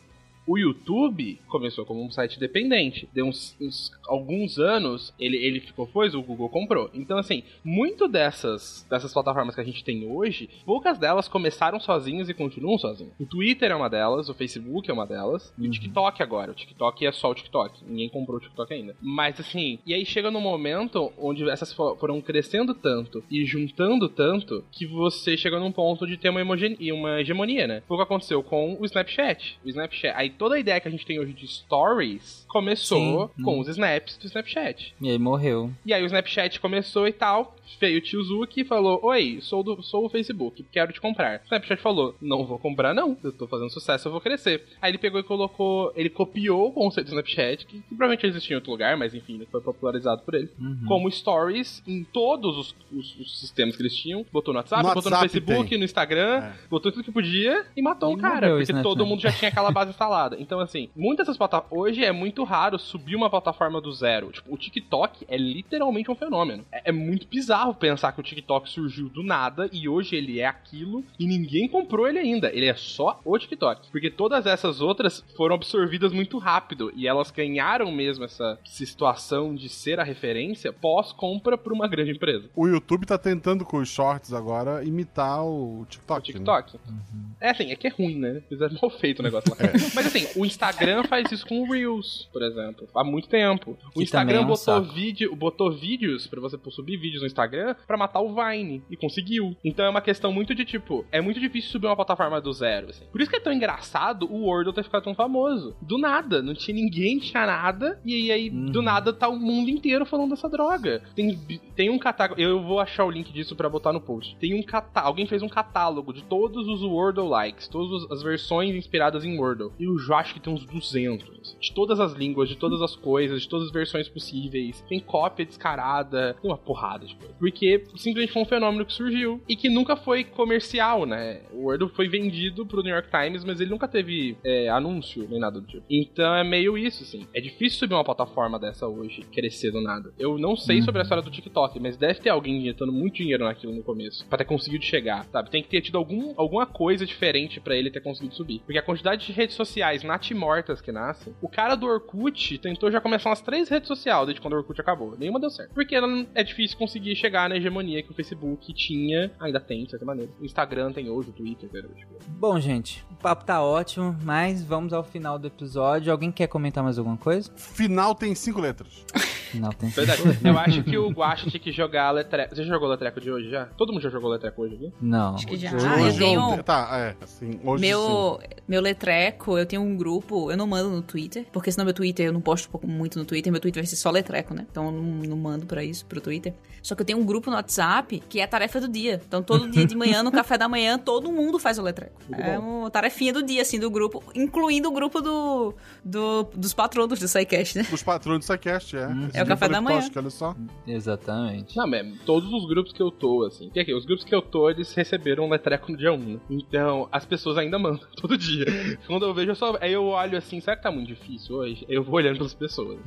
O YouTube começou como um site dependente. Deu uns, uns, alguns anos, ele, ele ficou, pois o Google comprou. Então, assim, muito dessas, dessas plataformas que a gente tem hoje, poucas delas começaram sozinhas e continuam sozinhas. O Twitter é uma delas, o Facebook é uma delas, uhum. e o uhum. TikTok agora. O TikTok é só o TikTok. Ninguém comprou o TikTok ainda. Mas, assim, e aí chega num momento onde essas foram crescendo tanto e juntando tanto que você chega num ponto de ter uma, uma hegemonia, né? Foi o que aconteceu com o Snapchat. O Snapchat. Aí toda a ideia que a gente tem hoje de stories começou Sim, com né? os snaps do Snapchat. E aí morreu. E aí o Snapchat começou e tal. Veio o tio Zuki e falou: Oi, sou, do, sou o Facebook, quero te comprar. O Snapchat falou: Não vou comprar, não. Eu tô fazendo sucesso, eu vou crescer. Aí ele pegou e colocou. Ele copiou o conceito do Snapchat, que, que provavelmente existia em outro lugar, mas enfim, foi popularizado por ele. Uhum. Como stories em todos os, os, os, sistemas que eles tinham. Botou no WhatsApp, no botou WhatsApp no Facebook, tem. no Instagram, é. botou tudo que podia e matou e um cara. Porque todo mundo já tinha aquela base instalada. Então, assim, muitas dessas plataformas. Hoje é muito raro subir uma plataforma do zero. Tipo, o TikTok é literalmente um fenômeno. É, é, muito bizarro pensar que o TikTok surgiu do nada e hoje ele é aquilo e ninguém comprou ele ainda. Ele é só o TikTok. Porque todas essas outras foram absorvidas muito rápido e elas ganharam mesmo essa situação de ser a referência pós-compra por uma grande empresa. O YouTube tá tentando com os shorts agora imitar o TikTok. O TikTok. Né? Uhum. É assim, é que é ruim, né? Fizeram mal feito o negócio lá. É. Mas assim, o Instagram faz isso com o Reels, por exemplo, há muito tempo. O que Instagram é um botou, vídeo, botou vídeos para você subir vídeos no Instagram para matar o Vine e conseguiu. Então é uma questão muito de tipo, é muito difícil subir uma plataforma do zero. Assim. Por isso que é tão engraçado o Wordle ter ficado tão famoso. Do nada, não tinha ninguém, tinha nada, e aí uhum. do nada tá o mundo inteiro falando dessa droga. Tem, tem um catálogo, eu vou achar o link disso para botar no post. Tem um catálogo, alguém fez um catálogo de todos os Wordle likes, todas as versões inspiradas em Wordle. E eu já acho que tem uns 200. De todas as línguas, de todas as coisas, de todas as versões possíveis. Tem cópia descarada, tem uma porrada de coisa. Porque simplesmente foi um fenômeno que surgiu e que nunca foi comercial, né? O Wordle foi vendido pro New York Times, mas ele nunca teve é, anúncio nem nada do tipo. Então é meio isso, assim. É difícil subir uma plataforma dessa hoje, crescer do nada. Eu não sei uhum. sobre a história do TikTok, mas deve ter alguém injetando muito dinheiro naquilo no começo, para ter conseguido chegar, sabe? Tem que ter tido algum, alguma coisa diferente para ele ter conseguido subir. Porque a quantidade de redes sociais sociais natimortas que nascem, o cara do Orkut tentou já começar umas três redes sociais desde quando o Orkut acabou. Nenhuma deu certo. Porque é difícil conseguir chegar na hegemonia que o Facebook tinha, ainda tem, de certa maneira. O Instagram tem hoje, o Twitter, tipo. Bom, gente, o papo tá ótimo, mas vamos ao final do episódio. Alguém quer comentar mais alguma coisa? Final tem cinco letras. Final tem cinco Verdade. letras. Eu acho que o Guacha tinha que jogar a letreco. Você já jogou a letreco de hoje já? Todo mundo já jogou a letreco hoje aqui? Não. Acho que já. Hoje Ah, eu tenho. ontem- Tá, é, assim, hoje Meu, sim. meu letreco, eu tenho um grupo, eu não mando no Twitter, porque senão meu Twitter, eu não posto muito no Twitter, meu Twitter vai ser só letreco, né? Então eu não, não mando pra isso, pro Twitter. Só que eu tenho um grupo no WhatsApp que é a tarefa do dia. Então todo dia de manhã, no café da manhã, todo mundo faz o letreco. é uma tarefinha do dia, assim, do grupo, incluindo o grupo do, do- dos patronos do SciCast, né? Os patrões do SciCast, é. Esse É o café da pro manhã. Toski, olha só. Exatamente. Não, mas todos os grupos que eu tô, assim. Porque aqui, os grupos que eu tô, eles receberam um letreco no dia 1, né? Então, as pessoas ainda mandam todo dia. Quando eu vejo, eu só. Aí eu olho assim, será que tá muito difícil hoje? Eu vou olhando pelas pessoas.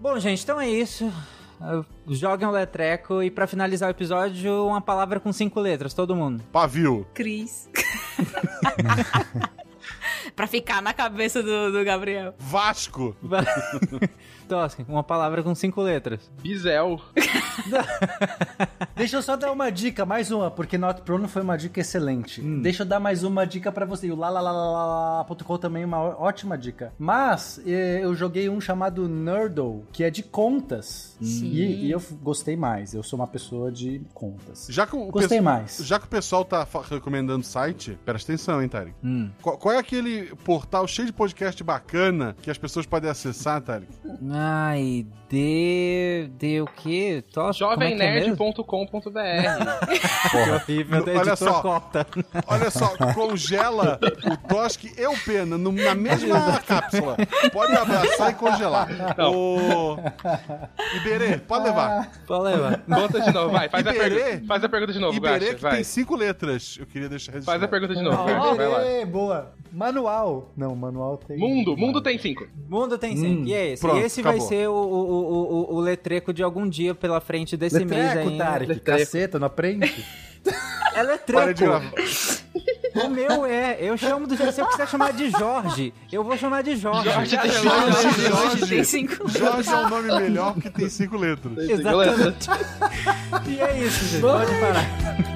Bom, gente, então é isso. Uh, Joguem o Letreco e pra finalizar o episódio, uma palavra com cinco letras, todo mundo. Pavio. Cris. pra ficar na cabeça do, do Gabriel. Vasco. Tosca, uma palavra com cinco letras. Bisel. Deixa eu só dar uma dica, mais uma, porque Not Prono foi uma dica excelente. Deixa eu dar mais uma dica pra você. E o lalalalalala.com também é uma ótima dica. Mas eh, eu joguei um chamado Nerdle, que é de contas. Sim. E, e eu gostei mais. Eu sou uma pessoa de contas. Já que o Gostei mais. Já que o pessoal tá recomendando site, presta atenção, hein, Tarek. Hum. Qual, qual é aquele portal cheio de podcast bacana que as pessoas podem acessar, Tarek? Ai, de. De o quê? Tosca, como é que é jovemnerd.com.br. Horrível, Olha só. corta. Olha só, congela o Toski e o Pena no- na mesma cápsula. Pode abraçar e congelar. O... Iberê, pode levar. Pode levar. Conta de novo, vai. Faz, a, Iberê? pergunta, faz a pergunta de novo, Iberê Guaxa, que vai. tem cinco letras. Eu queria deixar Faz registrado. a pergunta de novo, Guaxa, vai lá. Boa. Manual. Não, manual tem. Mundo, mundo tem cinco. Mundo tem cinco. e é esse. pronto, e esse acabou. vai ser o, o, o, o, o letreco de algum dia pela frente desse mês Letreco, aí. Tarek. Letreco. Caceta, não aprende? É letreco. O meu é. Eu chamo do jeito. Se eu quiser chamar de Jorge, eu vou chamar de Jorge. Jorge tem Jorge, Hoje tem cinco. Jorge é um nome melhor porque tem cinco letras. Exatamente. e é isso, gente. Pode parar.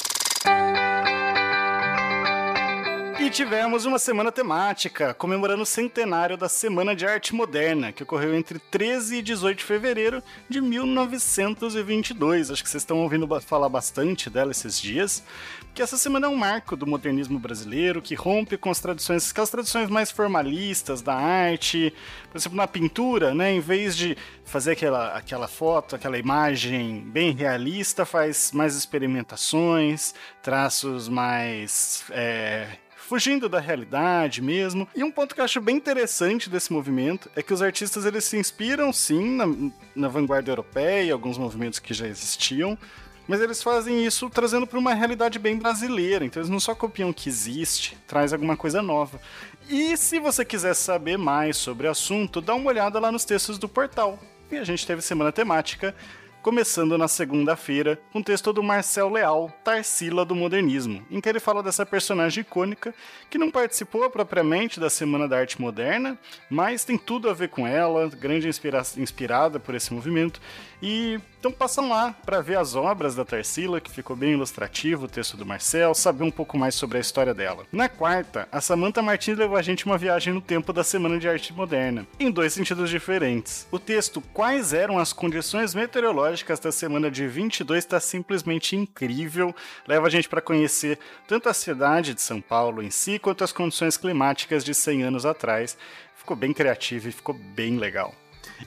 tivemos uma semana temática, comemorando o centenário da Semana de Arte Moderna, que ocorreu entre 13 e 18 de fevereiro de 1922. Acho que vocês estão ouvindo falar bastante dela esses dias, porque essa semana é um marco do modernismo brasileiro, que rompe com as tradições, aquelas tradições mais formalistas da arte. Por exemplo, na pintura, né, em vez de fazer aquela, aquela foto, aquela imagem bem realista, faz mais experimentações, traços mais. é, fugindo da realidade mesmo. E um ponto que eu acho bem interessante desse movimento é que os artistas eles se inspiram sim na, na vanguarda europeia alguns movimentos que já existiam, mas eles fazem isso trazendo para uma realidade bem brasileira. Então eles não só copiam o que existe, traz alguma coisa nova. E se você quiser saber mais sobre o assunto, dá uma olhada lá nos textos do portal. E a gente teve semana temática começando na segunda-feira com texto do Marcel Leal, Tarsila do Modernismo, em que ele fala dessa personagem icônica que não participou propriamente da Semana da Arte Moderna, mas tem tudo a ver com ela, grande inspira inspirada por esse movimento, e então passam lá para ver as obras da Tarsila, que ficou bem ilustrativo o texto do Marcel, saber um pouco mais sobre a história dela. Na quarta, a Samantha Martins levou a gente uma viagem no tempo da Semana de Arte Moderna, em dois sentidos diferentes. O texto Quais eram as condições meteorológicas da semana de 22 está simplesmente incrível, leva a gente para conhecer tanto a cidade de São Paulo em si, quanto as condições climáticas de 100 anos atrás. Ficou bem criativo e ficou bem legal.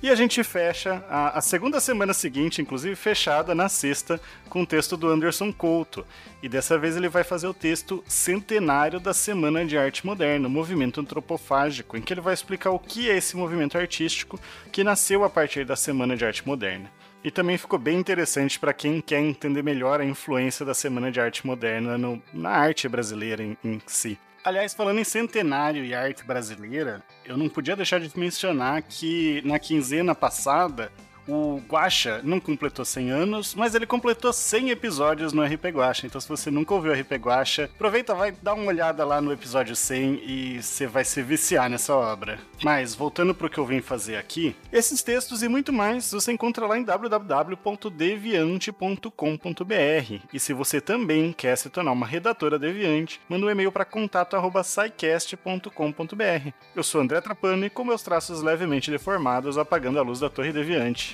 E a gente fecha a, a, segunda semana seguinte, inclusive fechada na sexta, com o texto do Anderson Couto. E dessa vez ele vai fazer o texto centenário da Semana de Arte Moderna, movimento antropofágico, em que ele vai explicar o que é esse movimento artístico que nasceu a partir da Semana de Arte Moderna. E também ficou bem interessante para quem quer entender melhor a influência da Semana de Arte Moderna no, na arte brasileira em, em si. Aliás, falando em centenário e arte brasileira, eu não podia deixar de mencionar que na quinzena passada o Guacha não completou 100 anos, mas ele completou 100 episódios no RP Guacha. Então, se você nunca ouviu o RP Guacha, aproveita, vai dar uma olhada lá no episódio 100 e você vai se viciar nessa obra. Mas, voltando pro que eu vim fazer aqui, esses textos e muito mais você encontra lá em www.deviante.com.br. E se você também quer se tornar uma redatora deviante, manda um e-mail para contato@saicast.com.br. Eu sou André Trapani, com meus traços levemente deformados, apagando a luz da Torre Deviante.